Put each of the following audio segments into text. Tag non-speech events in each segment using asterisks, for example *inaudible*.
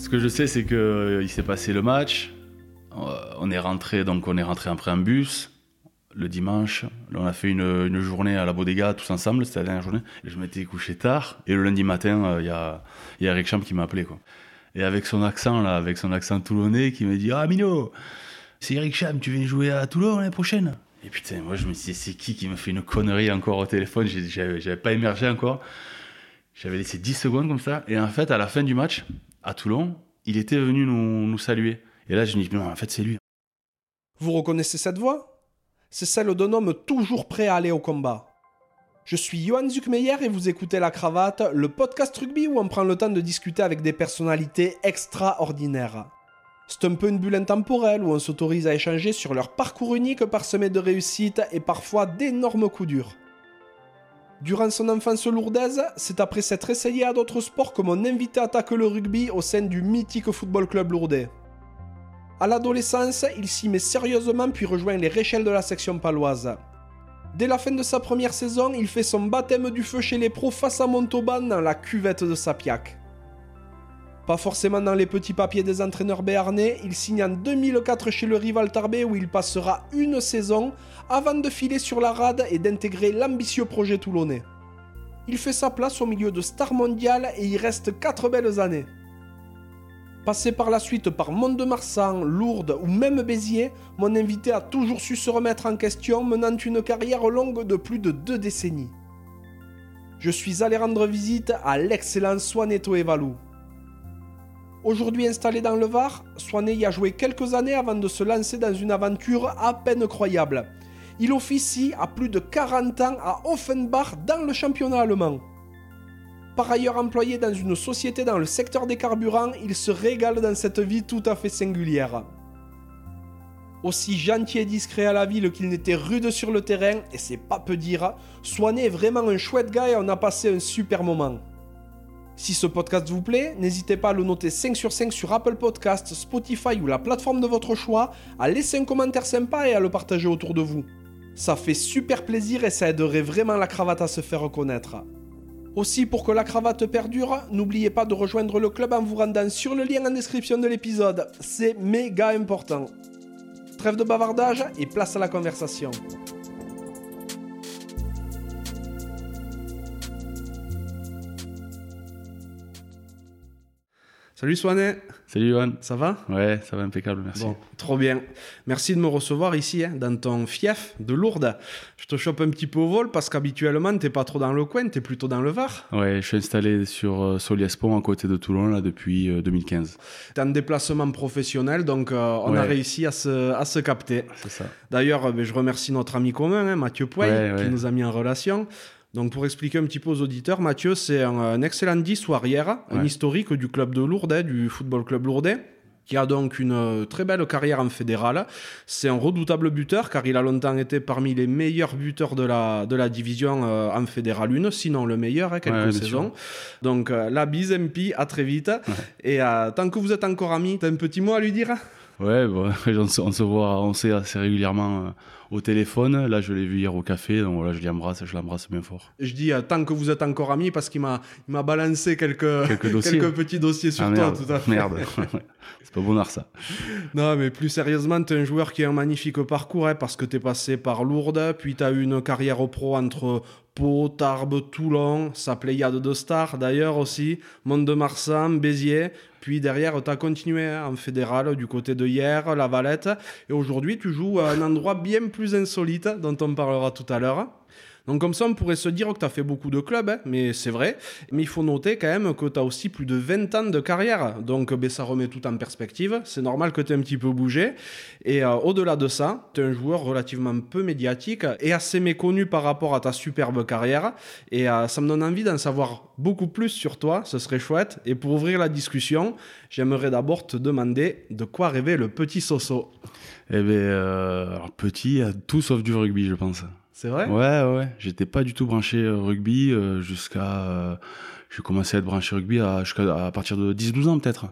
Ce que je sais, c'est qu'il s'est passé le match. On est rentré, donc on est rentré après un bus le dimanche. on a fait une, journée à la Bodega tous ensemble, c'était la dernière journée. Et je m'étais couché tard. Et le lundi matin, il y, a, y a Eric Champ qui m'a appelé. Quoi. Et avec son accent, là, avec son accent toulonnais, qui me dit Ah, Mino, c'est Eric Cham, tu viens jouer à Toulon l'année prochaine Et putain, moi je me suis dit C'est qui qui me fait une connerie encore au téléphone? J'avais pas émergé encore. J'avais laissé 10 secondes comme ça. Et en fait, à la fin du match, à Toulon, il était venu nous, saluer. Et là, je me dis Non, en fait, c'est lui. Vous reconnaissez cette voix? C'est celle d'un homme toujours prêt à aller au combat. Je suis Johan Zuckmeyer et vous écoutez La Cravate, le podcast rugby où on prend le temps de discuter avec des personnalités extraordinaires. C'est un peu une bulle intemporelle où on s'autorise à échanger sur leur parcours unique parsemé de réussites et parfois d'énormes coups durs. Durant son enfance lourdaise, c'est après s'être essayé à d'autres sports que mon invité attaque le rugby au sein du mythique football club lourdais. À l'adolescence, il s'y met sérieusement puis rejoint les Réchelles de la section paloise. Dès la fin de sa première saison, il fait son baptême du feu chez les pros face à Montauban dans la cuvette de Sapiac. Pas forcément dans les petits papiers des entraîneurs béarnais, il signe en 2004 chez le rival Tarbé où il passera une saison avant de filer sur la rade et d'intégrer l'ambitieux projet toulonnais. Il fait sa place au milieu de stars mondiales et y reste 4 belles années. Passé par la suite par Mont-de-Marsan, Lourdes ou même Béziers, mon invité a toujours su se remettre en question, menant une carrière longue de plus de deux décennies. Je suis allé rendre visite à l'excellent Swaneto Evalou. Aujourd'hui installé dans le Var, Swané y a joué quelques années avant de se lancer dans une aventure à peine croyable. Il officie à plus de 40 ans à Offenbach dans le championnat allemand. Par ailleurs employé dans une société dans le secteur des carburants, il se régale dans cette vie tout à fait singulière. Aussi gentil et discret à la ville qu'il n'était rude sur le terrain, et c'est pas peu dire, Swané est vraiment un chouette gars et on a passé un super moment. Si ce podcast vous plaît, n'hésitez pas à le noter 5 sur 5 sur Apple Podcasts, Spotify ou la plateforme de votre choix, à laisser un commentaire sympa et à le partager autour de vous. Ça fait super plaisir et ça aiderait vraiment la cravate à se faire reconnaître. Aussi, pour que la cravate perdure, n'oubliez pas de rejoindre le club en vous rendant sur le lien en description de l'épisode. C'est méga important. Trêve de bavardage et place à la conversation. Salut Swanet Salut Johan. Ça va? Ouais, ça va impeccable, merci. Bon, trop bien. Merci de me recevoir ici, hein, dans ton fief de Lourdes. Je te chope un petit peu au vol parce qu'habituellement, t'es pas trop dans le coin, t'es plutôt dans le Var. Ouais, je suis installé sur euh, Soliespont, à côté de Toulon, là, depuis 2015. Euh, t'es en déplacement professionnel, donc euh, on a réussi à se, à se capter. C'est ça. D'ailleurs, ben, je remercie notre ami commun, hein, Mathieu Poy, qui nous a mis en relation. Donc pour expliquer un petit peu aux auditeurs, Mathieu, c'est un, excellent 10 ou arrière, un historique du club de Lourdes, du football club lourdais qui a donc une euh, très belle carrière en fédéral. C'est un redoutable buteur car il a longtemps été parmi les meilleurs buteurs de la, de la division euh, en fédéral 1, sinon le meilleur, hein, quelques saisons. Donc euh, la bise MP, à très vite. Et tant que vous êtes encore amis, t'as un petit mot à lui dire? Ouais, *laughs* bon, on, se, voit, on sait assez régulièrement au téléphone. Là, je l'ai vu hier au café, donc voilà, je l'embrasse, je l'embrasse bien fort. Je dis euh, tant que vous êtes encore amis parce qu'il m'a, m'a balancé quelques, *laughs* quelques, petits dossiers sur ah, toi, tout à *laughs* fait. Merde, c'est pas bonheur ça. Non, mais plus sérieusement, tu es un joueur qui a un magnifique parcours hein, parce que tu es passé par Lourdes, puis tu as eu une carrière au pro entre Pau, Tarbes, Toulon, sa pléiade de stars d'ailleurs aussi, Mont-de-Marsan, Béziers, puis derrière, tu as continué hein, en fédéral du côté de hier, La Valette. Et aujourd'hui, tu joues à un endroit bien plus insolite dont on parlera tout à l'heure. Donc comme ça, on pourrait se dire que tu as fait beaucoup de clubs, hein, mais c'est vrai. Mais il faut noter quand même que tu as aussi plus de 20 ans de carrière. Donc ben, ça remet tout en perspective. C'est normal que tu aies un petit peu bougé. Et euh, au-delà de ça, tu es un joueur relativement peu médiatique et assez méconnu par rapport à ta superbe carrière. Et euh, ça me donne envie d'en savoir beaucoup plus sur toi. Ce serait chouette. Et pour ouvrir la discussion, j'aimerais d'abord te demander de quoi rêvait le petit Soso. Eh bien, euh, petit, tout sauf du rugby, je pense. C'est vrai? Ouais, ouais. J'étais pas du tout branché euh, rugby euh, jusqu'à. Euh, j'ai commencé à être branché rugby à, à partir de 10-12 ans peut-être.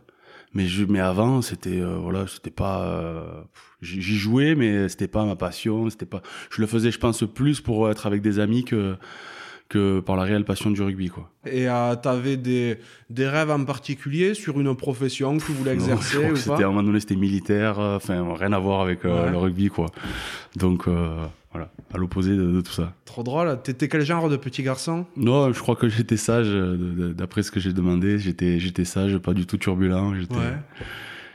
Mais, je, mais avant, c'était voilà, c'était pas. J'y jouais, mais c'était pas ma passion. C'était pas. Je le faisais, je pense, plus pour être avec des amis que que par la réelle passion du rugby, quoi. Et euh, t'avais des, des rêves en particulier sur une profession que tu voulais *laughs* Non, je exercer ou pas? à un moment donné, c'était militaire, euh, enfin rien à voir avec euh, Ouais. le rugby, quoi. Donc voilà, à l'opposé de, de tout ça. Trop drôle. T'étais quel genre de petit garçon? Non, je crois que j'étais sage, euh, d'après ce que j'ai demandé, j'étais j'étais sage, pas du tout turbulent, j'étais Ouais.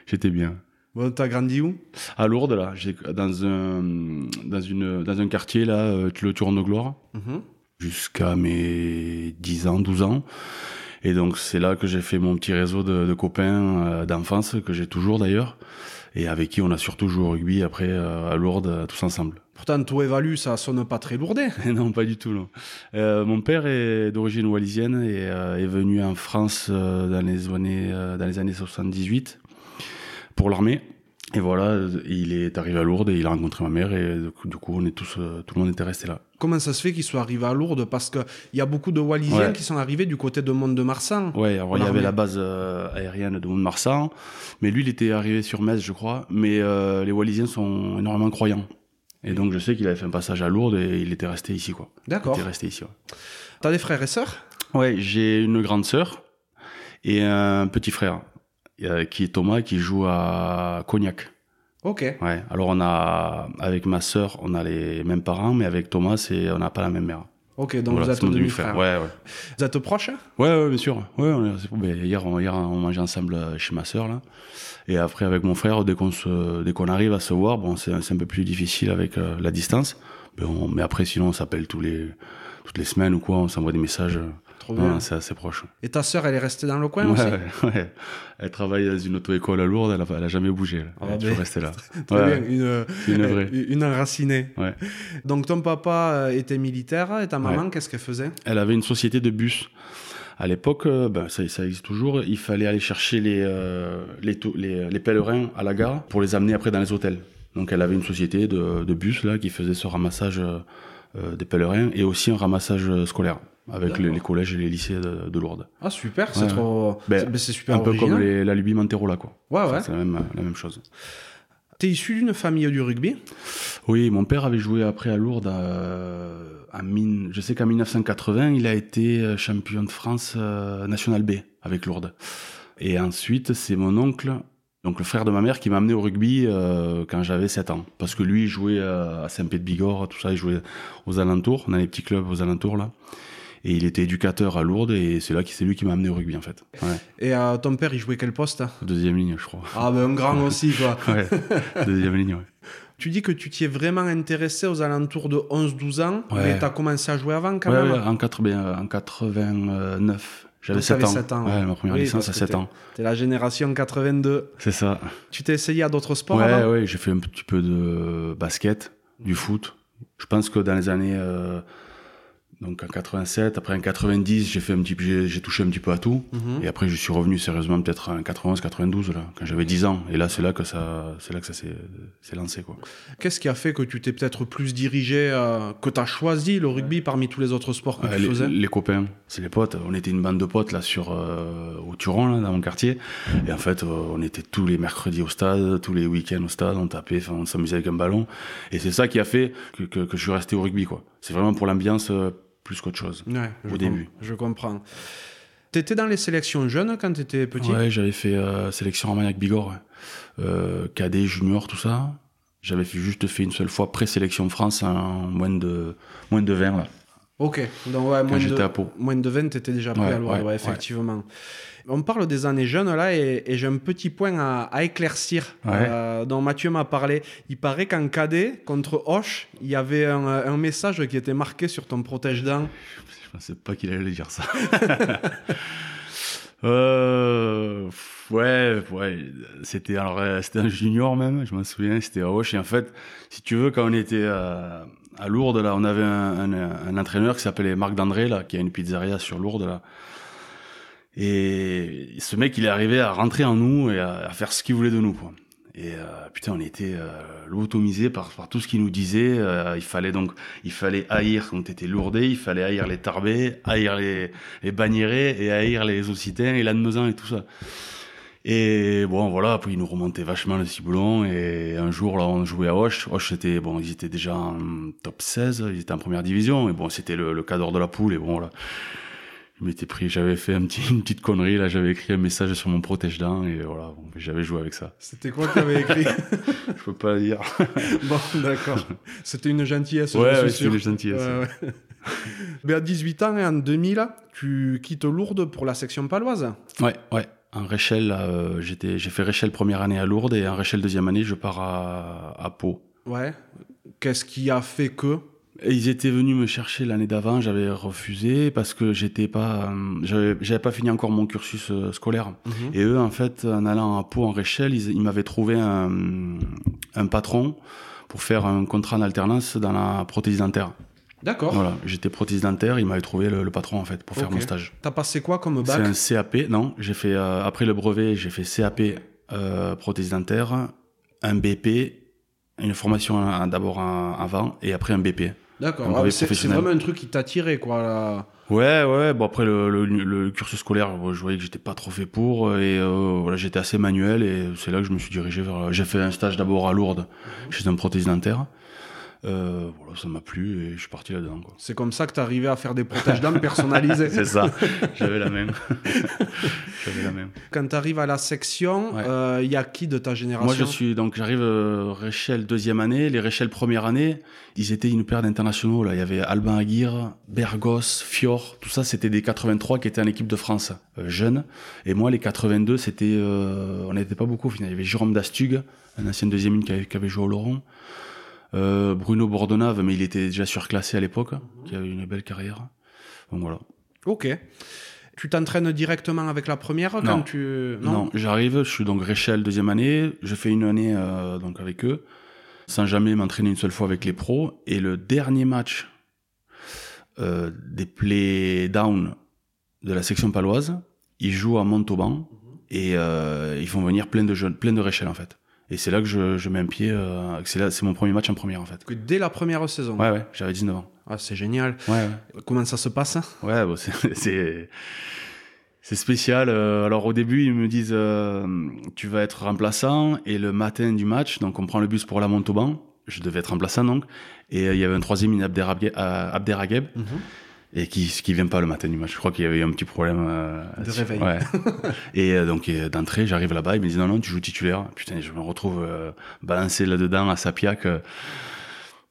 j'étais bien. Bon, t'as grandi où? À Lourdes, là, dans un dans une dans un quartier là, euh, le Tourne-Gloire. Mhm. jusqu'à mes 10 ans, 12 ans. Et donc c'est là que j'ai fait mon petit réseau de, de copains euh, d'enfance, que j'ai toujours d'ailleurs, et avec qui on a surtout joué au rugby après euh, à Lourdes, euh, tous ensemble. Pourtant, tout évalue, ça sonne pas très lourdé. *laughs* non, pas du tout. Non. Euh, mon père est d'origine wallisienne et euh, est venu en France euh, dans, les années, euh, dans les années 78 pour l'armée. Et voilà, il est arrivé à Lourdes et il a rencontré ma mère et du coup, on est tous, euh, tout le monde était resté là. Comment ça se fait qu'il soit arrivé à Lourdes? Parce qu'il y a beaucoup de Wallisiens Ouais. qui sont arrivés du côté de Mont-de-Marsan. Ouais, alors il y avait la base euh, aérienne de Mont-de-Marsan, mais lui il était arrivé sur Metz, je crois. Mais euh, les Wallisiens sont énormément croyants. Et donc je sais qu'il avait fait un passage à Lourdes et il était resté ici, quoi. Il D'accord. était resté ici, ouais. T'as des frères et sœurs? Ouais, j'ai une grande sœur et un petit frère euh, qui est Thomas qui joue à Cognac. Ok. Ouais. Alors on a avec ma sœur, on a les mêmes parents, mais avec Thomas, c'est on n'a pas la même mère. Ok, donc Voilà, vous êtes mon demi-frères. Ouais, ouais. Vous êtes proches Ouais, ouais, bien sûr. Ouais, on est- ben, hier, on, hier, on mangeait ensemble chez ma sœur, là. Et après, avec mon frère, dès qu'on se, dès qu'on arrive à se voir, bon, c'est, c'est un peu plus difficile avec euh, la distance. Mais, on- mais après, sinon, on s'appelle tous les, toutes les semaines ou quoi, on s'envoie des messages. Euh, Trop non, bien. c'est assez proche. Et ta sœur, elle est restée dans le coin Ouais, aussi ouais, *laughs* ouais. Elle travaille dans une auto-école à Lourdes, elle a, elle a jamais bougé. là. Ah, Elle est ben, toujours restée là. *laughs* Très bien, une, une vraie. une enracinée. Donc ton papa euh, était militaire et ta maman, qu'est-ce qu'elle faisait? Elle avait une société de bus. À l'époque, euh, ben, ça, ça existe toujours, il fallait aller chercher les, euh, les, tou- les, les pèlerins à la gare pour les amener après dans les hôtels. Donc elle avait une société de, de bus là, qui faisait ce ramassage euh, euh, des pèlerins et aussi un ramassage euh, scolaire avec les, les collèges et les lycées de, de Lourdes. Ah super, c'est Ouais. trop... Ben, c'est- ben, c'est super un peu comme les, la Lubie Manterola, quoi. Ouais, ouais. C'est la même, la même chose. T'es issu d'une famille du rugby? Oui, mon père avait joué après à Lourdes. euh, à mine, je sais qu'en 1980, il a été euh, champion de France euh, National B avec Lourdes. Et ensuite, c'est mon oncle, donc le frère de ma mère, qui m'a amené au rugby euh, quand j'avais 7 ans. Parce que lui, il jouait euh, à Saint-Pé-de-Bigorre, tout ça, il jouait aux alentours. On a des petits clubs aux alentours là. Et il était éducateur à Lourdes et c'est là que c'est lui qui m'a amené au rugby en fait. Ouais, Et euh, ton père, il jouait quel poste deuxième ligne, je crois. Ah ben un grand aussi quoi. *laughs* Ouais, deuxième ligne, ouais. Tu dis que tu t'y es vraiment intéressé aux alentours de 11-12 ans, mais t'as commencé à jouer avant quand même ouais, en, 80, en 89. J'avais Donc, 7 t'avais ans. 7 ans, Ouais, ma première Oui, licence à que 7 ans. T'es la génération 82. C'est ça. Tu t'es essayé à d'autres sports ouais, avant? ouais, j'ai fait un petit peu de basket, du foot. Je pense que dans les années. euh, donc en 87, après en 90, j'ai fait un petit, j'ai j'ai touché un petit peu à tout. Mhm. Et après, je suis revenu sérieusement peut-être en 91, 92 là, quand j'avais 10 ans. Et là, c'est là que ça, c'est là que ça s'est s'est lancé quoi. Qu'est-ce qui a fait que tu t'es peut-être plus dirigé, euh, que t'as choisi le rugby parmi tous les autres sports que Ouais, tu les, faisais? les copains, c'est les potes. On était une bande de potes là sur euh, au Turon là, dans mon quartier. Et en fait, euh, on était tous les mercredis au stade, tous les week-ends au stade. On tapait, enfin, on s'amusait avec un ballon. Et c'est ça qui a fait que, que, que je suis resté au rugby quoi. C'est vraiment pour l'ambiance euh, plus qu'autre chose. Ouais, je Au com- début. Je comprends. T'étais dans les sélections jeunes quand t'étais petit? Ouais, j'avais fait euh, sélection Armagnac Bigorre, ouais. euh, cadet, junior, tout ça. J'avais fait, juste fait une seule fois pré-sélection France en moins de moins de 20 là. Ok, donc ouais, moins, de, à Pau. moins de 20, t'étais déjà prêt Ouais, à Lourdes, ouais, ouais, ouais. effectivement. On parle des années jeunes là et, et j'ai un petit point à, à éclaircir euh, dont Mathieu m'a parlé. Il paraît qu'en cadet, contre Hoche, il y avait un, un message qui était marqué sur ton protège-dents. Je pensais pas qu'il allait dire ça. *laughs* euh, ouais, ouais, c'était euh, c'était un junior même, je m'en souviens, c'était à Auch. Et en fait, si tu veux, quand on était euh, à Lourdes là, on avait un, entraîneur qui s'appelait Marc Dandré là, qui a une pizzeria sur Lourdes là. Et ce mec, il est arrivé à rentrer en nous et à, faire ce qu'il voulait de nous, quoi. Et euh, putain, on était euh, par, tout ce qu'il nous disait. Euh, il fallait donc, il fallait haïr quand t'étais lourdé, il fallait haïr les tarbés, haïr les, les et haïr les occitans et l'admezan et tout ça. Et bon, voilà, après, ils nous remontaient vachement le ciboulon. Et un jour, là, on jouait à Hoche. Hoche, c'était, bon, ils étaient déjà en top 16, ils étaient en première division. Et bon, c'était le, le cadre de la poule. Et bon, là, je m'étais pris, j'avais fait un petit, *laughs* une petite connerie, là, j'avais écrit un message sur mon protège-dents. Et voilà, bon, j'avais joué avec ça. C'était quoi que tu avais écrit? *laughs* Je peux pas dire. *laughs* Bon, d'accord. C'était une gentillesse, Ouais, ouais, sûr. une gentillesse. Ouais, ouais. Mais à 18 ans et en 2000, tu quittes Lourdes pour la section paloise? Ouais, ouais. En Réchelle, là, euh, j'ai fait Réchelle première année à Lourdes et en Réchelle deuxième année, je pars à, à Pau. Ouais. Qu'est-ce qui a fait que? Et ils étaient venus me chercher l'année d'avant, j'avais refusé parce que j'étais pas, euh, j'avais, pas fini encore mon cursus euh, scolaire. Et eux, en fait, en allant à Pau en Réchelle, ils, ils m'avaient trouvé un, un patron pour faire un contrat en alternance dans la prothèse dentaire. D'accord. Voilà, j'étais prothèse dentaire, il m'avait trouvé le, le patron en fait pour faire mon stage. T'as passé quoi comme C'est bac un CAP, non J'ai fait euh, après le brevet, j'ai fait CAP euh, prothèse dentaire, un BP, une formation d'abord avant et après un BP. D'accord. Ah, c'est c'est vraiment un truc qui t'a tiré, quoi. là. Ouais, ouais. Bon après le, le, le cursus scolaire, je voyais que j'étais pas trop fait pour et euh, voilà, j'étais assez manuel et c'est là que je me suis dirigé vers. J'ai fait un stage d'abord à Lourdes chez un prothèse dentaire. Euh, voilà, ça m'a plu et je suis parti là-dedans. C'est comme ça que t'es arrivé à faire des protèges d'âme personnalisés. *laughs* C'est ça. *laughs* J'avais la même. *laughs* J'avais la même. Quand t'arrives à la section, il Ouais. y a qui de ta génération? Moi, je suis donc j'arrive euh, Réchelle deuxième année. Les Réchelle première année, ils étaient une paire d'internationaux. Là, il y avait Albin Aguirre, Bergos, Fior. Tout ça, c'était des 83 qui étaient en équipe de France euh, jeunes. Et moi, les 82, c'était euh, on n'était pas beaucoup. Au final, il y avait Jérôme Dastug, un ancien deuxième ligne qui avait, qui avait joué au Laurent. Euh, Bruno Bordonave, mais il était déjà surclassé à l'époque, qui avait une belle carrière. Donc voilà. Ok. Tu t'entraînes directement avec la première quand Non. tu. Non, j'arrive, je suis donc Réchelle deuxième année, je fais une année euh, donc avec eux, sans jamais m'entraîner une seule fois avec les pros. Et le dernier match euh, des play down de la section paloise, ils jouent à Montauban et euh, ils font venir plein de jeunes, plein de Réchelle en fait. Et c'est là que je, je mets un pied, euh, c'est là, c'est mon premier match en première en fait. Que dès la première saison. Ouais ouais, j'avais 19 ans. Ah, c'est génial. Ouais ouais. Comment ça se passe Ouais, bon, *laughs* c'est- c'est spécial. Euh, Alors au début, ils me disent euh, tu vas être remplaçant et le matin du match, donc on prend le bus pour la Montauban. Je devais être remplaçant donc et il y avait un troisième, Abderrageb, Abderrageb, et qui qui vient pas le matin du match. Je crois qu'il y avait eu un petit problème euh, De réveil. Ouais. *laughs* et euh, donc euh, d'entrée, j'arrive là-bas, ils me disent non non, tu joues titulaire. Putain, je me retrouve euh, balancé là-dedans à Sapiac. euh,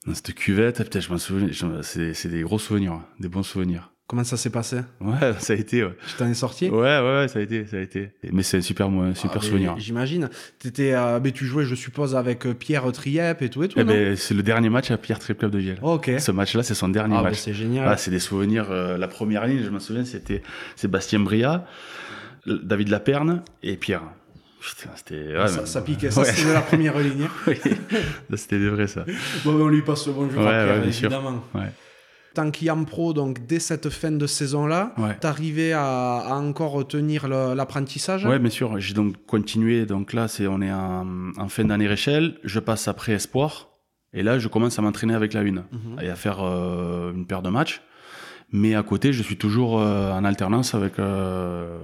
dans cette cuvette, putain, je m'en souviens, c'est c'est des gros souvenirs, hein, des bons souvenirs. Comment ça s'est passé? Ouais, *laughs* ça a été, ouais. Tu t'en es sorti? Ouais, ouais, ouais, ça a été, ça a été. Mais c'est un super, super Ah, souvenir. J'imagine. T'étais, euh, mais tu jouais, je suppose, avec euh, Pierre Triep et tout et tout. Eh ben, c'est le dernier match à Pierre Trip Club de Giel. ok. Ce match-là, c'est son dernier Ah, bah, match. c'est génial. Ah, c'est des souvenirs. euh, la première ligne, je me souviens, c'était Sébastien Bria, David Laperne et Pierre. Putain, c'était. ouais, ça, ça piquait. *laughs* Ça, Ouais. c'était la première ligne. *laughs* Oui, c'était des vrais, ça. Bon, ben, on lui passe le bonjour Ouais, à Pierre, ouais, bien sûr. évidemment. Ouais. Tant en pro, donc dès cette fin de saison-là, Ouais. t'arrivais à, à encore retenir le- l'apprentissage? Ouais, bien sûr. J'ai donc continué. Donc là, c'est on est en, en fin d'année Réchelle. Je passe après Espoir. Et là, je commence à m'entraîner avec la une Mhm. et à faire euh, une paire de matchs. Mais à côté, je suis toujours euh, en alternance avec euh,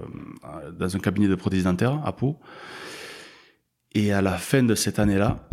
dans un cabinet de prothèse dentaire à Pau. Et à la fin de cette année-là,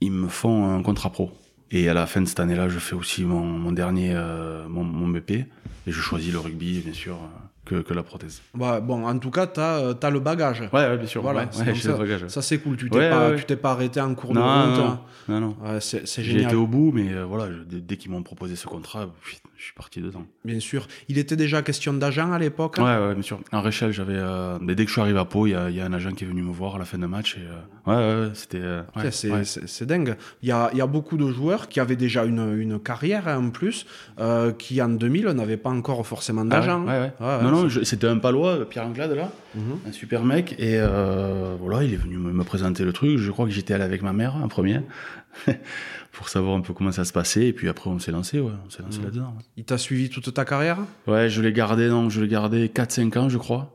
ils me font un contrat pro. Et à la fin de cette année-là, je fais aussi mon, mon dernier euh, mon, mon BP et je choisis le rugby, bien sûr, euh, que, que la prothèse. Bah, Bon, en tout cas, t'as euh, t'as le bagage. Ouais, ouais, bien sûr. Voilà, ouais, *laughs* ouais, j'ai ça. le bagage. Ça, c'est cool. Tu t'es pas, tu pas arrêté en cours de Non, route. non, non, non. C'est J'ai génial. été au bout, mais euh, voilà, je- dès, qu'ils m'ont proposé ce contrat, je suis parti dedans. Bien sûr. Il était déjà question d'agent à l'époque. Ouais, ouais, bien sûr. En Réchelle, j'avais. euh, dès que je suis arrivé à Pau, il y a, il y a un agent qui est venu me voir à la fin de match. Et, euh, ouais, c'était. euh, ouais, Tiens, C'est dingue. Il y a, y a beaucoup de joueurs qui avaient déjà une, une carrière hein, en plus, euh, qui en 2000 n'avaient pas encore forcément Ah d'agent. ouais. Ouais, ouais, non, c'était un palois, Pierre Anglade, là, Mhm. un super mec. Et euh, voilà, il est venu me, me présenter le truc. Je crois que j'étais allé avec ma mère en premier, *laughs* pour savoir un peu comment ça se passait. Et puis après, on s'est lancé, ouais, on s'est lancé Mhm. là-dedans. ouais. Il t'a suivi toute ta carrière? Ouais, je l'ai gardé, non, je l'ai gardé 4-5 ans, je crois.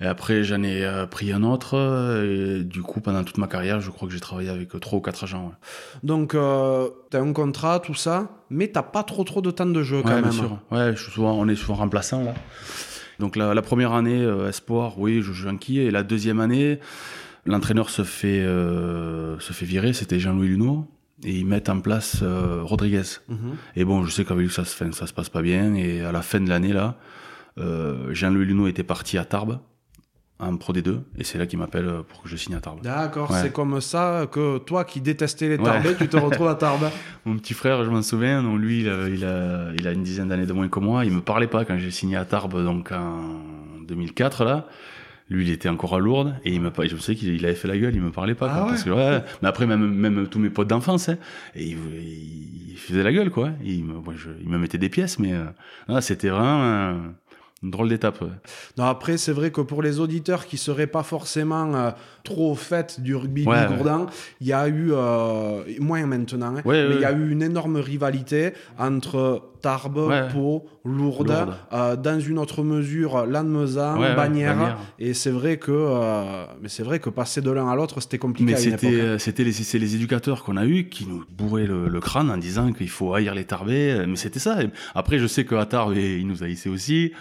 Et après, j'en ai euh, pris un autre. Et du coup, pendant toute ma carrière, je crois que j'ai travaillé avec 3 ou 4 agents. Ouais, Donc, euh, t'as un contrat, tout ça, mais t'as pas trop trop de temps de jeu quand même. bien sûr. Ouais, je suis souvent, on est souvent remplaçant, là. Donc la, la première année, euh, espoir, oui, je qui. Et la deuxième année, l'entraîneur se fait euh, se fait virer. C'était Jean-Louis Luneau. Et ils mettent en place euh, Rodriguez. Mhm. Et bon, je sais qu'avec lui, ça se, fait, ça se passe pas bien. Et à la fin de l'année, là, euh, Jean-Louis Luneau était parti à Tarbes, en Pro D2. Et c'est là qu'il m'appelle euh, pour que je signe à Tarbes. D'accord, Ouais. c'est comme ça que toi qui détestais les Ouais. Tarbais, tu te retrouves à Tarbes. *laughs* Mon petit frère, je m'en souviens, donc lui, il a, il, a, il a une dizaine d'années de moins que moi. Il me parlait pas quand j'ai signé à Tarbes, donc en 2004, là. Lui, il était encore à Lourdes, et il me, je sais qu'il il avait fait la gueule, il me parlait pas. Ah quoi, ouais parce que, ouais, mais après, même, même tous mes potes d'enfance, hein, et il, faisait la gueule, quoi. Il me, moi, je- il me mettait des pièces, mais euh, c'était vraiment euh, une drôle d'étape. ouais. Non, après, c'est vrai que pour les auditeurs qui seraient pas forcément euh, trop au fait du rugby Ouais, bigourdan, il y a eu, euh, moins maintenant, hein, mais il y a eu une énorme rivalité entre Tarbes, Ouais. Pau, Lourdes, Lourdes. euh, dans une autre mesure, Lannemezan, Ouais, Bagnères. Et c'est vrai que, euh, mais c'est vrai que passer de l'un à l'autre, c'était compliqué Mais c'était, hein. euh, c'était les, c'est les éducateurs qu'on a eu qui nous bourraient le, le crâne en disant qu'il faut haïr les Tarbais. Mais c'était ça. Après, je sais qu'à Tarbes, ils nous haïssaient aussi.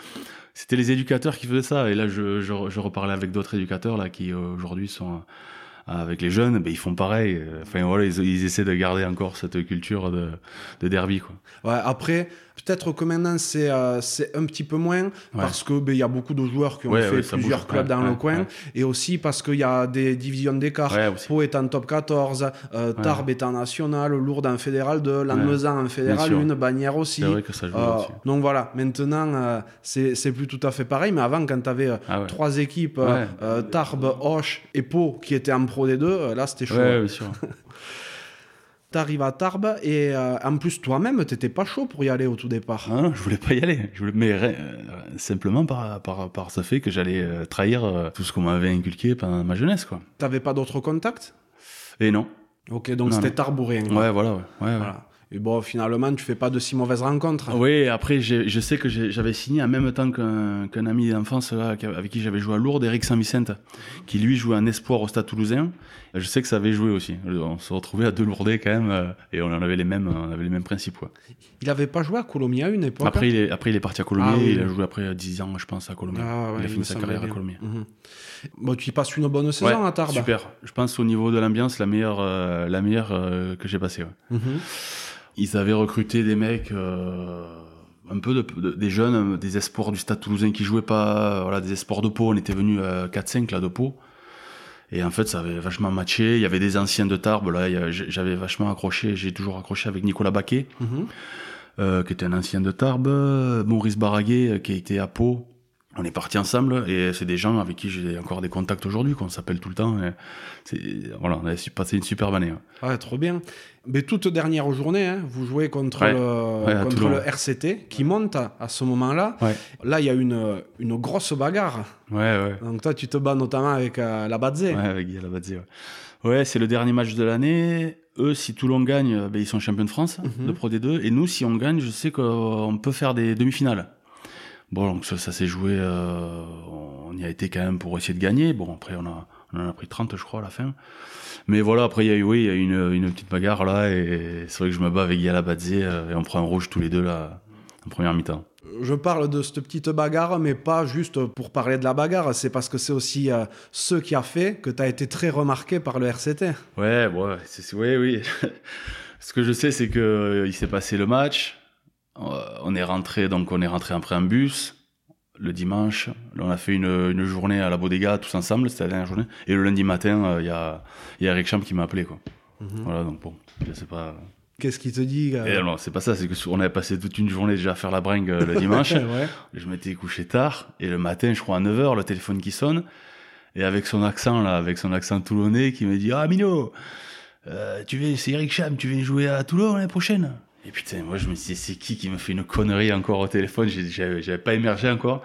C'était les éducateurs qui faisaient ça. Et là, je, je, je reparlais avec d'autres éducateurs là qui euh, aujourd'hui sont euh, avec les jeunes. Ben, ils font pareil. Enfin voilà, ils, ils essaient de garder encore cette culture de, de derby quoi. Ouais, après, peut-être que maintenant c'est euh, c'est un petit peu moins parce que ben, y a beaucoup de joueurs qui ont Ouais, fait ouais, plusieurs clubs dans le coin et aussi parce qu'il y a des divisions d'écart. Pau est en top 14, euh. Tarbes est en national, Lourdes en fédéral 2, Lannemezan en fédéral sûr. 1, Bagnères aussi. Vrai que ça joue Euh, aussi. donc voilà, maintenant euh, c'est plus tout à fait pareil, mais avant quand tu avais Ah trois équipes, euh, euh, Tarbes, Hoche et Pau qui étaient en Pro D2, euh, là c'était chaud. *laughs* T'arrives à Tarbes et euh, en plus toi-même t'étais pas chaud pour y aller au tout départ. Non, je voulais pas y aller. Je voulais, mais euh, simplement par, par, par ce fait que j'allais euh, trahir tout ce qu'on m'avait inculqué pendant ma jeunesse, quoi. T'avais pas d'autres contacts? Et non. Ok, donc c'était. Tarbes ou rien. Ouais, voilà, ouais. Voilà. Et bon, finalement, tu fais pas de si mauvaises rencontres. Oui, après, je sais que j'avais signé en même temps qu'un ami d'enfance avec qui j'avais joué à Lourdes, Eric Saint-Vicente, qui lui jouait en espoir au Stade Toulousain. Je sais que ça avait joué aussi. On se retrouvait à deux Lourdais quand même, euh, et on en avait les mêmes, on avait les mêmes principes. Quoi. Il avait pas joué à Colomiers à une époque. Après, il est, après, il est parti à Colomiers. Ah oui. Il a joué après 10 ans, je pense, à Colomiers. Ah ouais, il a fini sa carrière à. Colomiers. Mhm. Bon, tu y passes une bonne saison Ouais, à Tarbes. Super. Je pense au niveau de l'ambiance, la meilleure, euh, la meilleure euh, que j'ai passée. ouais. Mhm. Ils avaient recruté des mecs, euh, un peu de, de- des jeunes, des espoirs du Stade Toulousain qui jouaient pas, euh, voilà, des espoirs de Pau. On était venus à 4-5 là de Pau. Et en fait, ça avait vachement matché. Il y avait des anciens de Tarbes. Là, j'avais vachement accroché. J'ai toujours accroché avec Nicolas Baquet, Mhm. euh, qui était un ancien de Tarbes. Maurice Barraguet, euh, qui était à Pau. On est partis ensemble et c'est des gens avec qui j'ai encore des contacts aujourd'hui, qu'on s'appelle tout le temps. voilà, on a passé une superbe année. ouais. Ouais, trop bien. Mais toute dernière journée, hein, vous jouez contre, Ouais. le, Ouais, à contre Toulon. le RCT qui monte à, à ce moment-là. Ouais. Là, il y a une, une grosse bagarre. Ouais, ouais. Donc toi, tu te bats notamment avec euh, la Badze. Ouais, avec Guy Alabadze, ouais. C'est le dernier match de l'année. Eux, si Toulon gagne, ben, ils sont champions de France Mhm. de Pro D2. Et nous, si on gagne, je sais qu'on peut faire des demi-finales. Bon, donc ça, ça s'est joué. euh, on y a été quand même pour essayer de gagner. Bon, après, on, a, on en a pris 30, je crois, à la fin. Mais voilà, après, il y a eu, oui, il y a eu une, une petite bagarre là. Et c'est vrai que je me bats avec Guy Alabadze euh, et on prend un rouge tous les deux là, en première mi-temps. Je parle de cette petite bagarre, mais pas juste pour parler de la bagarre, c'est parce que c'est aussi euh, ce qui a fait que tu as été très remarqué par le RCT. Ouais, ouais, c'est, ouais, oui. *laughs* Ce que je sais, c'est que euh, s'est passé le match. Euh, on est rentré, donc on est rentré après un bus le dimanche. On a fait une, une journée à la Bodega tous ensemble, c'était la dernière journée. Et le lundi matin, euh, il y a, il y a Eric Champ qui m'a appelé, quoi. Voilà, donc bon, je sais pas. Qu'est-ce qui te dit euh, Et non, c'est pas ça, c'est que on avait passé toute une journée déjà à faire la bringue euh, le dimanche. *laughs* Ouais. Je m'étais couché tard et le matin, je crois à 9h, le téléphone qui sonne et avec son accent là, avec son accent toulonnais qui me dit "Ah Mino, euh, tu viens c'est Eric Cham, tu viens jouer à Toulon l'année prochaine?" Et putain, moi je me dit c'est qui qui me fait une connerie encore au téléphone, j'avais pas émergé encore.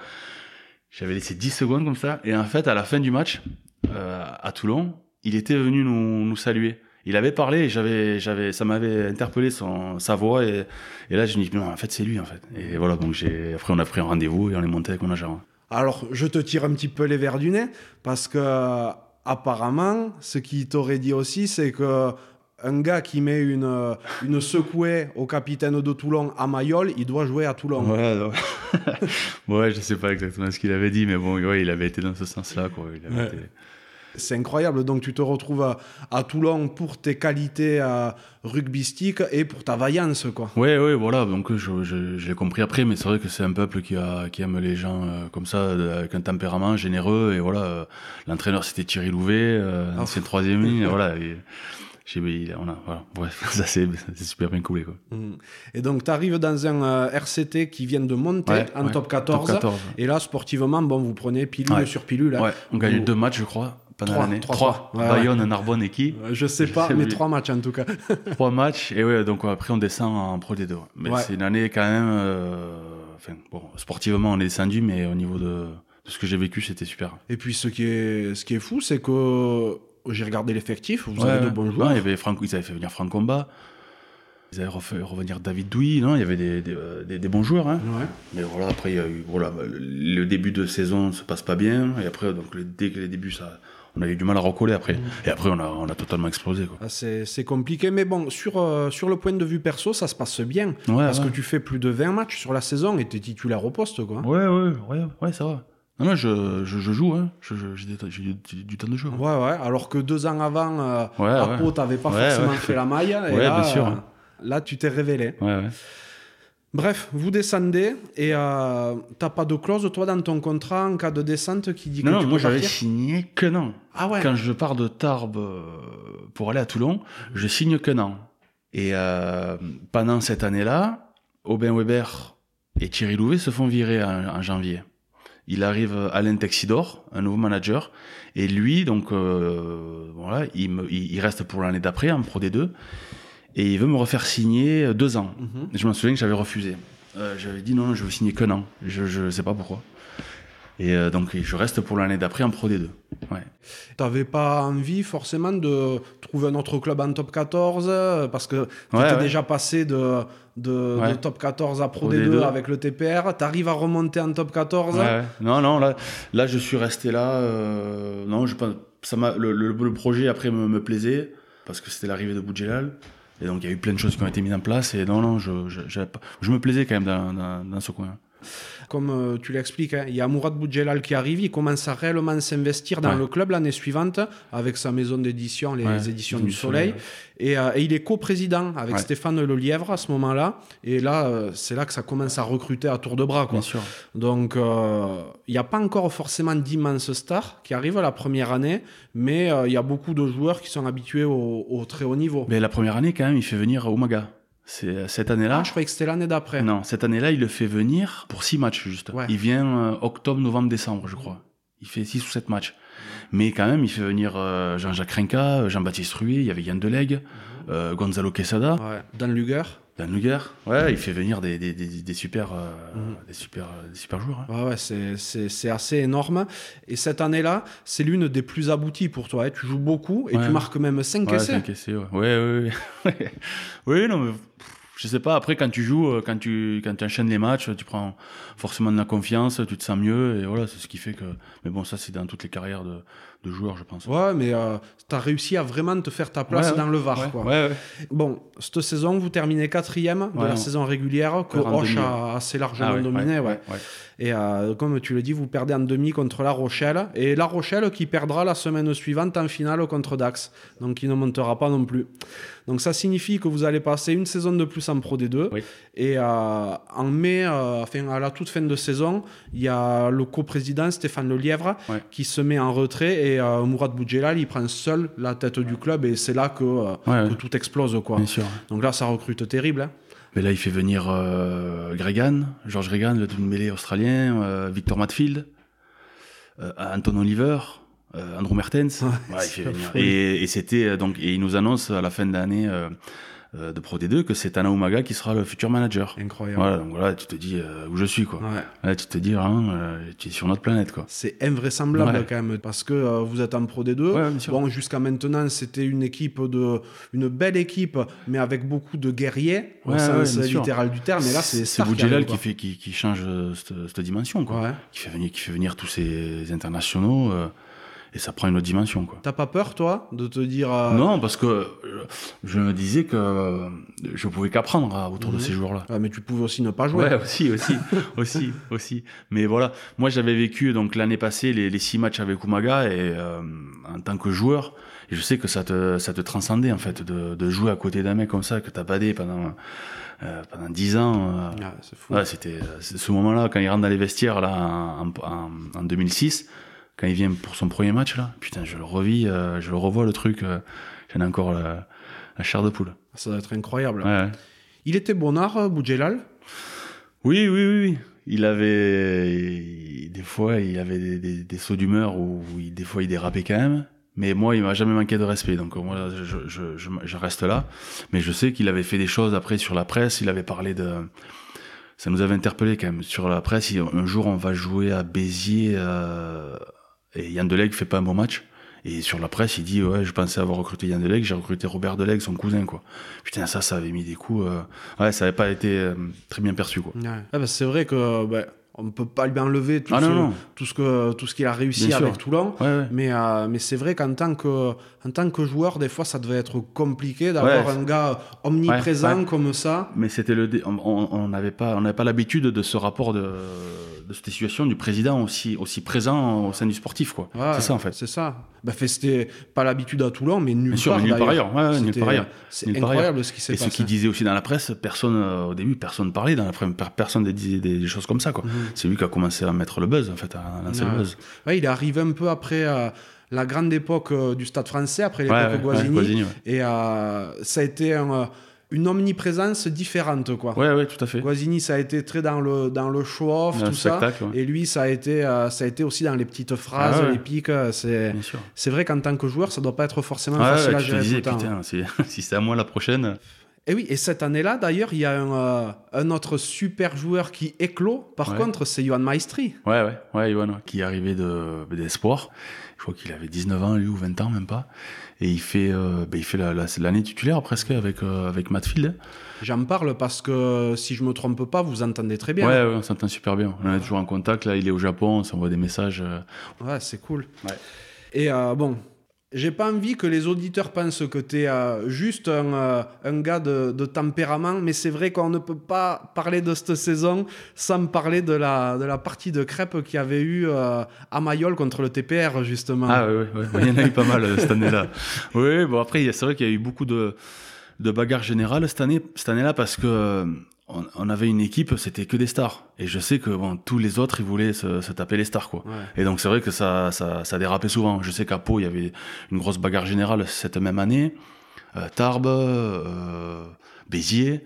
J'avais laissé 10 secondes comme ça et en fait à la fin du match euh, à Toulon, il était venu nous, saluer. Il avait parlé, et j'avais, j'avais, ça m'avait interpellé son, sa voix et, et là je me dis non en fait c'est lui en fait. Et voilà donc j'ai, après on a pris un rendez-vous et on est monté avec mon agent. Alors, je te tire un petit peu les verres du nez, parce que euh, apparemment, ce qu'il t'aurait dit aussi, c'est que un gars qui met une, euh, une secouée au capitaine de Toulon à Mayol, il doit jouer à Toulon. Ouais, ouais, *laughs* je sais pas exactement ce qu'il avait dit, mais bon, ouais, il avait été dans ce sens-là. Ouais. été- C'est incroyable. Donc tu te retrouves à, à Toulon pour tes qualités euh, rugbystiques et pour ta vaillance. Quoi. Ouais, ouais, voilà. Donc je, je, je l'ai compris après, mais c'est vrai que c'est un peuple qui, a, qui aime les gens euh, comme ça, avec un tempérament généreux. Et voilà, euh, l'entraîneur c'était Thierry Louvet, Ah. c'est le troisième ligne. voilà, et j'ai, on a, voilà. Bref, *laughs* ça c'est, super bien coulé quoi. Mm. Et donc tu arrives dans un euh, RCT qui vient de monter Ouais, en ouais. top 14. Top 14. Et là, sportivement, bon, vous prenez pilule Ouais. sur pilule. hein. Ouais, on gagne Vous- deux matchs, je crois, pendant Trois, l'année. trois, Trois. trois. Bayonne, Narbonne et qui Euh, Je sais pas, sais mais plus. trois matchs en tout cas. *laughs* Trois matchs, et ouais, donc après on descend en Pro D2. ouais. Mais c'est une année quand même. euh, Enfin, bon, sportivement on est descendu, mais au niveau de, de ce que j'ai vécu, c'était super. Et puis ce qui est, ce qui est fou, c'est que j'ai regardé l'effectif, vous Ouais, avez de bons Non, joueurs. il y avait Franck, ils avaient fait venir Franck Combat. Ils avaient refait revenir David Douy. Non, il y avait des, des, euh, des- des bons joueurs. Hein. Ouais. Mais voilà, après, il y a eu, voilà, bah, le- début de saison se passe pas bien. Et après, donc, le- dès que les débuts, ça, on a eu du mal à recoller après. Mm. Et après, on a, on a totalement explosé. Ah, C'est c'est compliqué, mais bon, sur, euh, sur le point de vue perso, ça se passe bien. Ouais, parce ouais. que tu fais plus de 20 matchs sur la saison et tu es titulaire au poste. Quoi. Ouais, ouais, ouais, ouais, ça va. Non, non, je, je, je joue, hein. J'ai du, temps de jeu. hein. Ouais, ouais, alors que deux ans avant, euh, Ouais, à. Pau, t'avais pas forcément fait la maille. Et Ouais, là, bien sûr, euh, hein. là, tu t'es révélé. Ouais, ouais. Bref, vous descendez et euh, t'as pas de clause, toi, dans ton contrat en cas de descente qui dit que Non, tu non, moi j'avais signé qu'un an. Ah ouais Quand je pars de Tarbes euh, pour aller à Toulon, je signe qu'un an. Et euh, pendant cette année-là, Aubin Weber et Thierry Louvet se font virer en, en janvier. Il arrive Alain Texidor, un nouveau manager, et lui, donc euh, voilà, il, me, il, il reste pour l'année d'après en Pro D2, et il veut me refaire signer deux ans. Mhm. Je me souviens que j'avais refusé. Euh, j'avais dit non, je veux signer qu'un an. Je, je sais pas pourquoi. Et euh, donc je reste pour l'année d'après en Pro D2. Ouais. T'avais pas envie forcément de trouver un autre club en top 14 euh, parce que Ouais, ouais. déjà passé de, de, Ouais. de top 14 à Pro Pro D2, D2. avec le TPR. T'arrives à remonter en top 14 Ouais, ouais. Non, non, là, là, je suis resté là. euh, non, je ça le, le, le projet après me, me plaisait parce que c'était l'arrivée de Boudjelal. Et donc il y a eu plein de choses qui ont été mises en place. Et non, non, je, je, je me plaisais quand même dans, dans, dans ce coin. Comme euh, tu l'expliques, hein, il y a Mourad Boudjelal qui arrive, il commence à réellement s'investir dans Ouais. le club l'année suivante avec sa maison d'édition, les Ouais, éditions du Soleil. Et, euh, et il est coprésident avec Ouais. Stéphane Lelièvre à ce moment-là. Et là, euh, c'est là que ça commence à recruter à tour de bras. Quoi. Bien sûr. Donc, euh, il n'y a pas encore forcément d'immenses stars qui arrivent la première année, mais il y a beaucoup de joueurs qui sont habitués au, au très haut niveau. Mais la première année, quand même, il fait venir Umaga. C'est cette année-là. Ah, je croyais que c'était l'année d'après. Non, cette année-là, il le fait venir pour six matchs juste. Ouais. Il vient euh, octobre, novembre, décembre, je crois. Il fait six ou sept matchs. Mais quand même, il fait venir euh, Jean-Jacques Rinca, euh, Jean-Baptiste Ruy, il y avait Yann Delegue, euh, Gonzalo Quesada, Ouais. Dan Luger. Dan Luger. Ouais, il fait venir des, des, des, des super, euh, Mhm. des super, euh, des super joueurs. hein. Ouais, ouais, c'est- c'est c'est assez énorme. Et cette année-là, c'est l'une des plus abouties pour toi. hein. Tu joues beaucoup et Ouais. tu marques même 5 Ouais, essais. c'est encaissé, ouais. Ouais, ouais, *laughs* oui, non, mais je sais pas. Après, quand tu joues, euh, quand tu, quand tu enchaînes les matchs, tu prends forcément de la confiance, tu te sens mieux, et voilà, c'est ce qui fait que. Mais bon, ça, c'est dans toutes les carrières de, de joueurs, je pense. Ouais, mais tu as réussi à vraiment te faire ta place Ouais, ouais. dans le Var. Ouais, quoi. Bon, cette saison, vous terminez quatrième de la on- saison régulière, que demi, a assez largement Ah dominé. ouais. Et euh, comme tu le dis, vous perdez en demi contre La Rochelle. Et La Rochelle qui perdra la semaine suivante en finale contre Dax. Donc il ne montera pas non plus. Donc ça signifie que vous allez passer une saison de plus en Pro D2. Oui. Et euh, en mai, euh, enfin, à la toute fin de saison, il y a le coprésident Stéphane Lelièvre qui se met en retrait. Et euh, Mourad Boudjelal, il prend seul la tête du club. Et c'est là que, euh, Ouais, que ouais. tout explose. Quoi. Bien sûr. Donc là, ça recrute terrible. hein. Mais là, il fait venir euh, Gregan, George Gregan, le demi-mêlée australien, Victor Matfield, Anton Oliver, Andrew Mertens. Ouais, il fait venir. Et, et c'était donc et il nous annonce à la fin de l'année euh, de Pro D2 que c'est Tana Umaga qui sera le futur manager. Incroyable. Voilà, donc voilà, tu te dis euh, où je suis quoi. Ouais. Là, tu te dis hein, euh, tu es sur notre planète quoi. C'est invraisemblable Ouais. quand même parce que vous êtes en Pro D2. Ouais, bon, jusqu'à maintenant, c'était une équipe de, une belle équipe, mais avec beaucoup de guerriers au sens littéral du terme. Et là, c'est c'est Star qui qui fait qui, qui change cette, cette dimension quoi. Ouais. Qui fait venir qui fait venir tous ces internationaux. Et ça prend une autre dimension. Quoi. T'as pas peur, toi, de te dire. euh, Non, parce que je me disais que je pouvais qu'apprendre hein, autour Mhm. de ces joueurs-là. ah, mais tu pouvais aussi ne pas jouer. Ouais, aussi, aussi, *laughs* aussi, aussi. Mais voilà, moi j'avais vécu donc l'année passée les, les six matchs avec Umaga et euh, en tant que joueur, et je sais que ça te ça te transcendait en fait de, de jouer à côté d'un mec comme ça que t'as badé pendant euh, pendant dix ans. euh, Ah, c'est fou. Ouais, c'était ce moment-là quand il rentre dans les vestiaires là en, en, en 2006, quand il vient pour son premier match là. Putain, je le revis, euh, je le revois le truc. euh, J'en ai encore la, la chair de poule. Ça doit être incroyable. Ouais, ouais. Il était bonnard, euh, Boudjelal? Oui, oui, oui, oui. Il avait il- des fois il avait des, des, des sauts d'humeur où il, des fois il dérapait quand même. Mais moi, il m'a jamais manqué de respect, donc moi, je, je, je, je reste là. Mais je sais qu'il avait fait des choses après sur la presse. Il avait parlé de, ça nous avait interpellé quand même sur la presse. Un jour, on va jouer à Béziers euh, et Yann Delegue fait pas un bon match. Et sur la presse, il dit ouais, je pensais avoir recruté Yann Delegue, j'ai recruté Robert Delegue, son cousin quoi. Putain, ça, ça avait mis des coups. euh, Ouais, ça avait pas été euh, très bien perçu quoi. Ah, bah, c'est vrai que ben, on ne peut pas lui enlever tout Ah ce, non non. tout ce que tout ce qu'il a réussi Bien sûr. avec Toulon. Ouais ouais. Mais, euh, mais c'est vrai qu'en tant que, en tant que joueur, des fois, ça devait être compliqué d'avoir Ouais, un gars omniprésent comme ça. Mais c'était le, dé- on- n'avait pas, on n'avait pas l'habitude de ce rapport de, de cette situation du président aussi, aussi présent au sein du sportif quoi. C'est ça en fait. C'est ça. Bah, c'était pas l'habitude à Toulon, mais nulle sûr, part. part d'ailleurs. ailleurs. C'est incroyable ce qui s'est Et ce passé. qu'il disait aussi dans la presse, personne euh, au début, personne parlait dans la presse, per- personne ne disait des, des choses comme ça quoi. Mhm. C'est lui qui a commencé à mettre le buzz en fait, à lancer Ouais. le buzz. Ouais, il est arrivé un peu après euh, la grande époque euh, du Stade français, après l'époque Ouais, ouais, ouais. Et euh, ça a été un, une omniprésence différente. Quoi. Ouais, ouais, tout à fait. Guazzini, ça a été très dans le, dans le show-off, le tout ça. Et lui, ça a, été, euh, ça a été aussi dans les petites phrases, Ah les pics. C'est, c'est vrai qu'en tant que joueur, ça doit pas être forcément Ouais, facile à gérer tout disais, le temps. putain, c'est- *laughs* si c'est à moi la prochaine. Et oui, et cette année-là, d'ailleurs, il y a un, euh, un autre super joueur qui éclot. Par Ouais. contre, c'est Johan Maestri. Ouais, ouais, ouais, ouais, qui est arrivé de, d'espoir. Je crois qu'il avait 19 ans, lui, ou 20 ans, même pas. Et il fait, euh, ben, il fait la- la- l'année titulaire presque avec, euh, avec Matfield. J'en parle parce que, si je me trompe pas, vous entendez très bien. Ouais, ouais, on s'entend super bien. On est toujours en contact. Là, il est au Japon, on s'envoie des messages. Ouais, c'est cool. Ouais. Et bon, j'ai pas envie que les auditeurs pensent que tu es juste un, euh, un gars de, de tempérament, mais c'est vrai qu'on ne peut pas parler de cette saison sans parler de la, de la partie de crêpes qu'il y avait eu euh, à Mayol contre le TPR, justement. Ah, ouais. Il y en a eu pas mal euh, cette année-là. *laughs* Oui, bon, après, c'est vrai qu'il y a eu beaucoup de, de bagarres générales cette année, cette année-là parce que euh, on, on avait une équipe, c'était que des stars. Et je sais que bon, tous les autres, ils voulaient se, se taper les stars, quoi. Ouais. Et donc c'est vrai que ça, ça, ça dérapait souvent. Je sais qu'à Pau, il y avait une grosse bagarre générale cette même année. Euh, Tarbes, euh, Béziers.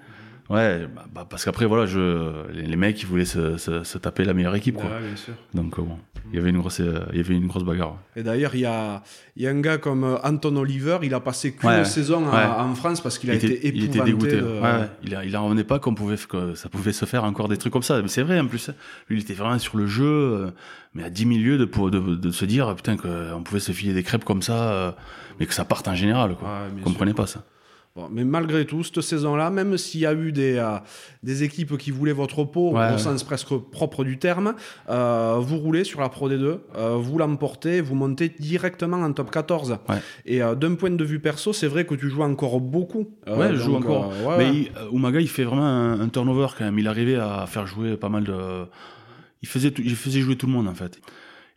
Ouais, bah, bah, parce qu'après, voilà, je, les, les mecs, ils voulaient se, se, se taper la meilleure équipe, quoi. Ouais, bien sûr. Donc euh, bon, il y avait une grosse, euh, il y avait une grosse bagarre. Et d'ailleurs, il y a, y a un gars comme euh, Anton Oliver, il a passé qu'une Ouais, saison en- France parce qu'il a été il était épouvanté. dégoûté. de- Ouais. Il, a- il en revenait pas qu'on pouvait, que ça pouvait se faire encore des trucs comme ça. Mais c'est vrai, en plus, lui, il était vraiment sur le jeu, euh, mais à 10 000 lieues de, de, de se dire, putain, qu'on pouvait se filer des crêpes comme ça, mais que ça parte en général, quoi. Comprenais pas ça. Bon, mais malgré tout, cette saison-là, même s'il y a eu des, euh, des équipes qui voulaient votre peau, Ouais, au ouais. sens presque propre du terme, euh, vous roulez sur la Pro D2, euh, vous l'emportez, vous montez directement en top 14. Ouais. Et euh, d'un point de vue perso, c'est vrai que tu joues encore beaucoup. Ouais, je joue encore. mais il- Umaga, il fait vraiment un, un turnover quand même. Il arrivait à faire jouer pas mal de. Il faisait, tout- il faisait jouer tout le monde en fait.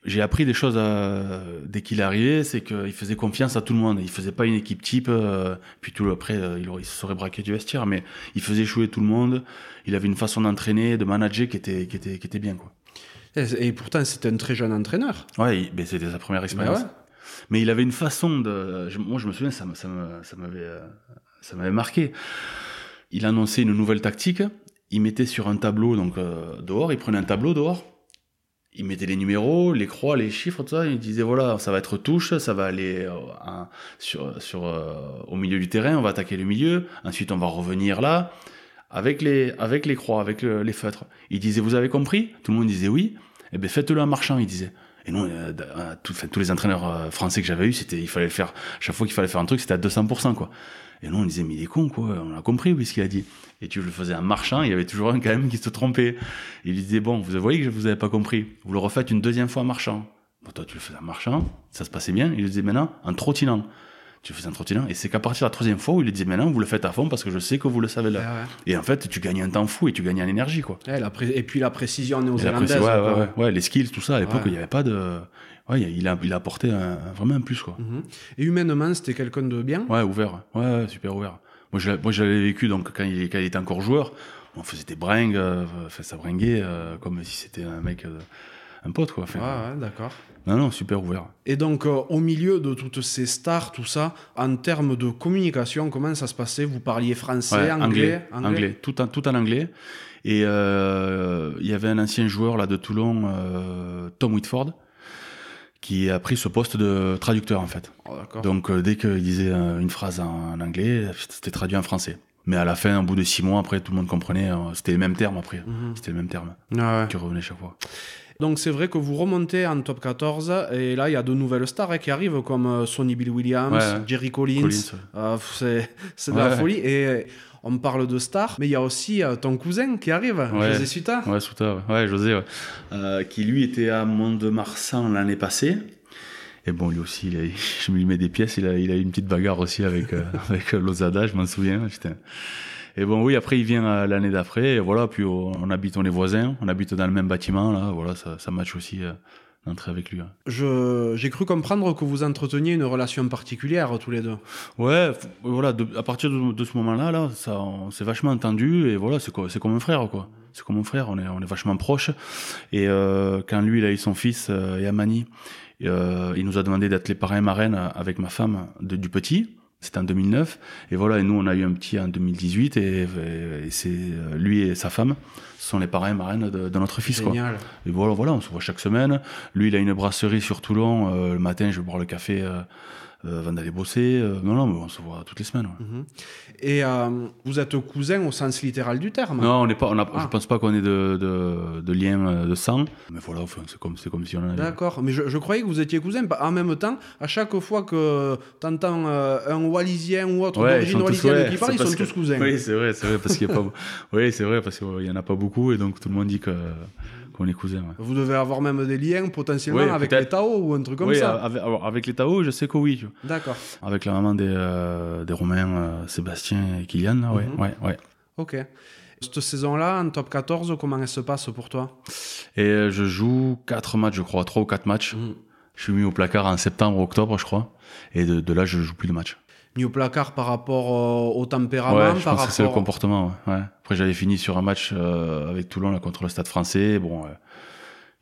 J'ai appris des choses à- dès qu'il est arrivé, c'est qu'il faisait confiance à tout le monde. Il faisait pas une équipe type, euh, puis tout le- après euh, il, aurait- il se serait braqué du vestiaire, mais il faisait jouer tout le monde. Il avait une façon d'entraîner, de manager qui était, qui était, qui était bien quoi. Et, pourtant, c'était un très jeune entraîneur. Ouais, ben, c'était sa première expérience. ouais. Mais il avait une façon de. moi, je me souviens, ça, ça m'avait, euh, ça m'avait marqué. Il annonçait une nouvelle tactique. Il mettait sur un tableau, donc euh, dehors, il prenait un tableau dehors. Il mettait les numéros, les croix, les chiffres, tout ça. Il disait voilà, ça va être touche, ça va aller euh, sur, sur, euh, au milieu du terrain, on va attaquer le milieu. Ensuite, on va revenir là avec les, avec les croix, avec le- les feutres. Il disait vous avez compris? Tout le monde disait oui. Eh bien, faites-le en marchant, il disait. Et non, euh, euh, tous les entraîneurs euh, français que j'avais eu, c'était, il fallait le faire. Chaque fois qu'il fallait faire un truc, c'était à 200%, quoi. Et nous, on disait, mais il est con, quoi. On a compris, oui, ce qu'il a dit. Et tu le faisais en marchant, il y avait toujours un, quand même, qui se trompait. Il disait, bon, vous voyez que vous avez pas compris. Vous le refaites une deuxième fois en marchant. Bon, toi, tu le faisais en marchant, ça se passait bien. Il disait maintenant en trottinant. Tu le faisais en trottinant. Et c'est qu'à partir de la troisième fois où il disait maintenant, vous le faites à fond parce que je sais que vous le savez là. Ouais, ouais. Et en fait, tu gagnes un temps fou et tu gagnes en énergie, quoi. Ouais, la pré- Et puis la précision néo-zélandaise. ouais, ouais, ouais, les skills, tout ça. À l'époque, il n'y avait pas de. Ouais, il a, il a apporté un- vraiment un plus, quoi. Mhm. Et humainement, c'était quelqu'un de bien? Ouais, ouvert. Ouais, super ouvert. Moi, je, moi, je l'avais vécu donc quand il, quand il était encore joueur. On faisait des bringues, euh, enfin, ça bringuait euh, comme si c'était un mec, euh, un pote, quoi. Enfin, Ouais, ouais, d'accord. Non, non, super ouvert. Et donc, euh, au milieu de toutes ces stars, tout ça, en termes de communication, comment ça se passait? Vous parliez français, Ouais, anglais, anglais, tout en, tout en anglais. Et euh, il y avait un ancien joueur là de Toulon, euh, Tom Whitford, qui a pris ce poste de traducteur en fait. Oh. Donc euh, dès qu'il disait euh, une phrase en, en anglais, c'était traduit en français. Mais à la fin, au bout de six mois, après, tout le monde comprenait. euh, c'était les mêmes termes après. Mhm. C'était le même terme Ouais, ouais. qui revenait chaque fois. Donc c'est vrai que vous remontez en top 14 et là il y a de nouvelles stars hein, qui arrivent comme euh, Sonny Bill Williams, Ouais. Jerry Collins. Pff, c'est de la folie. Et on parle de stars, mais il y a aussi euh, ton cousin qui arrive, Ouais. José Suta. Ouais, Souta, ouais. Ouais, José, ouais. Euh, qui lui était à Mont-de-Marsan l'année passée. Et bon, lui aussi, il a- *laughs* je lui mets des pièces, il a, il a eu une petite bagarre aussi avec, euh, *laughs* avec Lozada, je m'en souviens. Putain. Et bon, oui, après, il vient l'année d'après, et voilà, puis on, on habite, on est voisins, on habite dans le même bâtiment, là, voilà, ça, ça match aussi d'entrer avec lui. Je- J'ai cru comprendre que vous entreteniez une relation particulière tous les deux. Ouais, voilà, de- à partir de, de ce moment-là, là, ça, on s'est vachement entendu et voilà, c'est c'est comme un frère, quoi. C'est comme un frère, on est, on est vachement proches. Et euh, quand lui, il a eu son fils, euh, Yamani, euh, il nous a demandé d'être les parrains et marraines avec ma femme de- du petit. C'était en 2009. Et voilà, et nous, on a eu un petit en 2018 et, et c'est euh, lui et sa femme sont les parrains et marraines de, de notre fils, quoi. Génial. Et voilà, voilà, on se voit chaque semaine. Lui, il a une brasserie sur Toulon. Euh, le matin, je vais boire le café euh, avant d'aller bosser. Euh, non, non, mais on se voit toutes les semaines. ouais. Mhm. Et euh, vous êtes cousin au sens littéral du terme? Non, on n'est pas. On a, Ah. Je pense pas qu'on ait de, de, de lien euh, de sang. Mais voilà, enfin, c'est comme, comme si on en avait. D'accord, mais je, je croyais que vous étiez cousins. En même temps, à chaque fois que t'entends euh, un Wallisien ou autre Ouais, d'origine wallisienne ouais, qui parle, ils sont que- tous cousins. Oui, c'est vrai, c'est vrai, parce qu'il y a pas. *laughs* oui, c'est vrai, parce qu'il y en a pas beaucoup et donc tout le monde dit que qu'on est cousins. ouais. Vous devez avoir même des liens potentiellement Oui, avec les Tao ou un truc comme oui, ça. avec, alors, avec les Tao, je sais que oui. D'accord, Avec la maman des, euh, des Romains, euh, Sébastien et Kylian, là, ouais, ouais, ouais. ok. Cette saison-là, en top 14, comment elle se passe pour toi? Et euh, je joue 4 matchs, je crois, 3 ou 4 matchs. Mhm. Je suis mis au placard en septembre, octobre, je crois. Et de, de là, je joue plus de matchs. Mis au placard par rapport euh, au tempérament, Ouais, je par pense que c'est le rapport. comportement. Ouais. Ouais. Après, j'avais fini sur un match euh, avec Toulon là, contre le Stade français. Bon, euh,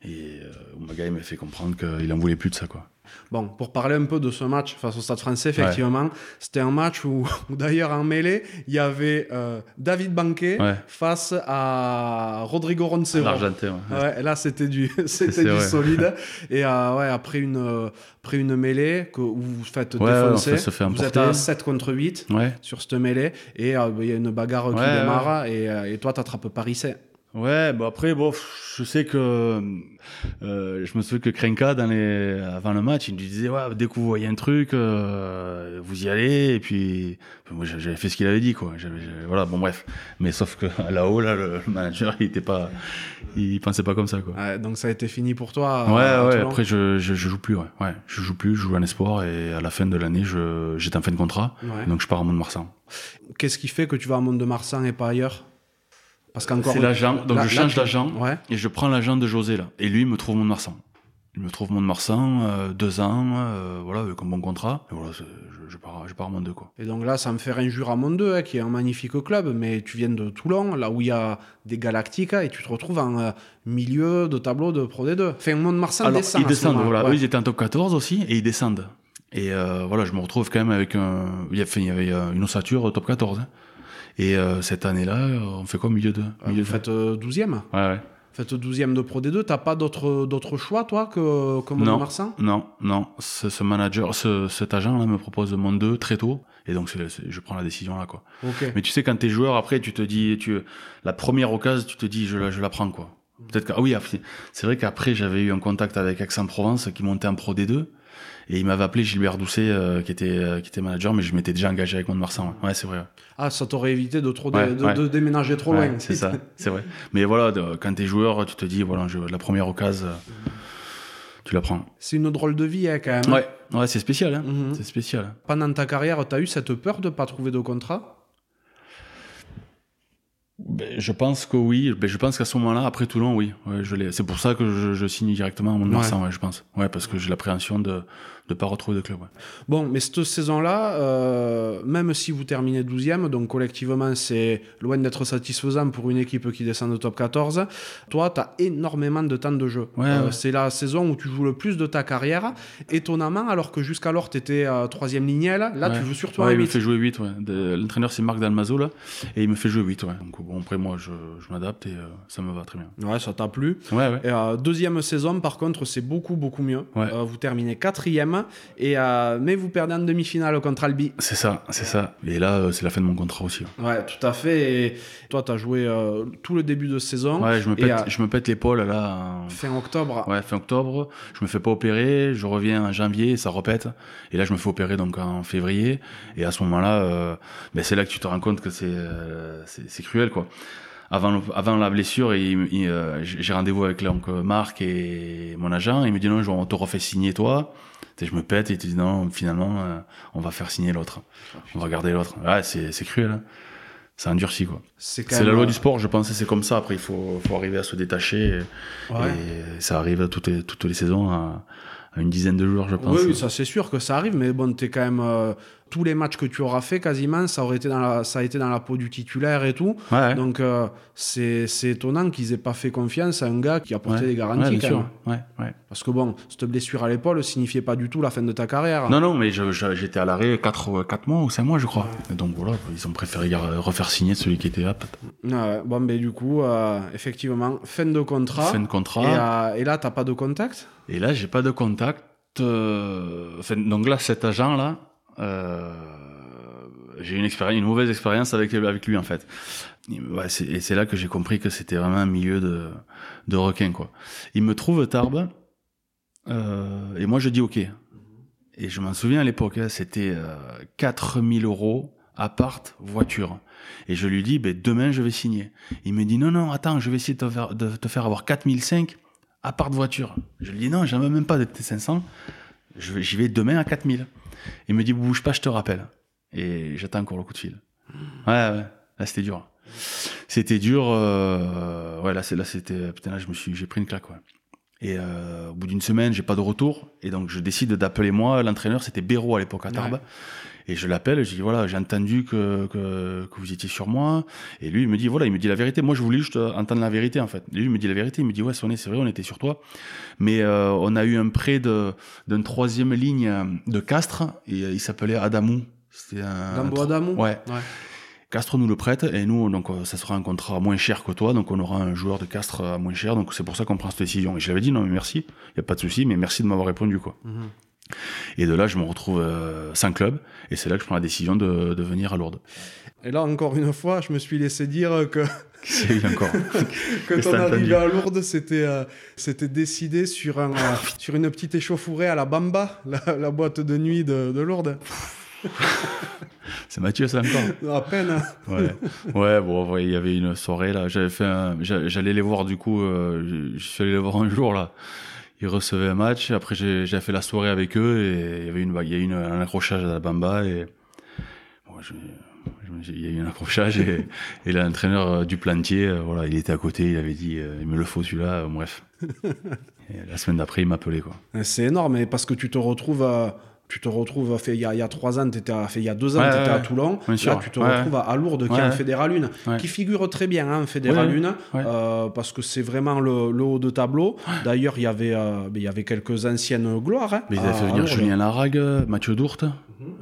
et euh, Oumaga, il m'a fait comprendre qu'il en voulait plus de ça. Quoi. Bon, pour parler un peu de ce match face au Stade français, effectivement, c'était un match où, *laughs* où d'ailleurs en mêlée, il y avait euh, David Banquet Ouais. face à Rodrigo Roncero. L'Argentin, ouais. Là c'était du, *laughs* c'était solide. *laughs* Et euh, ouais, après une, euh, après une mêlée que, où vous faites défoncer, fait- se fait vous êtes emporter. à 7 contre 8 Ouais, sur cette mêlée. Et euh, il y a une bagarre qui démarre. Et, et toi, t'attrapes Parisais. Ouais bon après, bon, je sais que. euh, je me souviens que Krenka, dans les, avant le match, il me disait ouais, dès que vous voyez un truc, euh, vous y allez. Et puis, moi, j'avais fait ce qu'il avait dit. Quoi. Voilà, bon, bref. Mais sauf que là-haut, là, le, manager, il était pas. Il pensait pas comme ça. Quoi. Ouais, donc ça a été fini pour toi. Ouais, ouais, après je, je, je joue plus, ouais. ouais. Je joue plus, je joue en espoir et à la fin de l'année, je, j'étais en fin de contrat, Ouais. donc je pars à Mont-de-Marsan. Qu'est-ce qui fait que tu vas à Mont-de-Marsan et pas ailleurs? Parce qu'encore. C'est l'agent, donc je change Ouais. et je prends l'agent de José là. Et lui, il me trouve Mont-de-Marsan. Il me trouve Mont-de-Marsan, euh, deux ans, euh, voilà, avec un bon contrat. Et voilà, je, je pars, je pars à Mont 2, quoi. Et donc là, ça me fait injure à Mont 2, hein, qui est un magnifique club, mais tu viens de Toulon, là où il y a des Galactiques, et tu te retrouves en euh, milieu de tableau de Pro D2. Enfin, Mont-de-Marsan descend. ils descendent, voilà. ouais. Eux, ils étaient en top 14 aussi et ils descendent. Et euh, voilà, je me retrouve quand même avec un. Il y avait une ossature top 14. hein. Et euh, cette année-là, euh, on fait quoi milieu de Euh, milieu Vous de- faites euh, 12e Ouais, ouais. Faites 12e de Pro D2, t'as pas d'autre d'autre choix, toi, que, que Non. Mont-de-Marsan Non, non. Ce, ce manager, ce, cet agent-là me propose mon 2 très tôt. Et donc, je prends la décision là, quoi. Ok. Mais tu sais, quand t'es joueur, après, tu te dis, tu, la première occasion, tu te dis, je la, je la prends, quoi. Peut-être que, ah oui, c'est vrai qu'après, j'avais eu un contact avec Aix-en-Provence qui montait en Pro D2. Et il m'avait appelé Gilbert Doucet, euh, qui était, euh, qui était manager, mais je m'étais déjà engagé avec Mont-de-Marsan. Ouais, Ouais, c'est vrai. Ah, ça t'aurait évité de, trop Ouais, de, déménager trop loin. c'est ça, c'est vrai. Mais voilà, de- quand t'es joueur, tu te dis, voilà, je, la première occasion, euh, tu la prends. C'est une drôle de vie, hein, quand même. Ouais, ouais c'est spécial. Hein. Mhm. C'est spécial. Pendant ta carrière, tu as eu cette peur de pas trouver de contrat? Ben, je pense que oui. Ben, je pense qu'à ce moment-là, après Toulon, oui. Ouais, je l'ai. C'est pour ça que je, je signe directement à Mont-de-Marsan, ouais. je pense. Ouais, parce que j'ai l'appréhension de pas retrouver de club. Ouais. Bon, mais cette saison-là, euh, même si vous terminez 12e, donc collectivement, c'est loin d'être satisfaisant pour une équipe qui descend de top 14, toi, tu as énormément de temps de jeu. Ouais, Euh, ouais. C'est la saison où tu joues le plus de ta carrière. Étonnamment, alors que jusqu'alors, tu étais euh, troisième lignel, là, tu joues surtout Ouais, en il me 8. fait jouer 8, ouais. De- L'entraîneur, c'est Marc Dalmazo, là. Et il me fait jouer 8, ouais. Donc, bon, après, moi, je, je m'adapte et euh, ça me va très bien. Ouais, ça t'a plu. Ouais, ouais. Et, euh, deuxième saison, par contre, c'est beaucoup, beaucoup mieux. Euh, vous terminez quatrième, et, euh, mais vous perdez en demi-finale contre Albi. C'est ça, c'est ça. Et là, euh, c'est la fin de mon contrat aussi. Ouais, Ouais, tout à fait. Et toi, tu as joué euh, tout le début de saison. Ouais, je me pète, euh, je me pète l'épaule, là. Fin octobre. Ouais, fin octobre. Je me fais pas opérer. Je reviens en janvier, ça repète. Et là, je me fais opérer donc en février. Et à ce moment-là, ben, c'est là que tu te rends compte que c'est c'est cruel, quoi. Avant, avant la blessure, il- il, euh, j'ai j'ai rendez-vous avec donc Marc et mon agent. Il me dit non, on te refait signer toi. Sais, je me pète et il te dit non, finalement, euh, on va faire signer l'autre. On va garder l'autre. Ouais, c'est c'est cruel. hein. Ça endurcit, quoi. C'est C'est la loi du sport, je pense, c'est comme ça. Après, il faut, faut arriver à se détacher. Et, Ouais. et ça arrive toutes les, toutes les saisons à, à une dizaine de jours, je pense. Oui, oui, ça c'est sûr que ça arrive, mais bon, t'es quand même. euh, tous les matchs que tu auras fait, quasiment, ça, aurait été dans la, ça a été dans la peau du titulaire et tout. Ouais. Donc, euh, c'est étonnant qu'ils aient pas fait confiance à un gars qui apportait Ouais. des garanties Ouais, quand même. Parce que bon, cette blessure à l'épaule signifiait pas du tout la fin de ta carrière. Non, non, mais j'étais à l'arrêt 4, quatre mois ou 5 mois, je crois. Et donc voilà, ils ont préféré refaire signer celui qui était apte. Ouais, bon, ben du coup, euh, effectivement, fin de contrat. Fin de Et, contrat. euh, et là, t'as pas de contact? Et, là, j'ai pas de contact. euh, enfin, donc là, cet agent-là, euh, j'ai eu une, mauvaise expérience avec, lui, en fait. Et, c'est- là que j'ai compris que c'était vraiment un milieu de, de requins, quoi. Il me trouve Tarbes, euh, et moi, je dis OK. Et je m'en souviens à l'époque, hein, c'était euh, 4000 euros appart, voiture. Et je lui dis, ben, demain, je vais signer. Il me dit, non, non, attends, je vais essayer de te faire, de te faire avoir 4005 appart, voiture. Je lui dis, non, j'en veux même pas de tes 500. Je vais- J'y vais demain à 4000. Il me dit, bouge pas, je te rappelle. Et j'attends encore le coup de fil. Ouais, ouais, là, c'était dur. C'était dur, euh, ouais, là, c'est- là, c'était, putain, là, je me suis, j'ai pris une claque, ouais. Et euh, au bout d'une semaine, j'ai pas de retour. Et donc, je décide d'appeler moi. L'entraîneur, c'était Béraud à l'époque à Tarbes. Ouais. Et je l'appelle. Je dis voilà, j'ai entendu que, que, que vous étiez sur moi. Et lui, il me dit voilà, il me dit la vérité. Moi, je voulais juste entendre la vérité en fait. Et lui, il me dit la vérité. Il me dit ouais, Soné, c'est vrai, on était sur toi. Mais euh, on a eu un prêt de d'une troisième ligne euh, de Castres. Et euh, il s'appelait Adamou. C'était un. Gambo un- Adamou Ouais. Castres nous le prête et nous donc euh, ça sera un contrat moins cher que toi donc on aura un joueur de Castres à moins cher donc c'est pour ça qu'on prend cette décision et je l'avais dit non mais merci il y a pas de souci mais merci de m'avoir répondu quoi Mhm. Et de là je me retrouve euh, sans club. Et c'est là que je prends la décision de, de venir à Lourdes. Et là, encore une fois, je me suis laissé dire que, *laughs* c'est eu encore que ton arrivée à Lourdes, c'était euh, c'était décidé sur, un, euh, *laughs* sur une petite échauffourée à la Bamba, la, la boîte de nuit de, de Lourdes. c'est Mathieu ça encore? À peine. hein. ouais. Ouais bon ouais, il y avait une soirée là. J'avais fait j'allais les voir du coup euh, je suis allé les voir un jour là ils recevaient un match après j'ai fait la soirée avec eux et il y avait une il y a eu une, un accrochage à la bamba et bon, je, je me suis- il y a eu un accrochage et, *laughs* et l'entraîneur euh, du plantier euh, voilà il était à côté il avait dit euh, il me le faut celui-là bref *laughs* et la semaine d'après il m'appelait quoi C'est énorme, et parce que tu te retrouves. euh, tu te retrouves, fait, il, y a, il y a trois ans, t'étais à- fait, il y a deux ans, Ouais, tu étais ouais, à Toulon. sûr. Là, tu te Ouais, retrouves à, à Lourdes, qui est en. Fédéral 1, Ouais. qui figure très bien hein, en Fédéral 1, ouais. euh, parce que c'est vraiment le, le haut de tableau. D'ailleurs, il y avait, euh, ben, il y avait quelques anciennes gloires. hein, mais ils avaient fait venir. Julien Larague Mathieu Dourte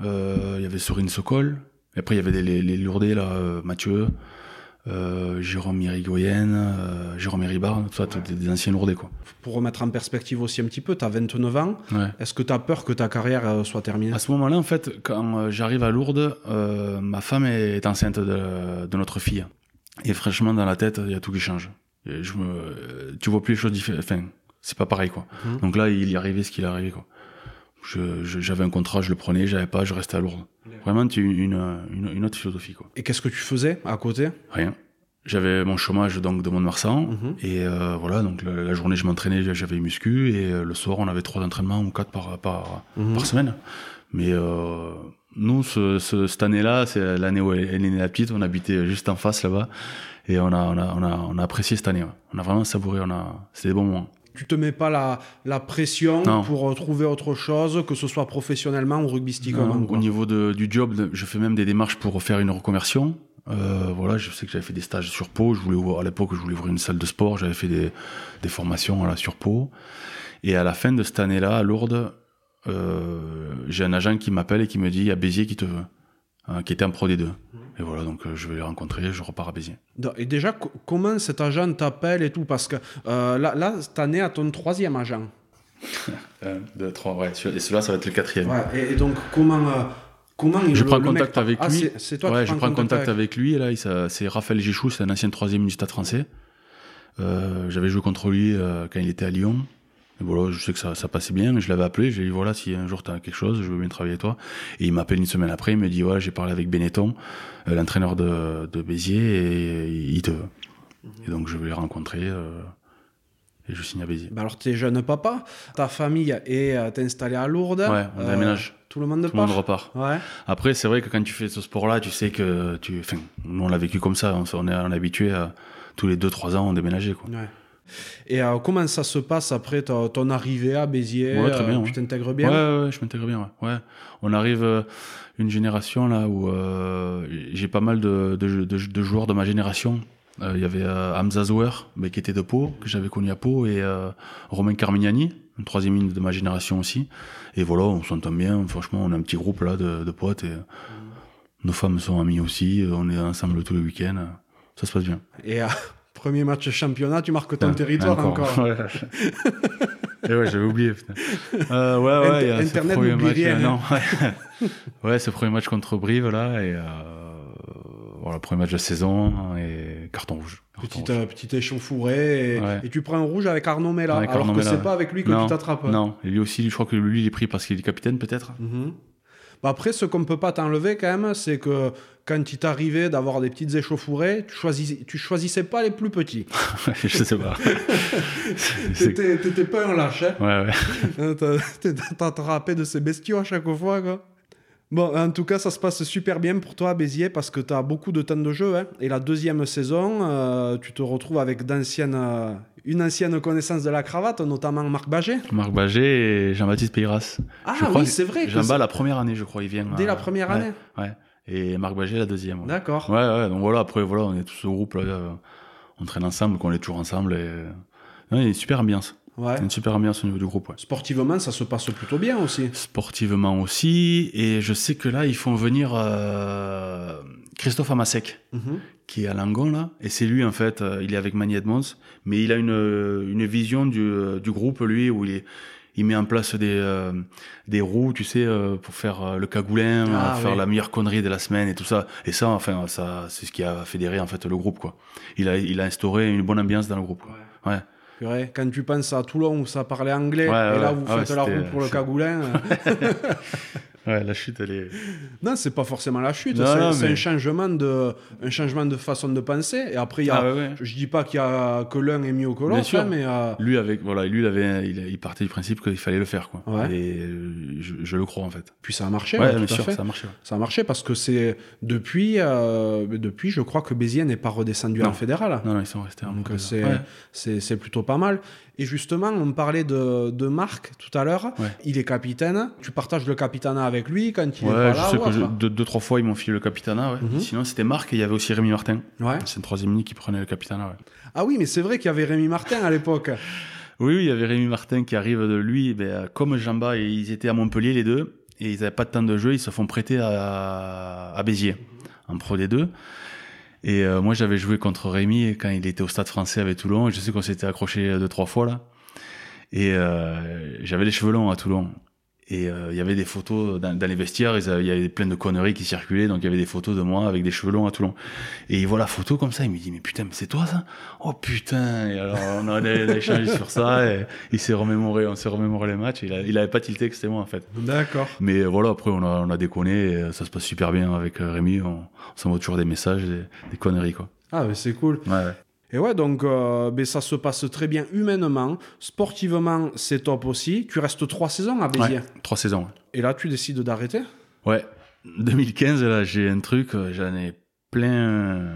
euh, il y avait Sorine Sokol et après il y avait des, les, les Lourdais là Mathieu euh, Jérôme Irigoyen euh, Jérôme Iribar tout ça tout des, des anciens Lourdais quoi Pour remettre en perspective aussi un petit peu, tu as 29 ans. ouais Est-ce que tu as peur que ta carrière euh, soit terminée? À ce moment-là, en fait, quand j'arrive à Lourdes, euh, ma femme est enceinte de, de notre fille. Et franchement, dans la tête, il y a tout qui change. Et je me, tu vois plus les choses différentes. Enfin, c'est pas pareil, quoi. Mhm. Donc là, il y arrivait ce qu'il est arrivé, quoi. Je- je- J'avais un contrat, je le prenais, j'avais pas, je restais à Lourdes. Vraiment, tu une, une, une autre philosophie, quoi. Et qu'est-ce que tu faisais à côté? Rien. j'avais mon chômage donc de Mont-de-Marsan. Mhm. Et euh, voilà, donc la, la journée, je m'entraînais, j'avais muscu. Et euh, le soir, on avait trois entraînements ou quatre par, par, Mhm. par semaine. Mais euh, nous, ce, ce- cette année-là, c'est l'année où elle elle est née la petite, on habitait juste en face là-bas. Et on a, on, a, on, a, on a apprécié cette année. ouais. On a vraiment savouré, on a... c'était des bons moments. Tu te mets pas la, la pression Non. pour euh, trouver autre chose, que ce soit professionnellement ou rugbystiquement. Au niveau de- du job, je fais même des démarches pour faire une reconversion. Euh, voilà, je sais que j'avais fait des stages sur Pau. Je voulais ouvrir- à l'époque, je voulais ouvrir une salle de sport. J'avais fait des, des formations voilà, sur Pau. Et à la fin de cette année-là, à Lourdes, euh, j'ai un agent qui m'appelle et qui me dit il y a Béziers qui te veut, hein, qui était en Pro D2. Et voilà, donc euh, je vais les rencontrer. Je repars à Béziers. Et déjà, co- comment cet agent t'appelle et tout? Parce que euh, là, là, cette année, à ton troisième agent. *laughs* Un, deux, trois, ouais. Et celui-là, ça va être le quatrième. Ouais, et, et donc, comment, euh, comment il- Je prends le contact mec- avec Ah, lui. c'est- C'est toi ouais, qui je prends contact avec lui. Et là, c'est Raphaël Gichou, c'est un ancien troisième du Stade français. Euh, J'avais joué contre lui euh, quand il était à Lyon. Et voilà, je sais que ça, ça passait bien. Je l'avais appelé. J'ai dit voilà, si un jour tu as quelque chose, je veux bien travailler avec toi. Et il m'appelle une semaine après. Il me dit voilà, j'ai parlé avec Benetton, euh, l'entraîneur de, de Béziers, et il te veut. Et donc je vais les rencontrer. euh, et je signe à Béziers. Bah alors, t'es jeune papa, ta famille est euh, installée à Lourdes. Ouais, on déménage. Tout le monde Tout le part monde repart. Ouais. Après, c'est vrai que quand tu fais ce sport-là, tu sais que tu. Enfin, nous on l'a vécu comme ça. On, s- on est, on est habitué à tous les 2-3 ans on déménageait quoi. ouais. Et euh, comment ça se passe après ton arrivée à Béziers Ouais, très bien, euh, ouais. Tu t'intègres bien? Ouais, ouais, je m'intègre bien. Ouais. On arrive euh, une génération là où euh, j'ai pas mal de, de, de- de joueurs de ma génération. Il y avait Hamza Zouer, mais qui était de Pau, que j'avais connu à Pau, et Romain Carmignani, une troisième ligne de ma génération aussi. Et voilà, on s'entend bien. Franchement, on a un petit groupe là de, potes et nos femmes sont amies aussi. On est ensemble tous les week-ends. Ça se passe bien. Et premier match championnat, tu marques ton Ah, territoire encore. *laughs* Et ouais, j'avais oublié. *laughs* Euh, ouais, ouais, Inter- il y a ce Internet premier match. rien, euh, hein. non, ouais. *laughs* ouais, ce premier match contre Brive là et euh, voilà, premier match de saison et carton rouge. Carton Petite, rouge. euh, petite échauffourée. Et, Ouais. et tu prends un rouge avec Arnaud Mella. Avec alors Arnaud que c'est pas avec lui que non, tu t'attrapes. Non, et lui aussi, je crois que lui il est pris parce qu'il est capitaine peut-être. Mhm. Bah après, ce qu'on peut pas t'enlever quand même, c'est que quand il t'arrivait d'avoir des petites échauffourées, tu choisissais, tu choisissais pas les plus petits. *laughs* je sais pas. *laughs* T'étais pas un lâche. Hein. ouais, ouais. *laughs* Hein, attrapé de ces bestiaux à chaque fois, quoi. Bon, en tout cas, ça se passe super bien pour toi, Béziers, parce que tu as beaucoup de temps de jeu. hein. Et la deuxième saison, euh, tu te retrouves avec d'anciennes, euh, une ancienne connaissance de la cravate, notamment Marc Baget. Marc Baget et Jean-Baptiste Peyras. Ah Je crois oui, c'est vrai. Jean-Baptiste la première année, je crois, il vient. Dès euh, la première ouais, année Ouais. Et Marc Baget la deuxième. ouais. D'accord. Ouais, ouais, donc voilà, après, voilà, on est tous au groupe, là, euh, on traîne ensemble, qu'on est toujours ensemble, et... Non, il y a une super ambiance, Ouais. Une super ambiance au niveau du groupe, ouais. Sportivement, ça se passe plutôt bien aussi. Sportivement aussi, et je sais que là, ils font venir euh, Christophe Amasek, Mhm. qui est à Langon, là, et c'est lui, en fait, euh, il est avec Mani Edmonds, mais il a une, euh, une vision du, euh, du groupe, lui, où il est... Il met en place des, euh, des roues, tu sais, euh, pour faire euh, le cagoulin, Ah, faire la meilleure connerie de la semaine et tout ça. Et ça, enfin, ça, c'est ce qui a fédéré en fait le groupe, quoi. Il a, il a instauré une bonne ambiance dans le groupe. quoi. Ouais. Purée, Quand tu penses à Toulon où ça parlait anglais, Ouais, et là ouais. vous Ah ouais, faites la roue pour le cagoulin. *laughs* *laughs* Ouais, la chute, elle est. non, c'est pas forcément la chute, c'est mais- un, changement de, un changement de façon de penser. Et après, il y a, Ah ouais, ouais. je, dis pas qu'il y a que l'un est mieux que l'autre, hein, mais euh, Lui, avec, voilà, lui, il avait, il, il partait du principe qu'il fallait le faire, quoi. Ouais. Et euh, je, je le crois, en fait. puis ça a marché. Ouais, ouais, bien sûr, fait. ça a marché. Ça a marché parce que c'est depuis, euh, depuis, je crois que Béziers n'est pas redescendu Non. en fédéral. Non, non, ils sont restés en Donc c'est plutôt pas mal. Et justement, on parlait de, de Marc tout à l'heure. Ouais. Il est capitaine. Tu partages le capitanat avec lui quand il est pas je là. sais ou que je- deux, deux, trois fois, ils m'ont filé le capitanat, ouais. Mhm. Sinon, c'était Marc et il y avait aussi Rémi Martin. Ouais. C'est une troisième ligne qui prenait le capitanat, ouais. Ah oui, mais c'est vrai qu'il y avait Rémi Martin à l'époque. *laughs* Oui, oui, il y avait Rémi Martin qui arrive de lui, ben, euh, comme Jamba, et ils étaient à Montpellier les deux, et ils n'avaient pas de temps de jeu, ils se font prêter à, à Béziers, en Pro D2. Et euh, moi, j'avais joué contre Rémi quand il était au Stade français avec Toulon, et je sais qu'on s'était accroché deux, trois fois là. Et euh, j'avais les cheveux longs à Toulon. Et euh, il y avait des photos dans, dans les vestiaires, il y avait plein de conneries qui circulaient, donc il y avait des photos de moi avec des cheveux longs à Toulon. Et il voit la photo comme ça, il me dit, mais putain, mais c'est toi ça? Oh putain Et alors on a, échangé sur ça, et il s'est remémoré, on s'est remémoré les matchs, il, a, il avait pas tilté que c'était moi en fait. D'accord. Mais euh, voilà, après on a, on a déconné, et euh, ça se passe super bien avec Rémi, on, on s'envoie toujours des messages, des, des conneries quoi. Ah, mais c'est cool. Ouais, ouais. Et ouais, donc euh, ben, ça se passe très bien humainement. Sportivement, c'est top aussi. Tu restes trois saisons à Béziers. Ouais, trois saisons. Et là, tu décides d'arrêter? Ouais, 2015, là, j'ai un truc, euh, j'en ai plein,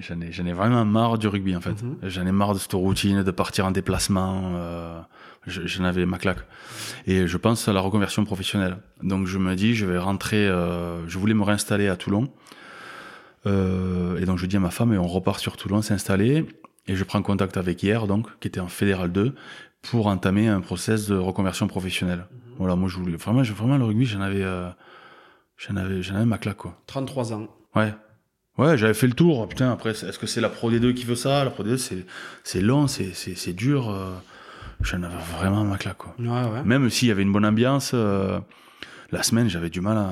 j'en ai, j'en ai vraiment marre du rugby, en fait. Mhm. J'en ai marre de cette routine, de partir en déplacement, euh, je- j'en avais ma claque. Et je pense à la reconversion professionnelle. Donc je me dis, je vais rentrer, euh, je voulais me réinstaller à Toulon. Euh, et donc je dis à ma femme, et on repart sur Toulon, s'installer. Et je prends contact avec hier, donc, qui était en Fédéral 2, pour entamer un process de reconversion professionnelle. Voilà, moi je voulais, vraiment, je- vraiment le rugby, j'en avais, euh, J'en avais, j'en avais ma claque, quoi. 33 ans. Ouais. Ouais, j'avais fait le tour. Putain, après, est-ce que c'est la Pro D2 qui veut ça? La Pro D2, c'est, c'est long, c'est, c'est, c'est dur. euh, J'en avais vraiment ma claque, quoi. Ouais, ouais. Même s'il y avait une bonne ambiance, la semaine, j'avais du mal à,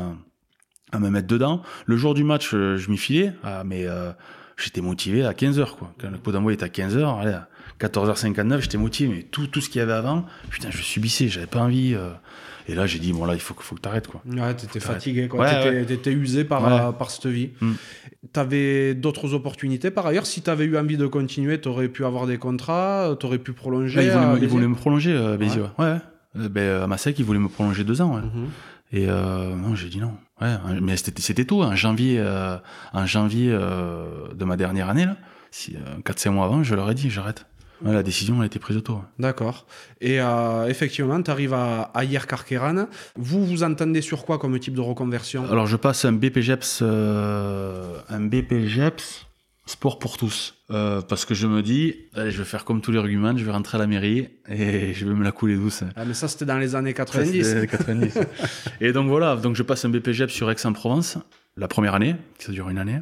à me mettre dedans. Le jour du match, euh, je m'y filais, ah, mais euh, j'étais motivé à 15h, quoi. Quand le pot d'envoi était à 15h, allez, à 14h59, j'étais motivé, mais tout, tout ce qu'il y avait avant, putain, je subissais, j'avais pas envie. euh. Et là, j'ai dit, bon, là, il faut, que- faut que t'arrêtes, quoi. Ouais, t'étais fatigué, quoi. Ouais, t'étais, ouais. t'étais usé par, Ouais. euh, par cette vie. Mm. T'avais d'autres opportunités par ailleurs. Si t'avais eu envie de continuer, t'aurais pu avoir des contrats, t'aurais pu prolonger. Là, il, voulait à me, il prolonger, euh, Béziers, ouais. ben, à Massec, il voulait me prolonger deux ans, ouais. Et euh, j'ai dit non. Ouais, mais c'était, c'était tôt, en janvier, euh, en janvier euh, de ma dernière année, là. Si, euh, 4-5 mois avant, je leur ai dit, j'arrête. Ouais, la décision a été prise tôt. D'accord. Et euh, effectivement, tu arrives à, à Hier Carqueran. Vous vous entendez sur quoi comme type de reconversion? Alors, je passe un BPGEPS, euh, un BPGEPS sport pour tous. Euh, parce que je me dis, allez, je vais faire comme tous les rugbyman, je vais rentrer à la mairie et *laughs* je vais me la couler douce. Ah, mais ça, c'était dans les années Ça, 90. c'était les 90. *laughs* et donc voilà, donc je passe un BPGEP sur Aix-en-Provence, la première année, ça dure une année.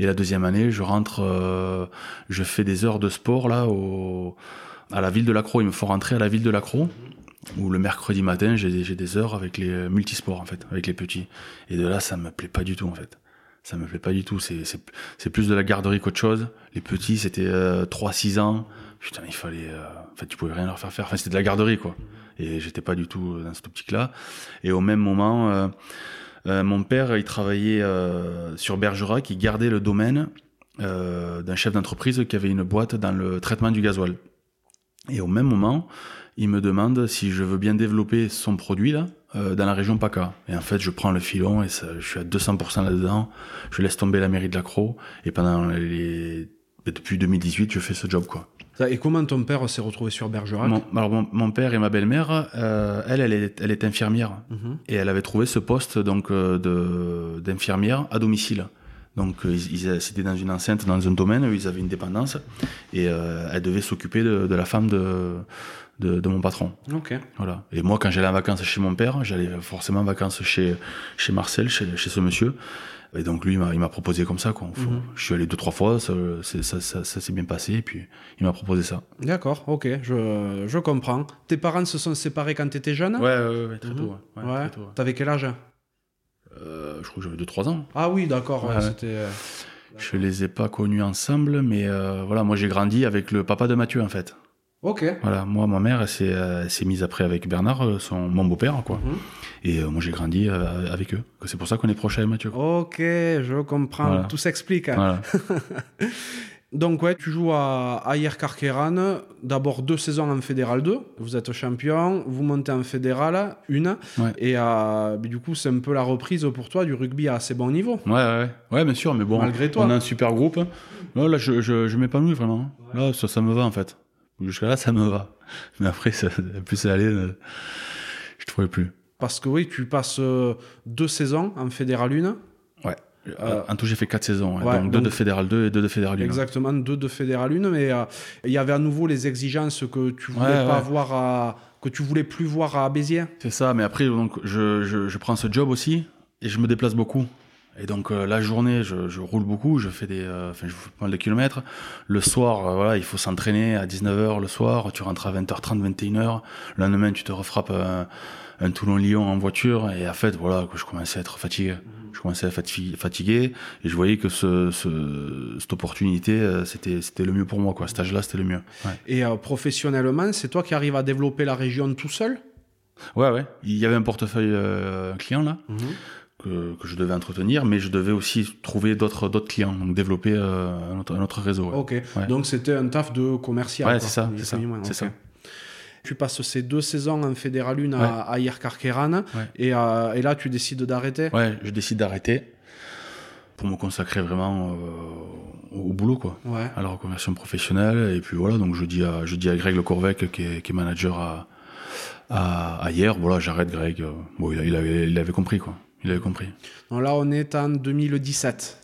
Et la deuxième année, je rentre, euh, je fais des heures de sport là au, à la ville de Lacro. Il me faut rentrer à la ville de Lacro, où le mercredi matin, j'ai des, j'ai des heures avec les multisports en fait, avec les petits. Et de là, ça me plaît pas du tout en fait. Ça me plaît pas du tout. C'est, plus de la garderie qu'autre chose. Les petits, c'était euh, 3-6 ans. Putain, il fallait. euh, en fait, tu pouvais rien leur faire faire. Enfin, c'était de la garderie, quoi. Et j'étais pas du tout dans cette optique-là. Et au même moment, euh, euh, mon père, il travaillait euh, sur Bergerac, il gardait le domaine euh, d'un chef d'entreprise qui avait une boîte dans le traitement du gasoil. Et au même moment, il me demande si je veux bien développer son produit là euh, dans la région PACA. Et en fait, je prends le filon et ça, je suis à 200% là-dedans. Je laisse tomber la mairie de Lacro et pendant les depuis 2018, je fais ce job quoi. Et comment ton père s'est retrouvé sur Bergerac? Mon, alors mon, mon père et ma belle-mère, euh, elle, elle est, elle est infirmière Mhm. et elle avait trouvé ce poste donc euh, d'infirmière à domicile. Donc euh, ils, ils- c'était dans une enceinte, dans un domaine où ils avaient une dépendance et elle devait s'occuper de, de la femme de, de, de mon patron. Ok. Voilà. Et moi, quand j'allais en vacances chez mon père, j'allais forcément en vacances chez, chez Marcel, chez, chez ce monsieur. Et donc lui, il m'a- proposé comme ça. Quoi. Faut- Mhm. Je suis allé deux, trois fois, ça, ça, ça, ça s'est bien passé, et puis il m'a proposé ça. D'accord, ok, je, je comprends. Tes parents se sont séparés quand tu étais jeune? Ouais, ouais, ouais, très Mhm. tôt. Ouais, Ouais, Ouais. très tôt, ouais. T'avais quel âge? Euh, je crois que j'avais deux, trois ans. Ah oui, d'accord, c'était... euh, Je les ai pas connus ensemble, mais euh, voilà, moi j'ai grandi avec le papa de Mathieu en fait. Ok. Voilà, moi ma mère elle s'est, euh, elle s'est mise après avec Bernard, euh, son mon beau-père quoi. Mhm. Et euh, moi j'ai grandi euh, avec eux. C'est pour ça qu'on est proche avec Mathieu. quoi. Ok, je comprends, Voilà. tout s'explique. Voilà. *laughs* Donc ouais, tu joues à Ayer Carqueran, d'abord deux saisons en Fédéral 2, vous êtes champion, vous montez en Fédéral, une, Ouais. et euh, du coup c'est un peu la reprise pour toi du rugby à assez bon niveau. Ouais, ouais, ouais, bien sûr, mais bon, Malgré toi. on a un super groupe. Là, là je, je, je m'épanouis vraiment. Là, ça, ça me va en fait. Jusqu'à là, ça me va. Mais après, ça, plus ça allait, euh, je trouvais plus. Parce que oui, tu passes euh, deux saisons en Fédéral 1, Ouais. Euh, en tout, j'ai fait quatre saisons. ouais. donc deux de Fédéral 2 et deux de Fédéral 1. exactement deux de Fédéral 1, mais euh, il y avait à nouveau les exigences que tu voulais Ouais, pas ouais. voir à, que tu voulais plus voir à Béziers. C'est ça, mais après, donc, je, je, je prends ce job aussi et je me déplace beaucoup. Et donc euh, la journée, je, je, roule beaucoup, je fais des, euh, enfin je fais pas mal de kilomètres. Le soir, euh, voilà, il faut s'entraîner à 19h le soir. Tu rentres à 20h30, 21h. Le lendemain, tu te refrappes un, un Toulon-Lyon en voiture. Et en fait, voilà, que je commençais à être fatigué. Je commençais à être fatigué et je voyais que ce, ce, cette opportunité, c'était c'était le mieux pour moi, quoi. Cet âge-là, c'était le mieux. Ouais. Et professionnellement, c'est toi qui arrives à développer la région tout seul? Ouais, ouais. Il y avait un portefeuille client là. -hmm que, que, je devais entretenir, mais je devais aussi trouver d'autres d'autres clients, donc développer euh, un, autre, un, autre, réseau. Ouais. Ok. Ouais. Donc c'était un taf de commercial. Ouais, c'est ça, c'est ça. Okay. ça. Tu passes ces deux saisons en Fédéral 1 à, à Yerkarkeran, et, euh, et, là tu décides d'arrêter? Ouais, je décide d'arrêter pour me consacrer vraiment euh, au boulot, quoi, à la reconversion professionnelle. Et puis voilà, donc je dis à, je dis à Greg Le Corvec, qui est, qui est manager à, à, à hier, voilà, j'arrête Greg. Bon, il, il, avait, il avait compris, quoi. Il avait compris. Donc là, on est en 2017.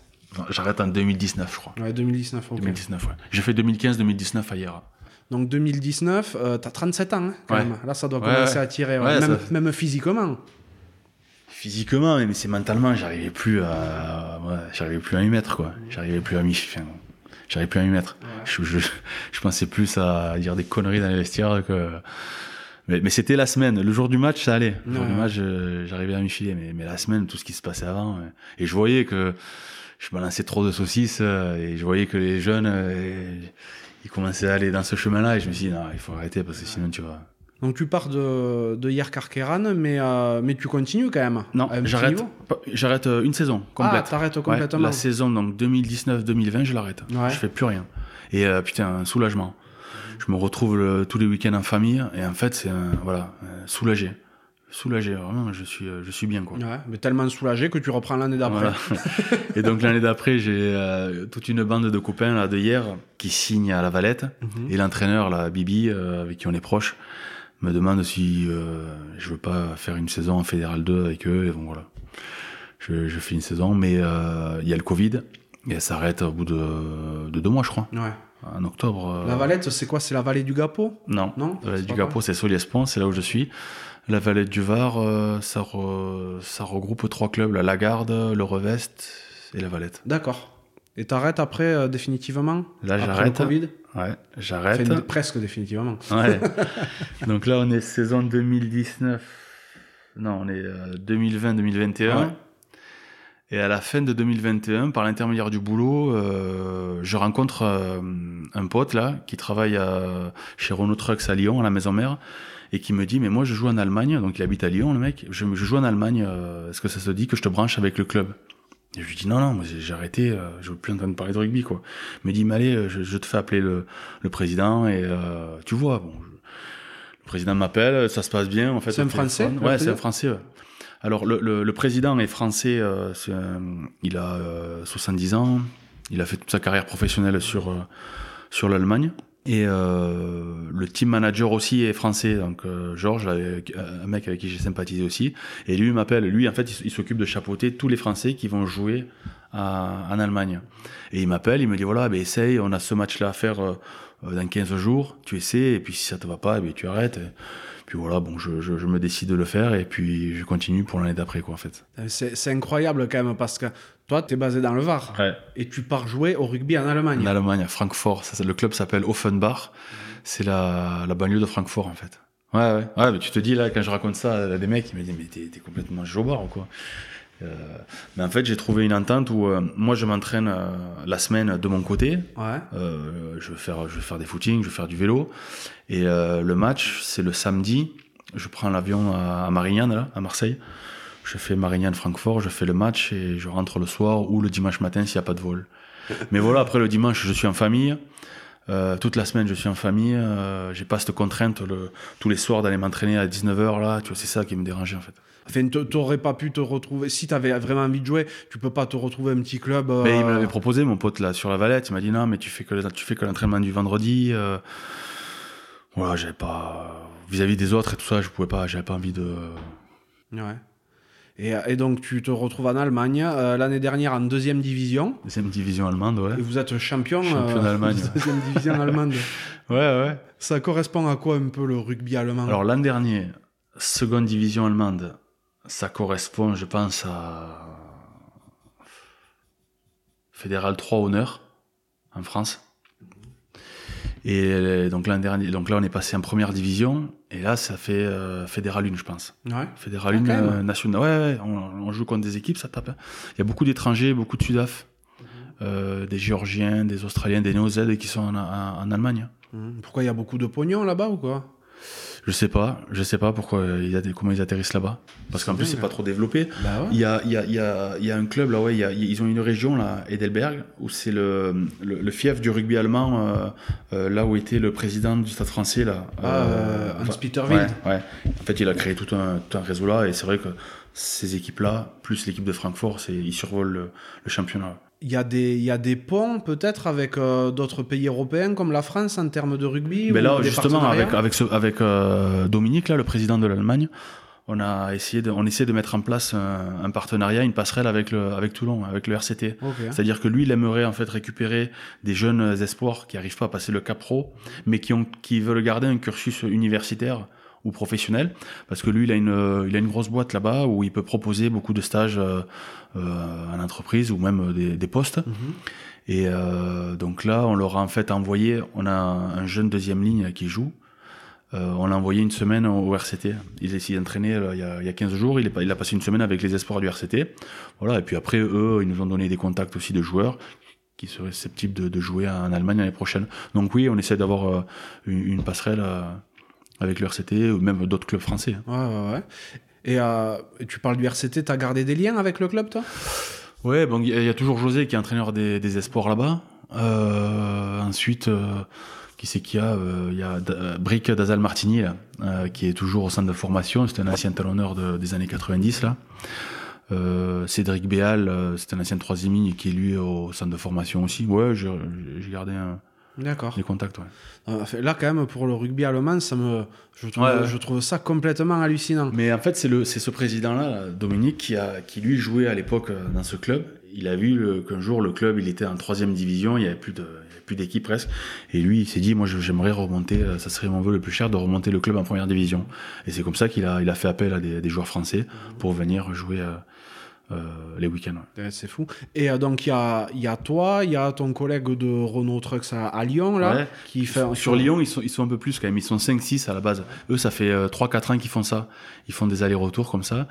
J'arrête en 2019, je crois. Ouais, 2019, ok. 2019, ouais. J'ai fait 2015-2019 à hier. Donc 2019, euh, t'as 37 ans, hein, quand ouais. même. Là, ça doit commencer à tirer, même, ça... même, physiquement. Physiquement, mais c'est mentalement, j'arrivais plus à, j'arrivais plus à y mettre, quoi. J'arrivais plus à m'y, enfin, j'arrivais plus à y mettre. Je, je, je, pensais plus à dire des conneries dans les vestiaires que mais, mais c'était la semaine. Le jour du match, ça allait. Le jour du match, j'arrivais à m'y filer. Mais, mais la semaine, tout ce qui se passait avant. Et je voyais que je balançais trop de saucisses. Et je voyais que les jeunes, ils commençaient à aller dans ce chemin-là. Et je me suis dit, non, il faut arrêter parce que sinon tu vas. Donc tu pars de, de hier Karkeran, mais, euh, mais tu continues quand même Non, j'arrête, j'arrête une saison complète. Ah, t'arrêtes complètement. Ouais, la saison donc 2019-2020, je l'arrête. Ouais. Je fais plus rien. Et euh, putain, un soulagement je me retrouve le, tous les week-ends en famille et en fait c'est voilà soulagé. Soulagé vraiment je suis je suis bien quoi. Ouais, mais tellement soulagé que tu reprends l'année d'après. Voilà. *laughs* et donc l'année d'après j'ai euh, toute une bande de copains là de hier qui signent à la Valette. Mm -hmm. et l'entraîneur là Bibi euh, avec qui on est proche me demande si euh, je veux pas faire une saison en fédéral 2 avec eux. Et donc voilà. Je, je fais une saison mais euh, il y a le Covid et elle s'arrête au bout de, de deux mois je crois. Ouais en octobre. Euh... La Valette, c'est quoi? C'est la vallée du Gapot Non, non? La vallée du Gapot, c'est Soliespont, c'est là où je suis. La vallée du Var, euh, ça, re... ça regroupe trois clubs, la Lagarde, le Revest et la Valette. D'accord. Et t'arrêtes après euh, définitivement? Là, j'arrête. Covid? Ouais, j'arrête. Enfin, presque définitivement. Ouais. *laughs* *laughs* Donc là, on est saison 2019. Non, on est 2020-2021. Ouais. Et à la fin de 2021, par l'intermédiaire du boulot, euh, je rencontre euh, un pote là qui travaille à, chez Renault Trucks à Lyon, à la maison mère, et qui me dit mais moi je joue en Allemagne, donc il habite à Lyon le mec, je, je joue en Allemagne, euh, est-ce que ça se dit que je te branche avec le club? Et je lui dis non non, moi j'ai arrêté, euh, je veux plus entendre parler de rugby quoi. Il me dit mais allez, je, je te fais appeler le, le président et euh, tu vois bon. Je, le président m'appelle, ça se passe bien en fait. C'est un français. Ouais, c'est un français. Ouais. Alors, le, le, le, président est français, euh, un, il a euh, 70 ans, il a fait toute sa carrière professionnelle sur, euh, sur l'Allemagne. Et euh, le team manager aussi est français, donc Georges, un mec avec qui j'ai sympathisé aussi. Et lui m'appelle, lui en fait, il, s'occupe de chapeauter tous les Français qui vont jouer à, en Allemagne. Et il m'appelle, il me dit voilà, ben essaye, on a ce match-là à faire dans 15 jours, tu essaies, et puis si ça te va pas, ben tu arrêtes. Puis voilà, bon, je, je, je, me décide de le faire et puis je continue pour l'année d'après, quoi, en fait. C'est incroyable quand même parce que toi, tu es basé dans le Var ouais. et tu pars jouer au rugby en Allemagne. En Allemagne, à Francfort. Ça, le club s'appelle Offenbach. C'est la, la banlieue de Francfort, en fait. Ouais, ouais. Ouais, mais tu te dis, là, quand je raconte ça à des mecs, ils me disent, mais t'es complètement jobard ou quoi euh, mais en fait, j'ai trouvé une entente où euh, moi je m'entraîne euh, la semaine de mon côté. Ouais. je vais faire, je vais faire des footings, je vais faire du vélo. Et le match, c'est le samedi. Je prends l'avion à, à Marignane, là, à Marseille. Je fais Marignane-Francfort, je fais le match et je rentre le soir ou le dimanche matin s'il n'y a pas de vol. *laughs* Mais voilà, après le dimanche, je suis en famille. Euh, toute la semaine, je suis en famille. Euh, j'ai pas cette contrainte le, tous les soirs d'aller m'entraîner à 19h là. Tu vois, c'est ça qui me dérangeait en fait. Enfin, t'aurais pas pu te retrouver. Si t'avais vraiment envie de jouer, tu peux pas te retrouver un petit club. Euh... Mais il me l'avait proposé, mon pote là sur la Valette. Il m'a dit non, mais tu fais que tu fais que l'entraînement du vendredi. Voilà, j'avais pas vis-à-vis -vis des autres et tout ça, je pouvais pas, j'avais pas envie de. Ouais. Et, et, donc tu te retrouves en Allemagne euh, l'année dernière en deuxième division. Deuxième division allemande, ouais. Et vous êtes champion. Champion euh, d'Allemagne. *laughs* deuxième division allemande. *laughs* Ouais, ouais. Ça correspond à quoi un peu le rugby allemand? Alors l'an dernier, seconde division allemande, ça correspond, je pense, à fédéral 3 honneur en France. Et euh, donc l'an dernier, donc là on est passé en première division et là ça fait euh, fédéral 1 je pense. Ouais. Fédéral Ah, 1 quand même. euh, national. Ouais, ouais, on, on joue contre des équipes, ça tape. hein. Il y a beaucoup d'étrangers, beaucoup de Sudaf, euh, des Géorgiens, des Australiens, des Néo-Z qui sont en, en- en Allemagne. Mhm. Pourquoi il y a beaucoup de pognon là-bas ou quoi? Je sais pas, je sais pas pourquoi ils comment ils atterrissent là-bas. Parce qu'en plus c'est pas trop développé. Bah ouais. Il y a, il y, a, il y, a, il y a un club là, ouais, il y a- ils ont une région là, Edelberg, où c'est le, le, le fief du rugby allemand, euh, euh, là où était le président du Stade Français là. Ah, euh, Hans enfin, Peter ouais, ouais. En fait, il a créé tout un, tout un réseau là, et c'est vrai que ces équipes là, plus l'équipe de Francfort, c'est ils survolent le, le championnat. Il y, a des, il y a des ponts peut-être avec euh, d'autres pays européens comme la France en termes de rugby Mais ou là, des justement, avec, avec, ce, avec euh, Dominique, là, le président de l'Allemagne, on a essayé de, on essaie de mettre en place un, un partenariat, une passerelle avec le, avec Toulon, avec le RCT. C'est-à-dire que lui, il aimerait en fait récupérer des jeunes espoirs qui n'arrivent pas à passer le cap pro, mais qui, ont, qui veulent garder un cursus universitaire ou professionnel, parce que lui, il a une, il a une grosse boîte là-bas où il peut proposer beaucoup de stages euh, en entreprise ou même des, des postes. Mhm. Et euh, donc là, on leur a en fait envoyé, on a un jeune deuxième ligne qui joue. Euh, on l'a envoyé une semaine au RCT. Il s'est entraîné euh, il, y a, il y a 15 jours. Il, est, pas- il a passé une semaine avec les espoirs du RCT. Voilà. Et puis après, eux, ils nous ont donné des contacts aussi de joueurs qui seraient susceptibles de, de jouer en Allemagne l'année prochaine. Donc oui, on essaie d'avoir euh, une, une passerelle avec le RCT ou même d'autres clubs français. Ouais, ouais, ouais. Et, euh, et tu parles du RCT, t'as gardé des liens avec le club, toi? Ouais, bon, il y, a- toujours José qui est entraîneur des, espoirs là-bas. Euh, ensuite, euh, qui c'est qu'il y a Euh, Il y a Brick Dazal Martini, là, qui est toujours au centre de formation. C'est un ancien talonneur de- des années 90, là. Cédric Béal, c'est un ancien troisième ligne qui est lui au centre de formation aussi. Ouais, j'ai gardé un- D'accord. des contacts. Ouais. Euh, Là, quand même, pour le rugby allemand, ça me... je, trouve, Ouais, ouais. je trouve ça complètement hallucinant. Mais en fait, c'est le, c'est ce président-là, là, Dominique, qui a, qui lui jouait à l'époque euh, dans ce club. Il a vu le- qu'un jour le club, il était en troisième division, il y avait plus de, il y avait plus d'équipe presque. Et lui, il s'est dit, moi, j'aimerais remonter, euh, ça serait mon vœu le plus cher de remonter le club en première division. Et c'est comme ça qu'il a, il a fait appel à des, des joueurs français pour venir jouer euh, les week-ends. ouais. C'est fou. Et euh, donc, il y a, y a toi, il y a ton collègue de Renault Trucks à, à Lyon, là, Ouais. qui fait... Sur Lyon, ils sont, ils sont un peu plus quand même. Ils sont 5-6 à la base. Eux, ça fait euh, 3-4 ans qu'ils font ça. Ils font des allers-retours comme ça.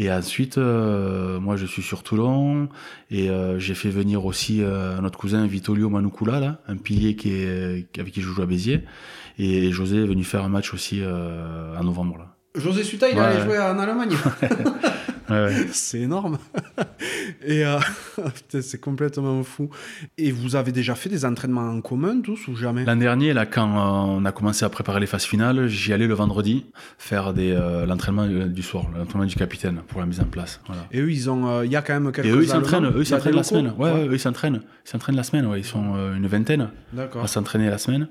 Et ensuite, euh, moi, je suis sur Toulon. Et euh, j'ai fait venir aussi euh, notre cousin Vitolio Manukula, là, un pilier qui est, avec qui je joue à Béziers. Et José est venu faire un match aussi euh, en novembre. Là. José Suta, il Ouais. allait jouer en Allemagne. *laughs* *laughs* Ouais, ouais. *laughs* c'est énorme. *laughs* Et euh, *laughs* c'est complètement fou. Et vous avez déjà fait des entraînements en commun, tous, ou jamais? L'an dernier, là, quand euh, on a commencé à préparer les phases finales, j'y allais le vendredi faire des, euh, l'entraînement du soir, l'entraînement du capitaine pour la mise en place. Voilà. Et eux, ils ont, il y a quand même quelques Et eux, ils s'entraînent, eux, ils la semaine. Ouais, ouais, eux, ils s'entraînent. Ils s'entraînent la semaine, ouais. Ils sont une vingtaine à s'entraîner la semaine.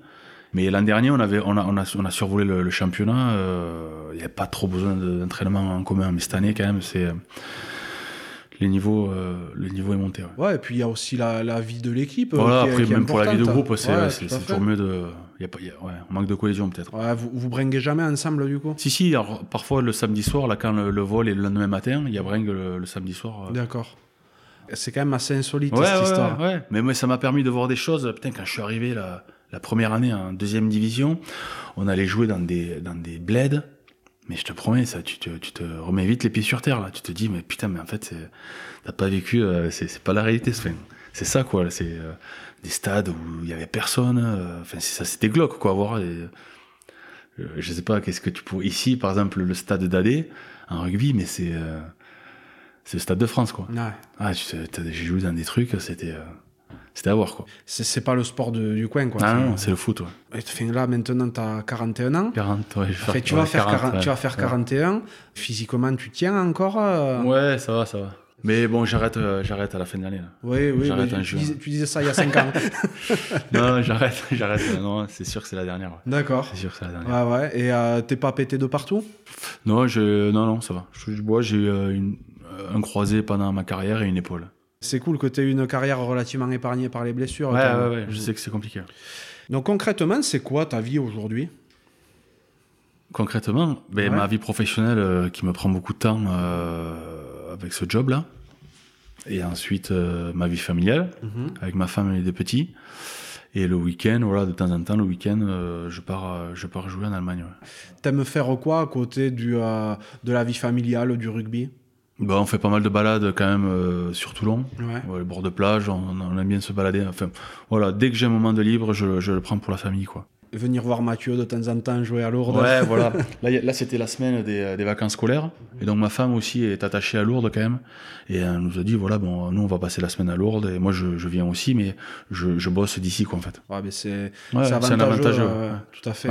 Mais l'an dernier, on, avait, on, a, on, a, on a survolé le, le championnat. euh, Il n'y a pas trop besoin de- d'entraînement en commun. Mais cette année, quand même, c'est. euh, les niveaux, euh, le niveau est monté. ouais. Ouais, et puis il y a aussi la, la vie de l'équipe. euh, Voilà, qui après, qui même pour la vie de groupe, c'est Ouais, toujours mieux de. Y a pas, il y a- ouais, on manque de cohésion, peut-être. Ouais, vous, vous bringuez jamais ensemble, du coup? Si, si, alors, parfois le samedi soir, là, quand le, le vol est le lendemain matin, il y a bringue le, le samedi soir. euh. D'accord. C'est quand même assez insolite, cette histoire. ouais, ouais. Mais moi, ça m'a permis de voir des choses. Putain, quand je suis arrivé la, la première année en deuxième division, on allait jouer dans des, dans des bleds. Mais je te promets, ça, tu te, tu te remets vite les pieds sur terre, là. Tu te dis, mais putain, mais en fait, c'est- t'as pas vécu, euh, c'est c'est pas la réalité. Enfin, c'est ça, quoi. C'est euh, des stades où il y avait personne. euh, Enfin, c'est ça, c'était glauque, quoi, voir. Et, je sais pas, qu'est-ce que tu pourrais. Ici, par exemple, le stade d'Adé, en rugby, mais c'est. euh, c'est le stade de France, quoi. Ouais. Ah, j'ai joué dans des trucs, c'était. C'était à voir, quoi. C'est pas le sport de- du coin, quoi. Ah non, c'est le foot, ouais. Enfin, là, maintenant, tu as 41 ans. 40, ouais, je vais Enfin, tu, vas faire 40, 40 tu ouais. vas faire 41. Physiquement, tu tiens encore euh Ouais, ça va, ça va. Mais bon, j'arrête, euh, j'arrête à la fin de l'année. Oui, oui. Un tu, disais, tu disais ça il y a 5 ans. *laughs* non, j'arrête, *laughs* j'arrête. Non, c'est sûr que c'est la dernière. ouais. D'accord. C'est sûr que c'est la dernière. Ouais, ouais. Et euh, t'es pas pété de partout? Non, je, non, non, ça va. Je, bois, j'ai eu une- un croisé pendant ma carrière et une épaule. C'est cool que tu aies une carrière relativement épargnée par les blessures. Ouais, toi. ouais, ouais. Je sais que c'est compliqué. Donc concrètement, c'est quoi ta vie aujourd'hui? Concrètement, ben, Ouais. ma vie professionnelle euh, qui me prend beaucoup de temps euh, avec ce job-là. Et ensuite, euh, ma vie familiale, Mhm. avec ma femme et les deux petits. Et le week-end, voilà, de temps en temps, le week-end, je, pars, je pars jouer en Allemagne. ouais. T'aimes faire quoi à côté du, de la vie familiale, du rugby? Bah, on fait pas mal de balades quand même euh, sur Toulon. Ouais. Ouais, le bord de plage, on, on aime bien se balader. Enfin, voilà, dès que j'ai un moment de libre, je, je le prends pour la famille, quoi. Venir voir Mathieu de temps en temps jouer à Lourdes. Ouais, voilà. *laughs* Là, là c'était la semaine des, des vacances scolaires. Et donc, ma femme aussi est attachée à Lourdes quand même. Et elle nous a dit, voilà, bon, nous, on va passer la semaine à Lourdes. Et moi, je, je viens aussi, mais je, je bosse d'ici, quoi, en fait. Ouais, mais c'est Ouais, avantageux. avantage, euh. Tout à fait.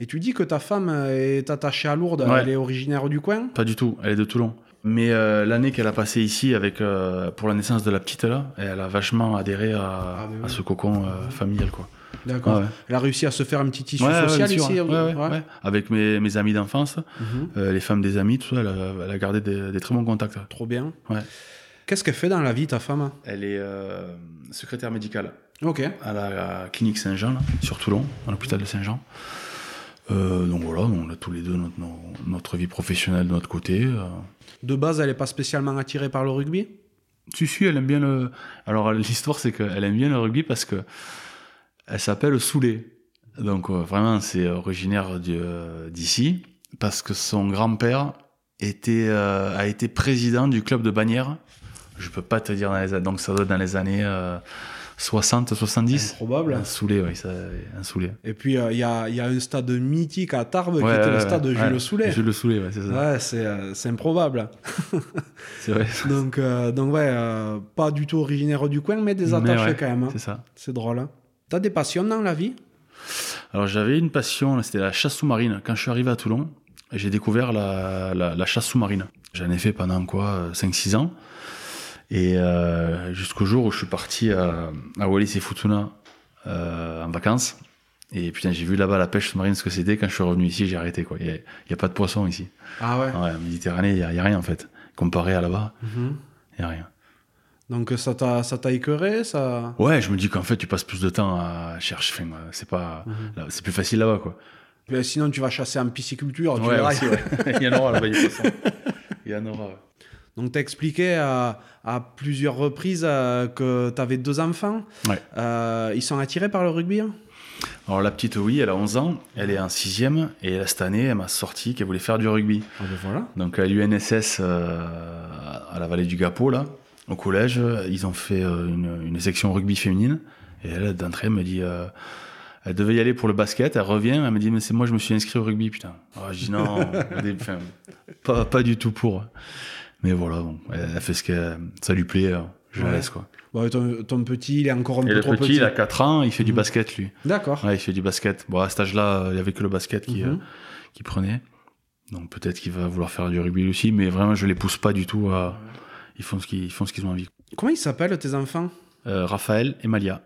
Et tu dis que ta femme est attachée à Lourdes, elle est originaire du coin? Pas du tout, elle est de Toulon. Mais euh, l'année qu'elle a passée ici avec euh, pour la naissance de la petite là, elle a vachement adhéré à, Ah, mais oui. à ce cocon euh, familial quoi. D'accord. Ouais, ouais. Elle a réussi à se faire un petit tissu Ouais, social ici. Avec mes, mes amis d'enfance, Mhm. les femmes des amis, tout ça, elle a, elle a gardé des, des très bons contacts. Trop bien. Qu'est-ce qu'elle fait dans la vie, ta femme? Elle est secrétaire médicale Ok. à la clinique Saint-Jean, là, sur Toulon, à l'hôpital de Saint-Jean. Donc voilà, on a tous les deux notre vie professionnelle de notre côté. De base, elle n'est pas spécialement attirée par le rugby? Si, si, elle aime bien le. Alors, l'histoire, c'est qu'elle aime bien le rugby parce que elle s'appelle Soulé. Donc, euh, vraiment, c'est originaire euh, d'ici parce que son grand-père euh, a été président du club de Bagnères. Je peux pas te dire dans les années. Donc, ça doit être dans les années 60, 70. Improbable. Un Soulé, oui, ça, un Soulé. Et puis, euh, il y, a, y a un stade mythique à Tarbes qui était le stade de Jules. Soulet. Jules Soulé, ouais, c'est ça. Ouais, c'est euh, improbable. *laughs* C'est vrai. *laughs* Donc, euh, donc ouais, pas du tout originaire du coin, mais des Mais ouais, quand même. hein. C'est ça. C'est drôle. hein. T'as des passions dans la vie? Alors j'avais une passion, c'était la chasse sous-marine. Quand je suis arrivé à Toulon, j'ai découvert la, la, la chasse sous-marine. J'en ai fait pendant quoi 5-6 ans. Et euh, jusqu'au jour où je suis parti à, à Wallis et Futuna euh, en vacances. Et putain, j'ai vu là-bas la pêche sous-marine, ce que c'était. Quand je suis revenu ici, j'ai arrêté. Il n'y a, pas de poisson ici. Ah ouais. Ouais, en Méditerranée, il n'y a, rien en fait. Comparé à là-bas, il n'y a rien. Donc ça t'a ça t'a écœuré ça? Ouais, je me dis qu'en fait, tu passes plus de temps à chercher. Enfin, c'est pas, Mhm. c'est plus facile là-bas, quoi. Sinon tu vas chasser en pisciculture. tu Ouais, verras. aussi, ouais. *laughs* il y en aura là-bas. Il y en aura. Donc t'as expliqué à, à plusieurs reprises euh, que t'avais deux enfants. Ouais. Euh, ils sont attirés par le rugby hein? Alors la petite, oui, elle a 11 ans, elle est en 6 et cette année, elle m'a sorti qu'elle voulait faire du rugby. Ah ben voilà. Donc à l'UNSS, euh, à la vallée du Gapot, là, au collège, ils ont fait une, une section rugby féminine. Et elle, d'entrée, elle me dit, euh, elle devait y aller pour le basket, elle revient, elle me dit, mais c'est moi, je me suis inscrit au rugby, putain. Alors, je dis non, enfin, pas du tout pour. Mais voilà, bon, elle, elle fait ce que ça lui plaît, euh, je la laisse, quoi. Bon, ton, ton petit, il est encore un Et peu le trop petit, petit. il a 4 ans, il fait du Mhm. basket, lui. D'accord. Ouais, il fait du basket. Bon, à cet âge-là, euh, il y avait que le basket qui, Mhm. euh, qui prenait. Donc peut-être qu'il va vouloir faire du rugby aussi, mais vraiment, je les pousse pas du tout à. Ils font ce qu'ils ils font ce qu'ils ont envie. Comment ils s'appellent tes enfants? Euh, Raphaël et Malia.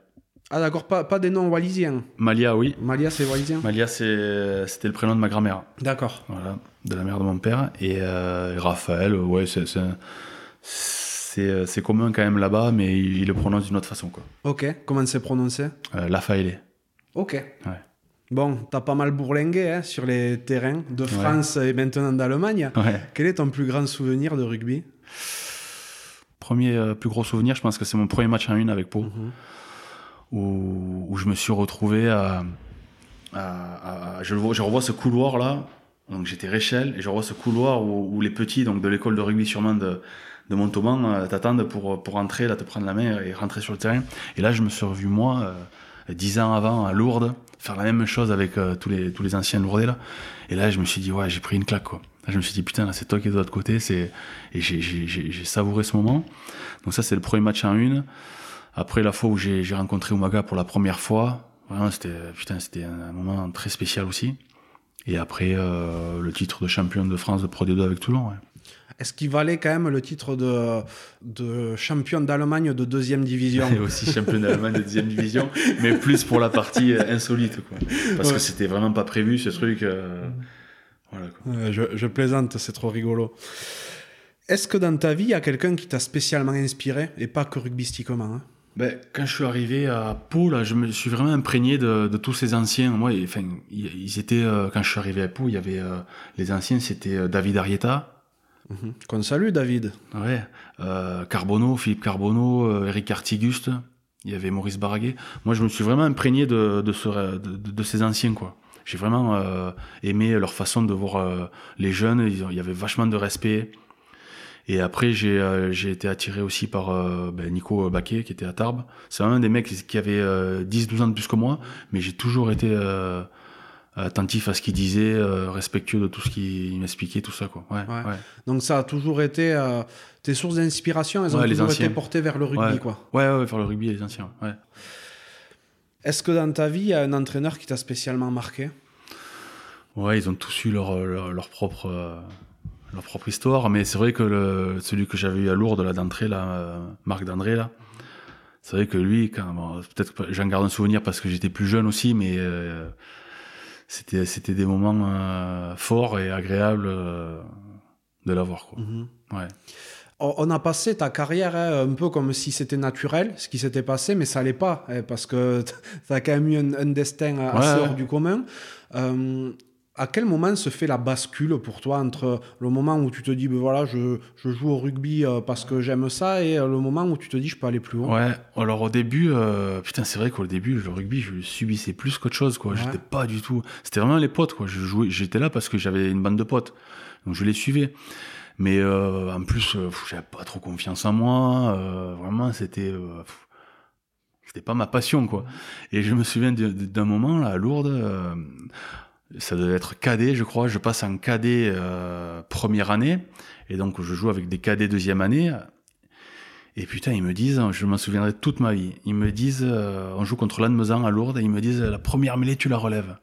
Ah d'accord, pas, pas des noms wallisiens. Malia, oui. Malia c'est wallisien Malia, c'est- c'était le prénom de ma grand-mère. D'accord. Voilà, de la mère de mon père. Et, euh, Raphaël, ouais, c'est c'est un- c'est c'est commun quand même là-bas, mais il, il le prononce d'une autre façon, quoi. Ok, comment c'est prononcé? Euh. Ok. Ouais. Bon, t'as pas mal bourlingué hein, sur les terrains de France et maintenant d'Allemagne. Ouais. Quel est ton plus grand souvenir de rugby? Premier euh, plus gros souvenir, je pense que c'est mon premier match en une avec Pau. Mhm. où, où je me suis retrouvé à. à- à- je, le vois- je revois ce couloir là, donc j'étais Réchel, et je revois ce couloir où, où les petits donc de l'école de rugby sûrement de, de Montauban euh, t'attendent pour, pour entrer, là, te prendre la main et rentrer sur le terrain. Et là, je me suis revu moi, euh, dix ans avant, à Lourdes, faire la même chose avec euh, tous, les, tous les anciens Lourdais là. Et là, je me suis dit, ouais, j'ai pris une claque quoi. Là, je me suis dit, putain, là, c'est toi qui es de l'autre côté, c'est... et j'ai- savouré ce moment. Donc, ça, c'est le premier match en une. Après la fois où j'ai rencontré Umaga pour la première fois, vraiment c'était putain c'était un moment très spécial aussi. Et après euh, le titre de champion de France de Pro D2 avec Toulon. Ouais. Est-ce qu'il valait quand même le titre de, de champion d'Allemagne de deuxième division Et *laughs* aussi champion d'Allemagne de deuxième division, mais plus pour la partie euh, insolite quoi. Parce Ouais. que c'était vraiment pas prévu ce truc. euh, voilà quoi. Euh, je, je plaisante, c'est trop rigolo. Est-ce que dans ta vie, il y a quelqu'un qui t'a spécialement inspiré, et pas que rugbystiquement hein? Ben, quand je suis arrivé à Pau, là, je me suis vraiment imprégné de, de tous ces anciens. Moi, et, enfin, ils étaient euh, quand je suis arrivé à Pau, il y avait euh, les anciens, c'était euh, David Arieta, Mhm. Qu'on salue, David. Ouais. Carbonneau, Philippe Carbonneau, Eric Artiguste. Il y avait Maurice Baraguet. Moi, je me suis vraiment imprégné de, de, ce, de, de ces anciens, quoi. J'ai vraiment aimé leur façon de voir les jeunes. Il y avait vachement de respect. Et après, j'ai euh, été attiré aussi par euh, ben, Nico Baquet, qui était à Tarbes. C'est un des mecs qui avait 10-12 ans de plus que moi, mais j'ai toujours été attentif à ce qu'il disait, respectueux de tout ce qu'il m'expliquait, tout ça. Quoi. Ouais, ouais. Ouais. Donc ça a toujours été tes sources d'inspiration, elles ont toujours été portées vers le rugby, quoi. Ouais, ouais, vers le rugby, les anciens. Ouais. Est-ce que dans ta vie, il y a un entraîneur qui t'a spécialement marqué? Ouais, ils ont tous eu leur, leur, propre, euh, leur propre histoire, mais c'est vrai que le, celui que j'avais eu à Lourdes, là, d'entrée, là, euh, Marc d'André, là, c'est vrai que lui, quand, peut-être que j'en garde un souvenir parce que j'étais plus jeune aussi, mais euh, c'était, c'était des moments forts et agréables de l'avoir, quoi. Mm-hmm. Ouais on a passé ta carrière hein, un peu comme si c'était naturel, ce qui s'était passé, mais ça l'est pas, hein, parce que *laughs* tu as quand même eu un, destin assez hors du commun. Euh, à quel moment se fait la bascule pour toi entre le moment où tu te dis, ben voilà, je, joue au rugby euh, parce que j'aime ça, et euh, le moment où tu te dis, je peux aller plus haut? Ouais, alors au début, putain, c'est vrai qu'au début, le rugby, je le subissais plus qu'autre chose, quoi. J'étais pas du tout. C'était vraiment les potes, quoi. Je jouais, j'étais là parce que j'avais une bande de potes, donc je les suivais. Mais euh, en plus, euh, j'avais pas trop confiance en moi. Euh, vraiment, c'était c'était pas ma passion, quoi. Et je me souviens d'un moment là à Lourdes. Ça devait être cadet, je crois. Je passe en cadet première année, et donc je joue avec des cadets deuxième année. Et putain, ils me disent, je m'en souviendrai toute ma vie. Ils me disent, on joue contre l'Anne à Lourdes, et ils me disent, la première mêlée, tu la relèves.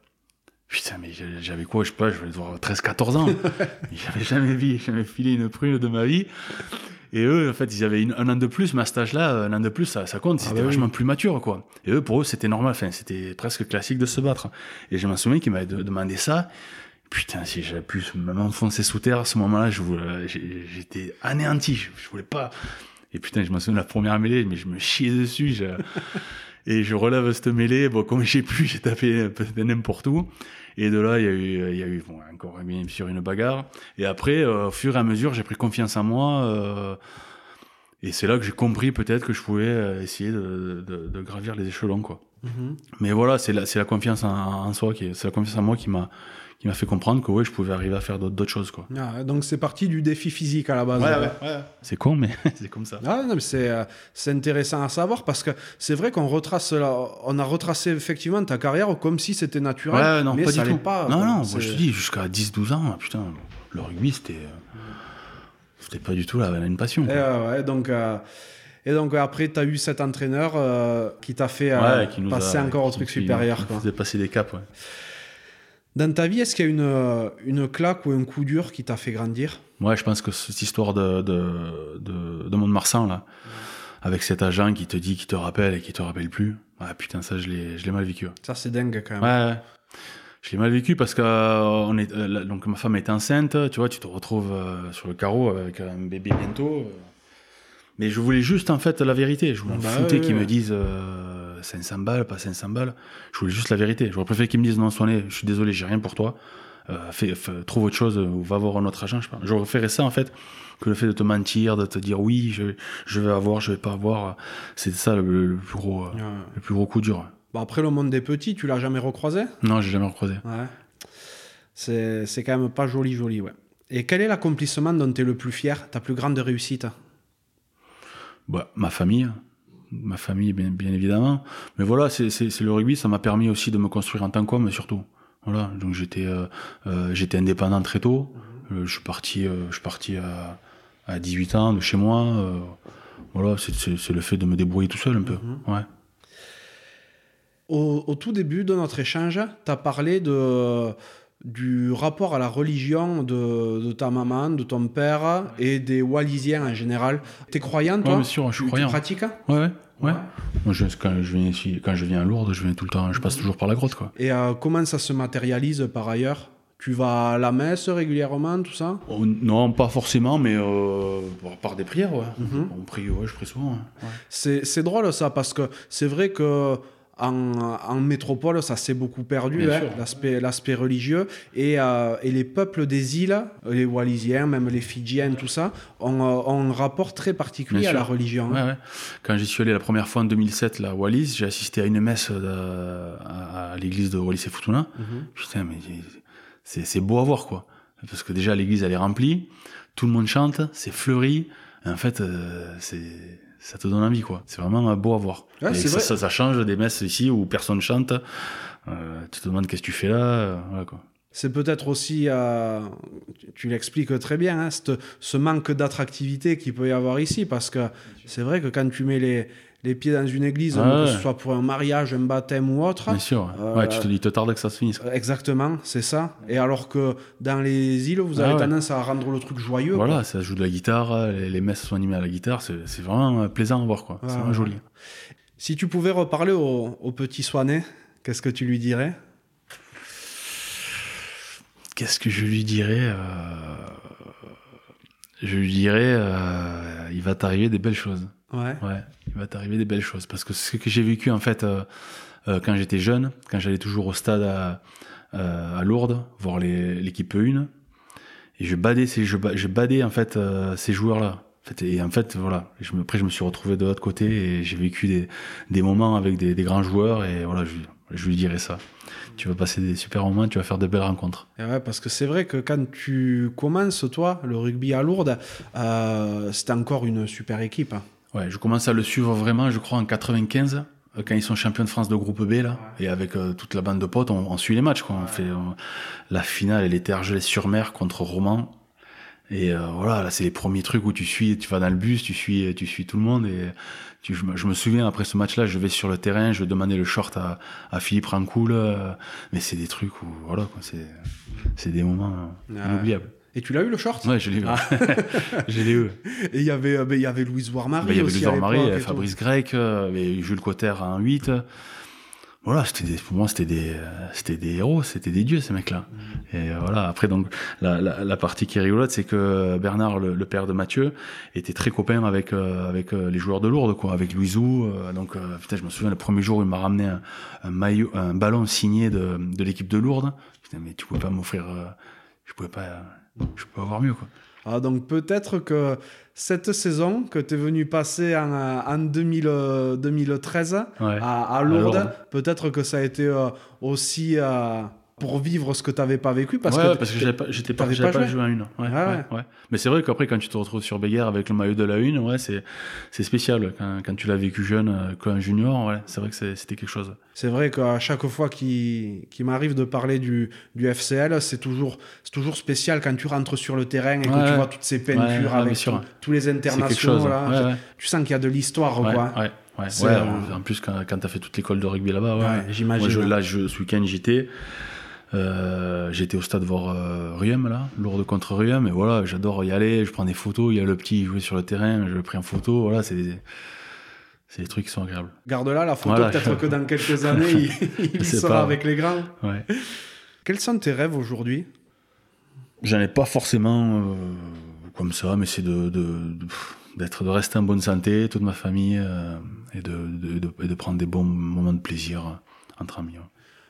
Putain, mais j'avais quoi, je sais pas, je vais avoir 13-14 ans. *laughs* j'avais jamais vu, jamais filé une prune de ma vie. Et eux, en fait, ils avaient un an de plus, mais à cet âge-là, un an de plus, ça, ça compte, ah c'était bah vachement plus mature, quoi. Et eux, pour eux, c'était normal, enfin, c'était presque classique de se battre. Et je m'en souviens qu'ils m'avaient demandé ça. Putain, si j'avais pu m'enfoncer sous terre à ce moment-là, j'étais anéanti, je, je, voulais pas. Et putain, je m'en souviens de la première mêlée, mais je me chiais dessus. Je... Et je relève cette mêlée. Bon, comme j'ai pu, *laughs* j'ai tapé n'importe où. Et de là, il y a eu, il y a eu bon, encore bien sûr une bagarre. Et après, euh, au fur et à mesure, j'ai pris confiance en moi. Euh, et c'est là que j'ai compris peut-être que je pouvais euh, essayer de, de, de, gravir les échelons, quoi. Mm-hmm. Mais voilà, c'est la, c'est la confiance en, en soi qui, c'est la confiance en moi qui m'a, qui m'a fait comprendre que ouais, je pouvais arriver à faire d'autres choses. Quoi. Ah, donc c'est parti du défi physique à la base. Ouais, ouais, ouais. C'est con, mais *laughs* c'est comme ça. Ah, non, mais c'est, euh, c'est intéressant à savoir parce que c'est vrai qu'on retrace on a retracé effectivement ta carrière comme si c'était naturel. Ouais, non, mais pas ça du tout. Pas, non, non, moi je te dis, jusqu'à 10-12 ans, putain, le rugby c'était. Euh, c'était pas du tout la, une passion. Quoi. Et, ouais, donc. Euh, et donc après, tu as eu cet entraîneur qui t'a fait passer encore au truc supérieur. Qui nous a passé des caps, ouais. Dans ta vie, est-ce qu'il y a une, euh, une claque ou un coup dur qui t'a fait grandir? Ouais, je pense que cette histoire de, de, de, de Mont-de-Marsan, là, avec cet agent qui te dit, qui te rappelle et qui te rappelle plus, ouais, putain, ça, je l'ai mal vécu. Ça, c'est dingue quand même. Ouais, je l'ai mal vécu parce que euh, on est, euh, donc ma femme est enceinte, tu vois, tu te retrouves sur le carreau avec un bébé bientôt. mais je voulais juste, en fait, la vérité. Je voulais bah, foutais qu'ils me disent 500 balles, pas 500 balles. Je voulais juste la vérité. J'aurais préféré qu'ils me disent non, Soigné, je suis désolé, j'ai rien pour toi. Euh, fais, trouve autre chose ou va voir un autre agent. Je J'aurais préféré ça en fait que le fait de te mentir, de te dire oui, je, je vais avoir, je vais pas avoir. C'est ça le, plus gros, euh, le plus gros coup dur. Bah après le monde des petits, tu l'as jamais recroisé? Non, j'ai jamais recroisé. Ouais. C'est, c'est quand même pas joli, joli, ouais. Et quel est l'accomplissement dont tu es le plus fier, ta plus grande réussite? Bah, Ma famille ma famille, bien, bien évidemment. Mais voilà, c'est le rugby, ça m'a permis aussi de me construire en tant qu'homme, surtout. Voilà, donc j'étais euh, euh, j'étais indépendant très tôt. Euh, je suis parti, je suis parti à, à 18 ans de chez moi. voilà, c'est le fait de me débrouiller tout seul un peu. Mhm. Ouais. Au, au, tout début de notre échange, tu as parlé de du rapport à la religion de, de, ta maman, de ton père et des Wallisiens en général. T'es croyant, toi Oui, bien sûr, je suis croyant. Tu pratiques Ouais, ouais. ouais. Moi, je, quand, je viens ici, quand je viens à Lourdes, je viens tout le temps, je passe toujours par la grotte. Quoi. Et euh, comment ça se matérialise par ailleurs? Tu vas à la messe régulièrement, tout ça? Oh, Non, pas forcément, mais euh, par des prières, ouais. Mhm. On prie, ouais, je prie souvent. C'est drôle ça, parce que c'est vrai que en, en métropole, ça s'est beaucoup perdu, hein, l'aspect, religieux. Et, euh, et les peuples des îles, les Wallisiens, même les Fidjiens, tout ça, ont, euh, ont un rapport très particulier Bien à la religion. Ouais, ouais. Quand j'y suis allé la première fois en 2007, là, à Wallis, j'ai assisté à une messe de- à, à l'église de Wallis et Futuna. Mhm. Putain, mais c'est, beau à voir, quoi. Parce que déjà, l'église, elle est remplie, tout le monde chante, c'est fleuri. En fait, euh, c'est, ça te donne envie, quoi. C'est vraiment beau à voir. Ouais, Et ça, vrai. ça, ça change des messes ici où personne chante. Euh, tu te demandes qu'est-ce que tu fais là. euh, voilà, quoi. C'est peut-être aussi, euh, tu- l'expliques très bien, hein, ce manque d'attractivité qu'il peut y avoir ici, parce que c'est vrai que quand tu mets les, les pieds dans une église, Ah que ce soit pour un mariage, un baptême ou autre, Bien sûr. Euh, Ouais, tu te, il te tarde que ça se finisse. exactement, c'est ça. Et alors que dans les îles, vous avez Ah ouais. tendance à rendre le truc joyeux. quoi. Voilà, ça joue de la guitare, les, les messes sont animées à la guitare, c'est, vraiment euh, plaisant à voir, quoi. C'est vraiment joli. Si tu pouvais reparler au, au petit Swanet, qu'est-ce que tu lui dirais? Qu'est-ce que je lui dirais euh, Je lui dirais, euh, il va t'arriver des belles choses. Ouais. Ouais, il va t'arriver des belles choses. Parce que ce que j'ai vécu, en fait, euh, euh, quand j'étais jeune, quand j'allais toujours au stade à, euh, à Lourdes, voir l'équipe 1, et je badais, ces, je, ba- je badais, en fait, euh, ces joueurs-là. Et en fait, voilà, je me, après, je me suis retrouvé de l'autre côté et j'ai vécu des, des moments avec des, des grands joueurs, et voilà, je, je lui dirais ça. Tu vas passer des super moments, tu vas faire de belles rencontres. Et ouais, parce que c'est vrai que quand tu commences, toi, le rugby à Lourdes, euh, c'était encore une super équipe. hein. Ouais, je commence à le suivre vraiment, je crois, en 95, euh, quand ils sont champions de France de groupe B, là. Et avec euh, toute la bande de potes, on, on suit les matchs, quoi. On fait, on- la finale, elle était Argelès-sur-Mer contre Romans. Et euh, voilà, là, c'est les premiers trucs où tu suis, tu vas dans le bus, tu suis, tu suis tout le monde. Et tu, je, me, je me souviens, après ce match-là, je vais sur le terrain, je demandais le short à, à Philippe Rancoul. euh, mais c'est des trucs où, voilà, c'est, des moments Ouais. inoubliables. Et tu l'as eu le short? Ouais, je l'ai eu. *laughs* je l'ai eu. Et il y avait, euh, il y avait Louise Warmarie Bah, il y avait aussi. Luthor à Marie, l'époque et tout. Fabrice Grec, euh, Jules Cotter en 8. Voilà, c'était pour moi, c'était des, euh, c'était des héros, c'était des dieux, ces mecs-là. Et euh, voilà, après, donc, la, la, la partie qui est rigolote, c'est que Bernard, le, le père de Mathieu, était très copain avec, euh, avec euh, les joueurs de Lourdes, quoi, avec Louisou. euh, donc, euh, putain, je me souviens, le premier jour, il m'a ramené un, maillot, un ballon signé de, de l'équipe de Lourdes. Putain, mais tu pouvais pas m'offrir, euh, je pouvais pas, euh, je pouvais avoir mieux, quoi. Ah, donc peut-être que cette saison que tu es venu passer en, euh, en 2000, euh, 2013 Ouais. à, à Lourdes, Lourdes. peut-être que ça a été euh, aussi euh, pour vivre ce que tu n'avais pas vécu. Parce ouais, que ouais, parce que j'étais pas, pas pas, joué à une. Ouais, Ah ouais, ouais. ouais. Mais c'est vrai qu'après, quand tu te retrouves sur Béguerre avec le maillot de la une, ouais, c'est, c'est spécial. Quand, quand tu l'as vécu jeune, euh, qu'un junior, ouais, c'est vrai que c'était quelque chose. C'est vrai qu'à chaque fois qu'il qu'il m'arrive de parler du, du FCL, c'est toujours, c'est toujours spécial quand tu rentres sur le terrain et que tu vois toutes ces peintures avec tous- les internationaux. chose. là. Tu sens qu'il y a de l'histoire. Quoi. ouais, ouais. Euh, En plus, quand, quand t'as fait toute l'école de rugby là-bas, ouais. Ouais, j'imagine. Moi, je, là, je, ce week-end, j'étais. Euh, j'étais au stade voir euh, Riem, là, Lourdes contre Riem, et voilà, j'adore y aller, je prends des photos, il y a le petit jouait sur le terrain, je le pris en photo, voilà, c'est des, c'est des trucs qui sont agréables. Garde-la, la photo, Voilà. peut-être que dans quelques *laughs* années, il, sera pas. avec les grands. Ouais. Quels sont tes rêves aujourd'hui? J'en ai pas forcément euh, comme ça, mais c'est de, de, de- pff, d'être de rester en bonne santé, toute ma famille, euh, et, de, de, prendre des bons moments de plaisir entre amis. ouais.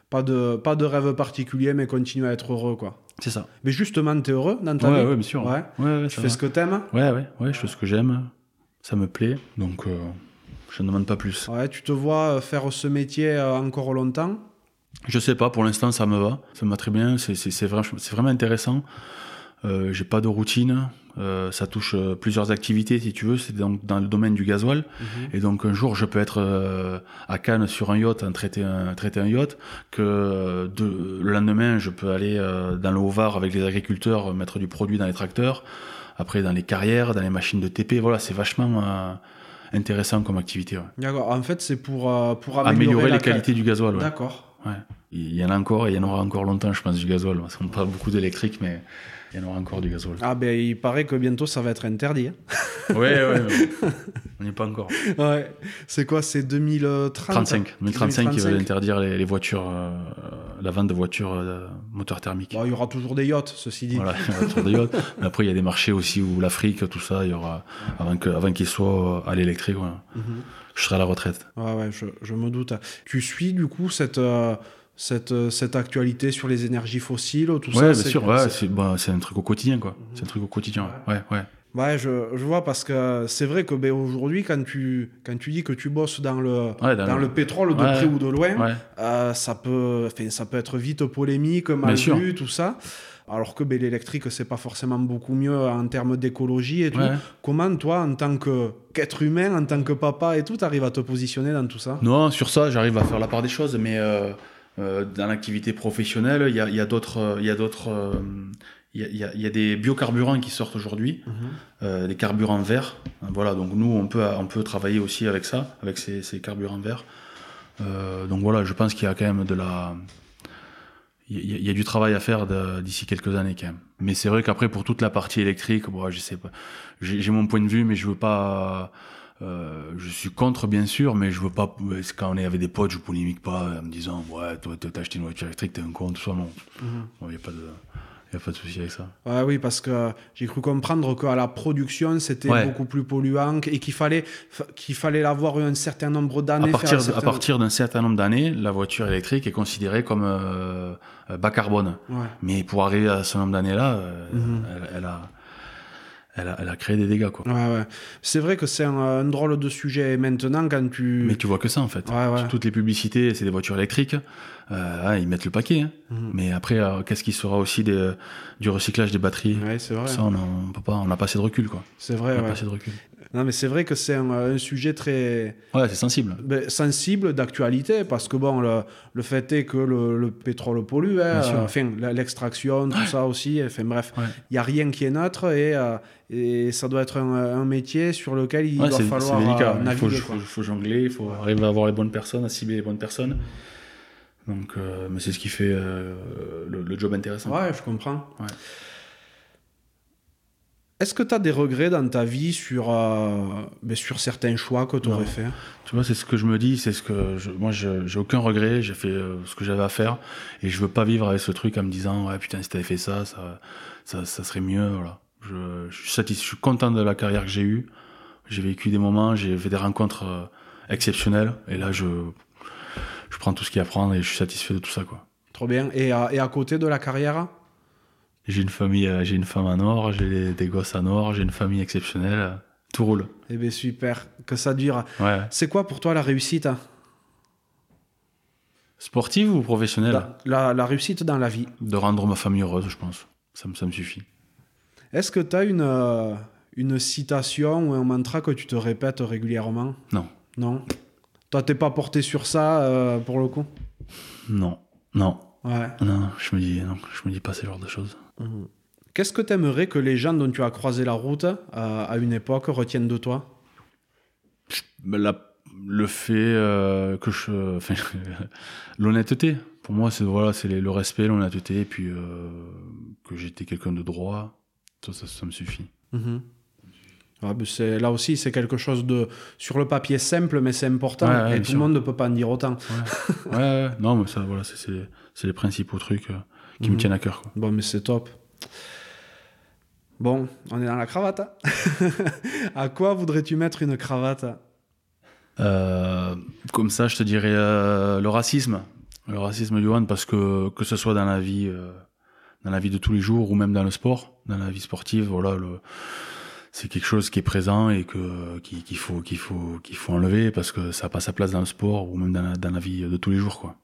Pas de, pas de rêve particulier, mais continuer à être heureux. quoi. C'est ça. Mais justement, t'es heureux dans ta Ouais, vie ouais, bien sûr. Ouais. Ouais, ouais, Tu fais va. ce que t'aimes ouais, ouais, ouais, je fais ce que j'aime, ça me plaît, donc euh, je ne demande pas plus. ouais, Tu te vois faire ce métier euh, encore longtemps Je sais pas, pour l'instant ça me va, ça me va très bien, c'est, c'est, c'est, vra- c'est vraiment intéressant. Euh, j'ai pas de routine, euh, ça touche euh, plusieurs activités si tu veux, c'est donc dans le domaine du gasoil. Et donc un jour je peux être euh, à Cannes sur un yacht, en traiter un, traiter un yacht, que de, le lendemain je peux aller dans le Haut-Var avec les agriculteurs, mettre du produit dans les tracteurs, après dans les carrières, dans les machines de TP, voilà, c'est vachement intéressant comme activité. ouais. D'accord. En fait, c'est pour, euh, pour améliorer, Améliorer, les qualités du gasoil. Ouais. D'accord. Ouais. Il y en a encore et il y en aura encore longtemps, je pense, du gasoil. Parce qu'on parle beaucoup d'électrique, mais il y en aura encore du gasoil. Ah ben, il paraît que bientôt ça va être interdit. hein. Ouais, ouais, ouais. *laughs* On n'y est pas encore. ouais. C'est quoi C'est 2030 35. 2035, ils veulent interdire les, les voitures, euh, la vente de voitures euh, moteur thermique. Bon, il y aura toujours des yachts, ceci dit. Voilà, il y aura toujours des yachts. *laughs* Mais après, il y a des marchés aussi où l'Afrique, tout ça, il y aura avant que, avant qu'ils soient à l'électrique. Mhm. Je serai à la retraite. Ouais, ouais, je, je me doute. Tu suis du coup cette, euh, cette, euh, cette actualité sur les énergies fossiles, tout Ouais, ça bien sûr. Ouais, c'est- c'est bah, c'est un truc au quotidien, quoi. C'est un truc au quotidien. Ouais, ouais. Ouais, je, je vois parce que c'est vrai que ben, aujourd'hui, quand tu, quand tu dis que tu bosses dans le, dans dans le- le pétrole de près ou de loin, euh, ça, peut, ça peut être vite polémique, mal Bien sûr. vu, tout ça. Alors que ben, l'électrique, c'est pas forcément beaucoup mieux en termes d'écologie et tout. Ouais. Comment, toi, en tant qu'être humain, en tant que papa et tout, t'arrives à te positionner dans tout ça? Non, sur ça, j'arrive à faire la part des choses, mais euh, euh, dans l'activité professionnelle, il y a, il y a d'autres, euh, il y a d'autres, euh, il y a, y des biocarburants qui sortent aujourd'hui, euh, des carburants verts. Voilà, donc nous, on peut, on peut travailler aussi avec ça, avec ces, ces carburants verts. Euh, donc voilà, je pense qu'il y a quand même de la, il y, y a du travail à faire d'ici quelques années quand même. Mais c'est vrai qu'après pour toute la partie électrique, bon, je sais pas, j'ai j'ai mon point de vue, mais je veux pas. Euh, je suis contre bien sûr, mais je veux pas. Quand on est avec des potes, je polémique pas en me disant ouais, toi t'as acheté une voiture électrique, t'es un con, tout ça non. Il y a pas de, y a pas de souci avec ça. Ouais, oui, parce que j'ai cru comprendre qu'à la production, c'était Ouais. beaucoup plus polluant et qu'il fallait, fa- qu'il fallait l'avoir eu un certain nombre À d'années. partir, à partir d'un certain nombre d'années, la voiture électrique est considérée comme euh, euh, bas carbone. Ouais. Mais pour arriver à ce nombre d'années-là, euh, Mhm. elle, elle a, elle, a, elle a créé des dégâts. Quoi. Ouais, ouais. C'est vrai que c'est un, un drôle de sujet maintenant quand tu. Mais tu vois que ça en fait. Ouais, ouais. Toutes les publicités, c'est des voitures électriques. Euh, ah, ils mettent le paquet. hein. Mhm. Mais après, euh, qu'est-ce qui sera aussi des, du recyclage des batteries? Ouais, c'est vrai. Ça, on on peut pas, on n'a pas assez de recul. Quoi. C'est On vrai, n'a ouais. pas assez de recul. Non, mais c'est vrai que c'est un, un sujet très Ouais, c'est sensible. ben, sensible d'actualité parce que bon, le, le fait est que le, le pétrole pollue, hein, euh, enfin, l'extraction, tout ça aussi. Enfin bref, il Ouais. n'y a rien qui est neutre et, euh, et ça doit être un, un métier sur lequel il Ouais, doit falloir c'est délicat. euh, il faut, naviguer. faut, faut jongler, il faut arriver à avoir les bonnes personnes, à cibler les bonnes personnes. Donc, euh, mais c'est ce qui fait le, le job intéressant. Ouais, je comprends. Ouais. Est-ce que tu as des regrets dans ta vie sur, euh, ben, sur certains choix que tu aurais Non. fait? Tu vois, c'est ce que je me dis, c'est ce que je, moi, je- j'ai aucun regret, j'ai fait euh, ce que j'avais à faire et je veux pas vivre avec ce truc en me disant, ouais, putain, si t'avais fait ça, ça, ça, ça serait mieux, voilà. Je, je suis satisfait, je suis content de la carrière que j'ai eue. J'ai vécu des moments, j'ai fait des rencontres euh, exceptionnelles et là, je, je prends tout ce qu'il y a à prendre et je suis satisfait de tout ça, quoi. Trop bien. Et, à- et à côté de la carrière? J'ai une famille, euh, j'ai une femme à Nord, j'ai des, gosses à Nord, j'ai une famille exceptionnelle, euh, tout roule. Eh bien, super. Que ça dure. Ouais. C'est quoi pour toi la réussite hein? Sportive ou professionnelle? La, la- la réussite dans la vie. De rendre ma famille heureuse, je pense. Ça me, ça me suffit. Est-ce que tu as une, euh, une citation ou un mantra que tu te répètes régulièrement? Non. Non? Toi, t'es pas porté sur ça euh, pour le coup? Non. Non. Ouais. Non, je me dis, non, je me dis pas ce genre de choses. Qu'est-ce que tu aimerais que les gens dont tu as croisé la route euh, à une époque retiennent de toi? La- le fait euh, que je, *laughs* enfin, l'honnêteté. Pour moi, c'est voilà, les- le respect, l'honnêteté, et puis euh, que j'étais quelqu'un de droit. Ça, ça, ça me suffit. Mhm. C'est- là aussi, c'est quelque chose de sur le papier simple, mais c'est important. Ouais, ouais, et tout sûr. le monde ne peut pas en dire autant. Ouais, ouais, non, mais ça, voilà, c'est, les principaux trucs qui Mhm. me tiennent à cœur. Quoi. Bon, mais c'est top. Bon, on est dans la cravate. hein. *laughs* à quoi voudrais-tu mettre une cravate? Euh, comme ça, je te dirais euh, le racisme. Le racisme, Johan, parce que que ce soit dans la vie, euh, dans la vie de tous les jours ou même dans le sport, dans la vie sportive, voilà, le, c'est quelque chose qui est présent et que qui- qu'il faut qu'il faut qu'il faut enlever parce que ça n'a pas sa place dans le sport ou même dans la, dans la vie de tous les jours, quoi.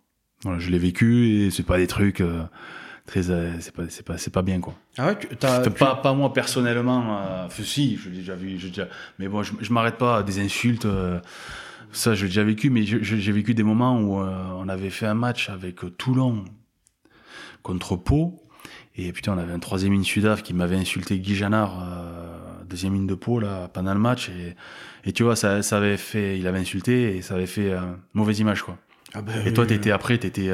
Voilà, je l'ai vécu et c'est pas des trucs très, euh, c'est pas c'est pas c'est pas bien, quoi. Ah ouais, tu, t'as- Enfin, tu- pas, pas moi personnellement, euh, si, je l'ai déjà vu, j'ai déjà, mais bon, je, je m'arrête pas à des insultes, euh, ça je l'ai déjà vécu, mais je- je- j'ai vécu des moments où euh, on avait fait un match avec Toulon contre Pau, et putain, on avait un troisième ligne Sudaf qui m'avait insulté Guy Janard, deuxième ligne de Pau, là, pendant le match, et, et tu vois, ça, ça avait fait, il avait insulté, et ça avait fait mauvaise image, quoi. Ah ben, Et toi, t'étais après, t'étais,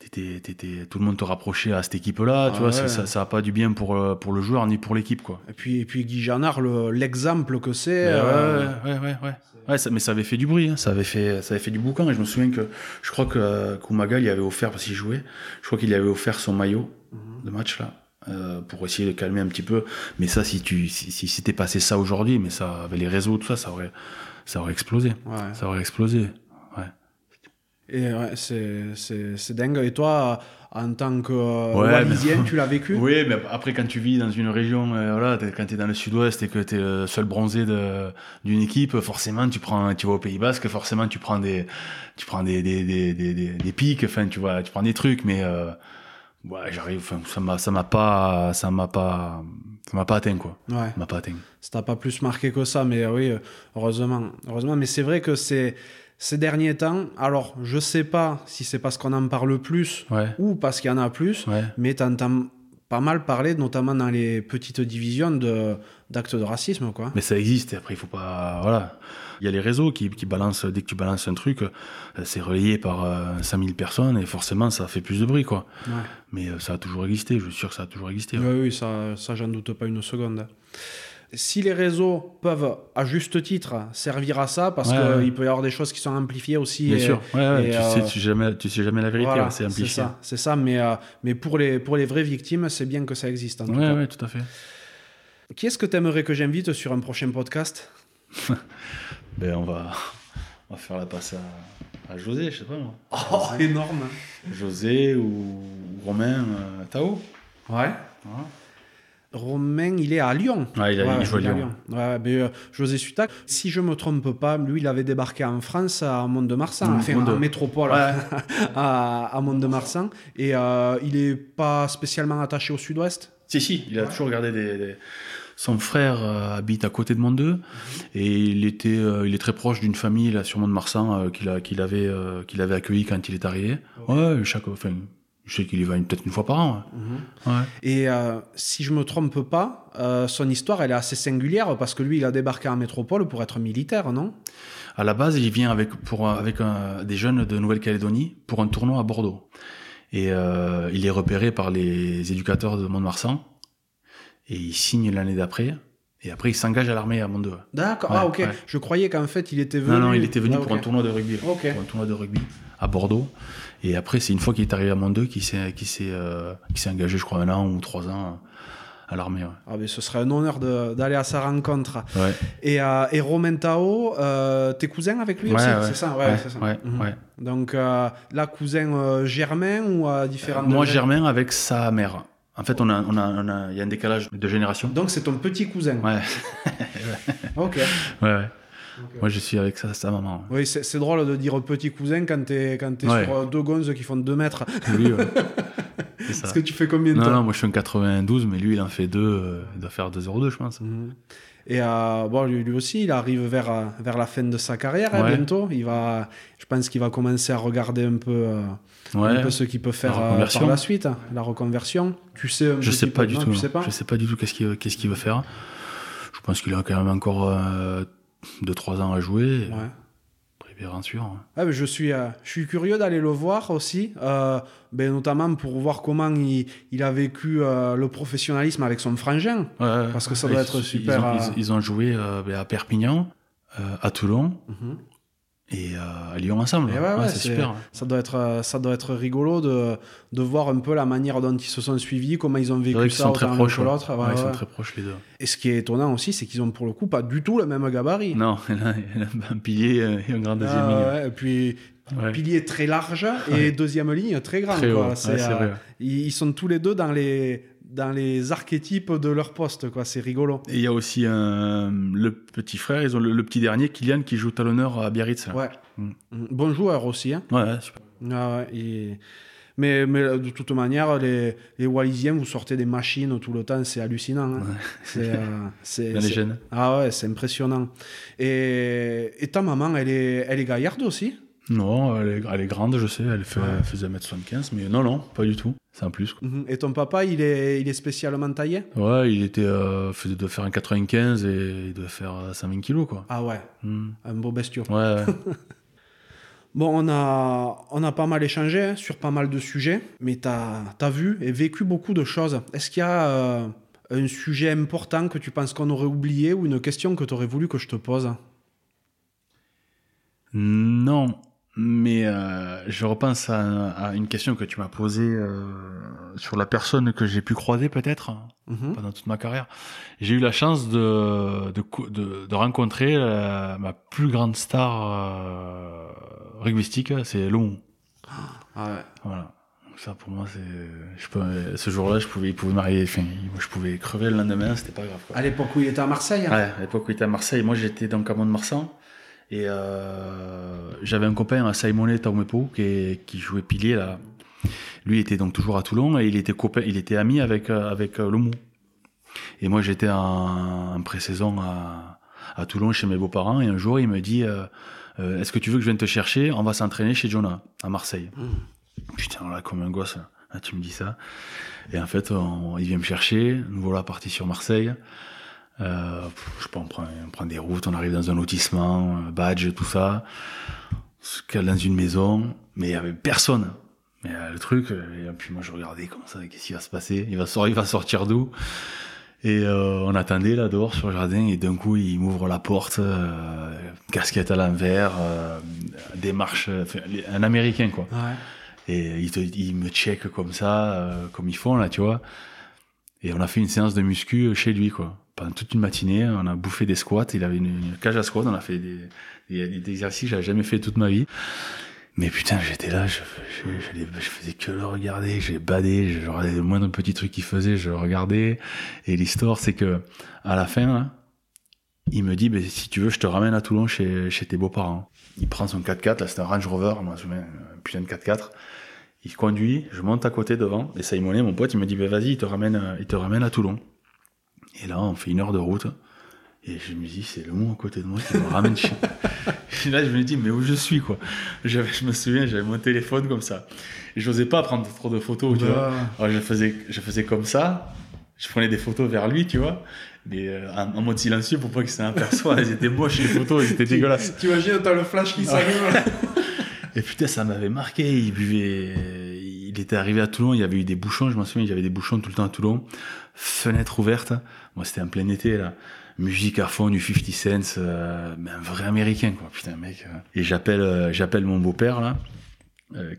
t'étais- t'étais- tout le monde te rapprochait à cette équipe-là. Ah tu vois, ouais. c'est- ça, ça a pas du bien pour, euh, pour le joueur ni pour l'équipe, quoi. Et puis, et puis Guy Janard, le- l'exemple que c'est. Mais euh, ouais, ouais, ouais, ouais. Ouais, ça- mais ça avait fait du bruit, hein. ça, avait fait, ça avait fait du boucan. Et je me souviens que je crois que euh, Kumaga, il avait offert, parce qu'il jouait, je crois qu'il lui avait offert son maillot Mhm. de match là, euh, pour essayer de calmer un petit peu. Mais ça, si tu si, si c'était passé ça aujourd'hui, mais ça, avec les réseaux, tout ça, ça aurait, ça aurait explosé. ouais. Ça aurait explosé. Et ouais, c'est, dingue. Et toi, en tant que euh, Ouais, tu l'as vécu *laughs* Oui, mais après, quand tu vis dans une région, euh, voilà, quand tu es dans le sud-ouest et que tu es le seul bronzé d'une équipe, forcément, tu prends, tu vas au Pays Basque, forcément, tu prends des, tu prends des, des, des, des, des- pics, enfin, tu vois, tu prends des trucs, mais, euh, ouais, j'arrive, ça m'a, ça m'a pas, ça m'a pas, ça m'a pas atteint, quoi. Ouais. Ça m'a pas atteint. Ça t'a pas plus marqué que ça, mais euh, oui, heureusement. heureusement. Mais c'est vrai que c'est, ces derniers temps, alors je sais pas si c'est parce qu'on en parle plus Ouais, ou parce qu'il y en a plus, ouais. mais t'entends pas mal parler, notamment dans les petites divisions, de, d'actes de racisme, quoi. Mais ça existe, et après, il faut pas, voilà. Il y a les réseaux qui, qui balancent, dès que tu balances un truc, euh, c'est relayé par euh, 5000 personnes, et forcément, ça fait plus de bruit, quoi. Ouais. Mais euh, ça a toujours existé, je suis sûr que ça a toujours existé. Oui, oui, ça, ça j'en doute pas une seconde. Si les réseaux peuvent, à juste titre, servir à ça, parce Ouais, qu'il ouais. peut y avoir des choses qui sont amplifiées aussi. Bien et- sûr, ouais, ouais, et, tu, euh, sais, tu, jamais, tu sais jamais la vérité, voilà, ouais, c'est c'est amplifié. ça, c'est ça. Mais, euh, mais pour, les, pour les vraies victimes, c'est bien que ça existe. En tout cas. tout à fait. Qui est-ce que tu aimerais que j'invite sur un prochain podcast? *laughs* Ben, on, va, on va faire la passe à, à José, je sais pas moi. Oh, énorme José ou Romain euh, Tao Ouais. Romain, il est à Lyon. Ouais, il, a, il joue à Lyon. Ouais, mais, euh, José Sutac, si je me trompe pas, lui, il avait débarqué en France à Mont-de-Marsan, Mmh, enfin Mont en métropole, *laughs* à, à Mont-de-Marsan. Et euh, il est pas spécialement attaché au sud-ouest? Si, si, il a toujours regardé des. des- Son frère euh, habite à côté de Mont-Deux et il, était, euh, il est très proche d'une famille là, sur Mont-de-Marsan euh, qu'il a- qu'il avait, qu'il avait accueilli quand il est arrivé. Ouais, chaque, enfin, je sais qu'il y va peut-être une fois par an. ouais. Ouais. Et euh, si je me trompe pas, euh, son histoire, elle est assez singulière parce que lui, il a débarqué en métropole pour être militaire, non? À la base, il vient avec, pour, avec un- des jeunes de Nouvelle-Calédonie pour un tournoi à Bordeaux. Et euh, il est repéré par les éducateurs de Mont-de-Marsan. Et il signe l'année d'après. Et après, il s'engage à l'armée à Mont-2. D'accord. Ouais, ah, ok. Je croyais qu'en fait, il était venu. Non, non, il était venu Ah, pour un tournoi de rugby. Pour un tournoi de rugby à Bordeaux. Et après, c'est une fois qu'il est arrivé à Mont-2 qu'il s'est, qu'il s'est, euh, qu'il s'est engagé, je crois, un an ou trois ans à l'armée. Ouais. Ah, mais ce serait un honneur d'aller à sa rencontre. Ouais. Et, euh, et Romain Tao, euh, t'es cousin avec lui Ouais, aussi. C'est ça, ouais, Ouais, c'est ça. ouais. Donc euh, là, cousin euh, germain ou à différents Moi, Germain avec sa mère. En fait, on a, on a, on a, il y a un décalage de génération. Donc c'est ton petit cousin. Ouais, Ok. *laughs* ouais, ouais. Moi, je suis avec sa, sa maman. Oui, c'est drôle de dire petit cousin quand t'es quand t'es Ouais. sur deux gonzes qui font 2 mètres. Lui, ouais. *laughs* Ça. Parce que tu fais combien de Non, temps non, moi je suis en 92, mais lui il en fait deux, euh, il doit faire 2,02 je pense. Mhm. Et euh, bon, lui, lui aussi, il arrive vers, euh, vers la fin de sa carrière hein, bientôt. Il va, je pense qu'il va commencer à regarder un peu, euh, un Ouais. peu ce qu'il peut faire La par la suite, hein, la reconversion. Tu sais un Je sais pas du non, tout. Tu sais pas Je sais pas du tout qu'est-ce qu'il qu'est-ce qu'il veut faire. Je pense qu'il a quand même encore 2-3 ans à jouer. Ouais. Après, bien sûr. Ah, mais je, suis, euh, je suis curieux d'aller le voir aussi, euh, ben, notamment pour voir comment il, il a vécu euh, le professionnalisme avec son frangin. Parce que ça Ils- doit être ils super, ont- Ils, ils ont joué ben, à Perpignan, à Toulon Mhm. Et euh, à Lyon ensemble. Et ouais, ouais, c'est super. Ça doit être, euh, ça doit être rigolo de, de voir un peu la manière dont ils se sont suivis, comment ils ont vécu vrai qu'ils ça sont très proches. ouais. ils sont très proches les deux. Et ce qui est étonnant aussi, c'est qu'ils ont pour le coup pas du tout le même gabarit. Non, *laughs* en a un pilier et un grand deuxième Ah, ligne. ouais, et puis Ouais. pilier très large et Ouais. deuxième ligne très grand. Très quoi. Ouais, euh, ils ils sont tous les deux dans les, dans les archétypes de leur poste. quoi. C'est rigolo. Et il y a aussi un- le petit frère, ils ont le, le petit dernier, Kylian, qui joue talonneur à Biarritz. là. Ouais. Mm. Mm. Bon joueur aussi. hein. Ouais, ouais, super. Ah ouais, et- Mais, mais euh, de toute manière, les, les Wallisiens, vous sortez des machines tout le temps, c'est hallucinant. hein. *laughs* C'est, euh, c'est- les jeunes. Ah ouais, c'est impressionnant. Et, et ta maman, elle est, elle est gaillarde aussi? Non, elle est, elle est grande, je sais, elle, fait, Ouais. elle faisait 1m75, mais non, non, pas du tout. C'est un plus. quoi. Mhm. Et ton papa, il est, il est spécialement taillé? Ouais, il était, euh, faisait de faire un 95 et il devait faire euh, 120 kilos, quoi. Ah ouais, Hmm. un beau bestiau. Ouais, ouais. *laughs* Bon, on a, on a pas mal échangé hein, sur pas mal de sujets, mais tu as, vu et vécu beaucoup de choses. Est-ce qu'il y a euh, un sujet important que tu penses qu'on aurait oublié ou une question que tu aurais voulu que je te pose? Non, mais euh, je repense à, une question que tu m'as posée euh, sur la personne que j'ai pu croiser peut-être mhm. pendant toute ma carrière. J'ai eu la chance de, de, de, rencontrer euh, ma plus grande star linguistique, c'est Long. Ah ouais. Voilà. Ça pour moi c'est, je peux, ce jour-là je pouvais, il pouvait m'arriver, enfin, je pouvais crever le lendemain, c'était pas grave. À l'époque où il était à Marseille. Hein. Ouais, à l'époque où il était à Marseille. Moi j'étais donc à Mont-de-Marsan. Et euh, j'avais un copain à Simone Taumepo qui, qui jouait pilier là. Lui était donc toujours à Toulon et il était copain, il était ami avec euh, avec euh, Lomou. Et moi j'étais en, en pré-saison à, à Toulon chez mes beaux-parents et un jour il me dit euh, euh est-ce que tu veux que je vienne te chercher? On va s'entraîner chez Jonah à Marseille. Mmh. Putain là comme un gosse là, tu me dis ça. Et en fait on, il vient me chercher. Nous voilà partis sur Marseille. Euh, je sais pas, on prend, on prend, des routes, on arrive dans un lotissement, badge, tout ça. On se cale dans une maison, mais il y avait personne. Mais euh, le truc, euh, et puis moi je regardais comme ça, qu'est-ce qui va se passer? Il va sortir, il va sortir d'où? Et euh, on attendait là dehors sur le jardin, et d'un coup il m'ouvre la porte, euh, casquette à l'envers, démarche, un Américain quoi. Ouais. Et il, te, il me check comme ça, comme ils font là, tu vois. Et on a fait une séance de muscu chez lui quoi pendant toute une matinée, on a bouffé des squats. Il avait une, cage à squats. On a fait des, exercices que j'avais jamais fait toute ma vie. Mais putain, j'étais là, je, je, je, faisais que le regarder, j'ai badé, je regardais le moindre petit truc qu'il faisait, je regardais. Et l'histoire, c'est que à la fin, il me dit, ben, si tu veux, je te ramène à Toulon chez, tes beaux-parents. Il prend son 4x4, là c'était un Range Rover, moi je un putain de 4x4. Il conduit, je monte à côté devant, et Simonet, mon pote, il me dit, ben vas-y, il te ramène, il te ramène à Toulon. Et là, on fait une heure de route. Et je me dis, c'est le mot à côté de moi qui me ramène chez. *laughs* et là, je me dis, mais où je suis, quoi? Je, je me souviens, j'avais mon téléphone comme ça. Et j'osais pas prendre trop de photos, tu vois. Alors, je faisais, je faisais comme ça. Je prenais des photos vers lui, tu vois. Mais euh, en, mode silencieux pour pas qu'il s'aperçoive. Elles étaient moches, les photos, elles étaient dégueulasses. Tu *laughs* imagines, t'as le flash qui s'allume. et putain, ça m'avait marqué. Il buvait. Il était arrivé à Toulon, il y avait eu des bouchons, je m'en souviens, il y avait des bouchons tout le temps à Toulon. Fenêtre ouverte. Moi, c'était en plein été, là. Musique à fond, du 50 Cent, euh, mais un vrai américain, quoi. Putain, mec. Euh. Et j'appelle, euh, j'appelle mon beau-père, là,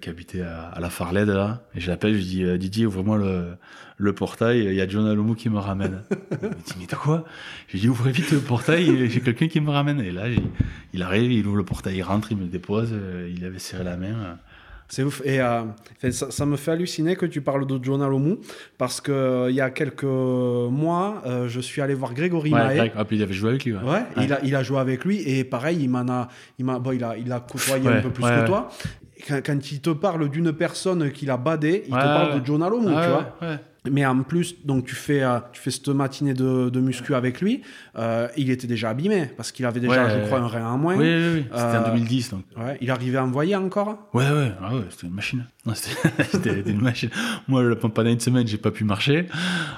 qui habitait à, la Farled, là. Et je l'appelle, je dis, Didier, ouvre-moi le, le portail, il y a John Alomou qui me ramène. *laughs* il me dit, mais t'as quoi? Je dis, ouvrez vite le portail, j'ai quelqu'un qui me ramène. Et là, il arrive, il ouvre le portail, il rentre, il me dépose, il avait serré la main. C'est ouf. Et euh, ça, me fait halluciner que tu parles de Jonah Lomu parce qu'il euh, y a quelques mois, euh, je suis allé voir Grégory ouais, Ah, puis il avait joué avec lui. Ouais, Il, a, il a joué avec lui et pareil, il, m'en a, il, m'a, bon, il, a, il a côtoyé un peu plus que toi. Quand, quand, il te parle d'une personne qu'il a badé, il te parle de Jonah Lomu, tu vois. Mais en plus, donc tu fais, euh, tu fais cette matinée de, de muscu avec lui. Euh, il était déjà abîmé parce qu'il avait déjà, je crois, un rein en moins. Oui, oui, oui. C'était en 2010. Euh, donc. Ouais, il arrivait à envoyer encore Ouais, ouais, ah ouais c'était une machine. *laughs* C'était une machine. Moi, pendant une semaine, j'ai pas pu marcher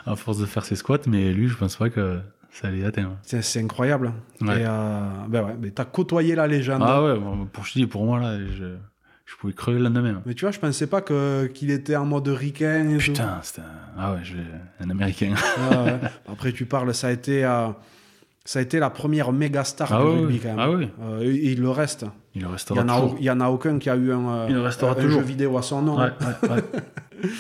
à force de faire ses squats, mais lui, je pense pas que ça allait atteindre. C'est incroyable. Ouais. Et ben ouais, mais t'as côtoyé la légende. Ah ouais, pour, je dis, pour moi, là, je je pouvais crever le lendemain. Mais tu vois, je pensais pas que qu'il était en mode ricain. Putain, c'était un... Ah ouais, je... un américain. Ah ouais. *laughs* Après, tu parles, ça a été, euh... ça a été la première méga star ah ouais, rugby quand même. Ah oui. Euh, et il le reste. Il le restera il y en a, toujours. Il y en a aucun qui a eu un, euh, il restera un toujours. jeu vidéo à son nom. Ouais, ouais, ouais. *laughs*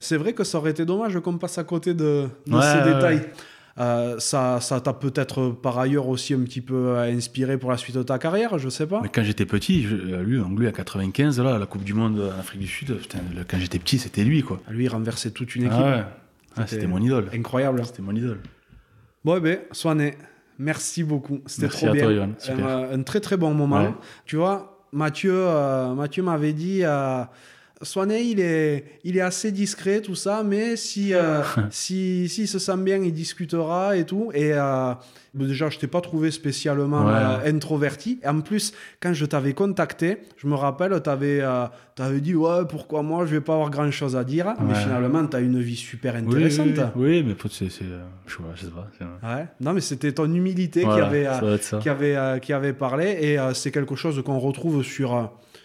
C'est vrai que ça aurait été dommage qu'on passe à côté de, de Ouais, ces ouais, détails. Euh, ça ça t'a peut-être par ailleurs aussi un petit peu euh, inspiré pour la suite de ta carrière, je sais pas. Mais quand j'étais petit, je, lui, lui à 95, là, la Coupe du Monde en Afrique du Sud, putain, le- quand j'étais petit, c'était lui, quoi. Lui, il renversait toute une équipe. Ah ouais. Ah, c'était mon idole. Incroyable. C'était mon idole. Bon, eh Swané, merci beaucoup. C'était trop à bien. toi. Super. Un, un très très bon moment. Ouais. Tu vois, Mathieu, euh, Mathieu m'avait dit euh, Swané, il est, il est assez discret, tout ça, mais si, euh, *laughs* si, s'il se sent bien, il discutera et tout. Et euh, déjà, je t'ai pas trouvé spécialement Ouais. euh, introverti. Et en plus, quand je t'avais contacté, je me rappelle, tu avais, dit Ouais, pourquoi moi, je vais pas avoir grand chose à dire. Mais Ouais. finalement, tu as une vie super Oui, intéressante. oui, oui, mais c'est. c'est, euh, Je sais pas, je sais pas. c'est, euh, Ouais. Non, mais c'était ton humilité qui voilà, avait. euh, qui avait, euh, qui avait parlé. Et euh, c'est quelque chose qu'on retrouve sur, euh,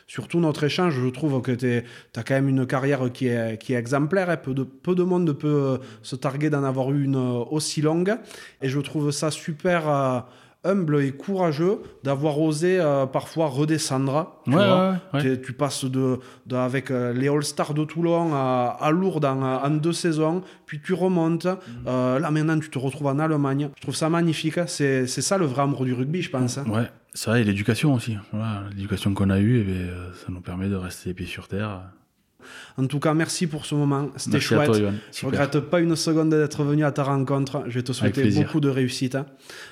sur tout notre échange. Je trouve que tu as quand même une carrière qui est, qui est exemplaire. hein. Peu, de, peu de monde peut euh, se targuer d'en avoir eu une euh, aussi longue. Et je trouve ça super euh, humble et courageux d'avoir osé euh, parfois redescendre. tu Ouais, vois. ouais, ouais. Tu, passes de, de- avec les All-Stars de Toulon à, à Lourdes en, en deux saisons, puis tu remontes. Mm. Euh, là maintenant, tu te retrouves en Allemagne. Je trouve ça magnifique. hein. C'est c'est ça le vrai amour du rugby, je pense. hein. Ouais, ça et l'éducation aussi. Voilà, l'éducation qu'on a eue, eh bien, euh, ça nous permet de rester les pieds sur terre. En tout cas, merci pour ce moment. C'était chouette. toi. Je regrette pas une seconde d'être venu à ta rencontre. Je vais te souhaiter beaucoup de réussite. hein.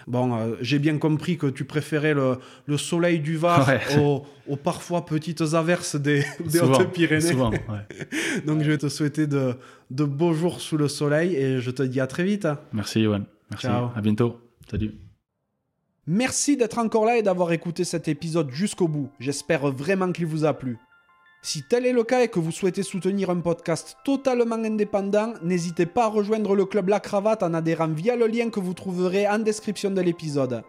Bon, euh, j'ai bien compris que tu préférais le, le soleil du Var *laughs* Ouais. aux, aux parfois petites averses des, Hautes-Pyrénées. Ouais. *laughs* Donc, je vais te souhaiter de, de beaux jours sous le soleil et je te dis à très vite. Merci, Johan. Merci. Ciao. À bientôt. Salut. Merci d'être encore là et d'avoir écouté cet épisode jusqu'au bout. J'espère vraiment qu'il vous a plu. Si tel est le cas et que vous souhaitez soutenir un podcast totalement indépendant, n'hésitez pas à rejoindre le club La Cravate en adhérant via le lien que vous trouverez en description de l'épisode.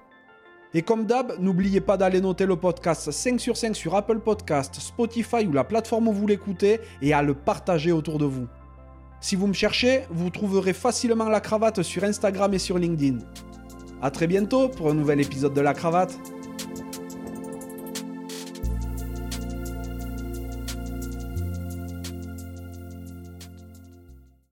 Et comme d'hab, n'oubliez pas d'aller noter le podcast 5 sur 5 sur Apple Podcast, Spotify ou la plateforme où vous l'écoutez et à le partager autour de vous. Si vous me cherchez, vous trouverez facilement La Cravate sur Instagram et sur LinkedIn. A très bientôt pour un nouvel épisode de La Cravate.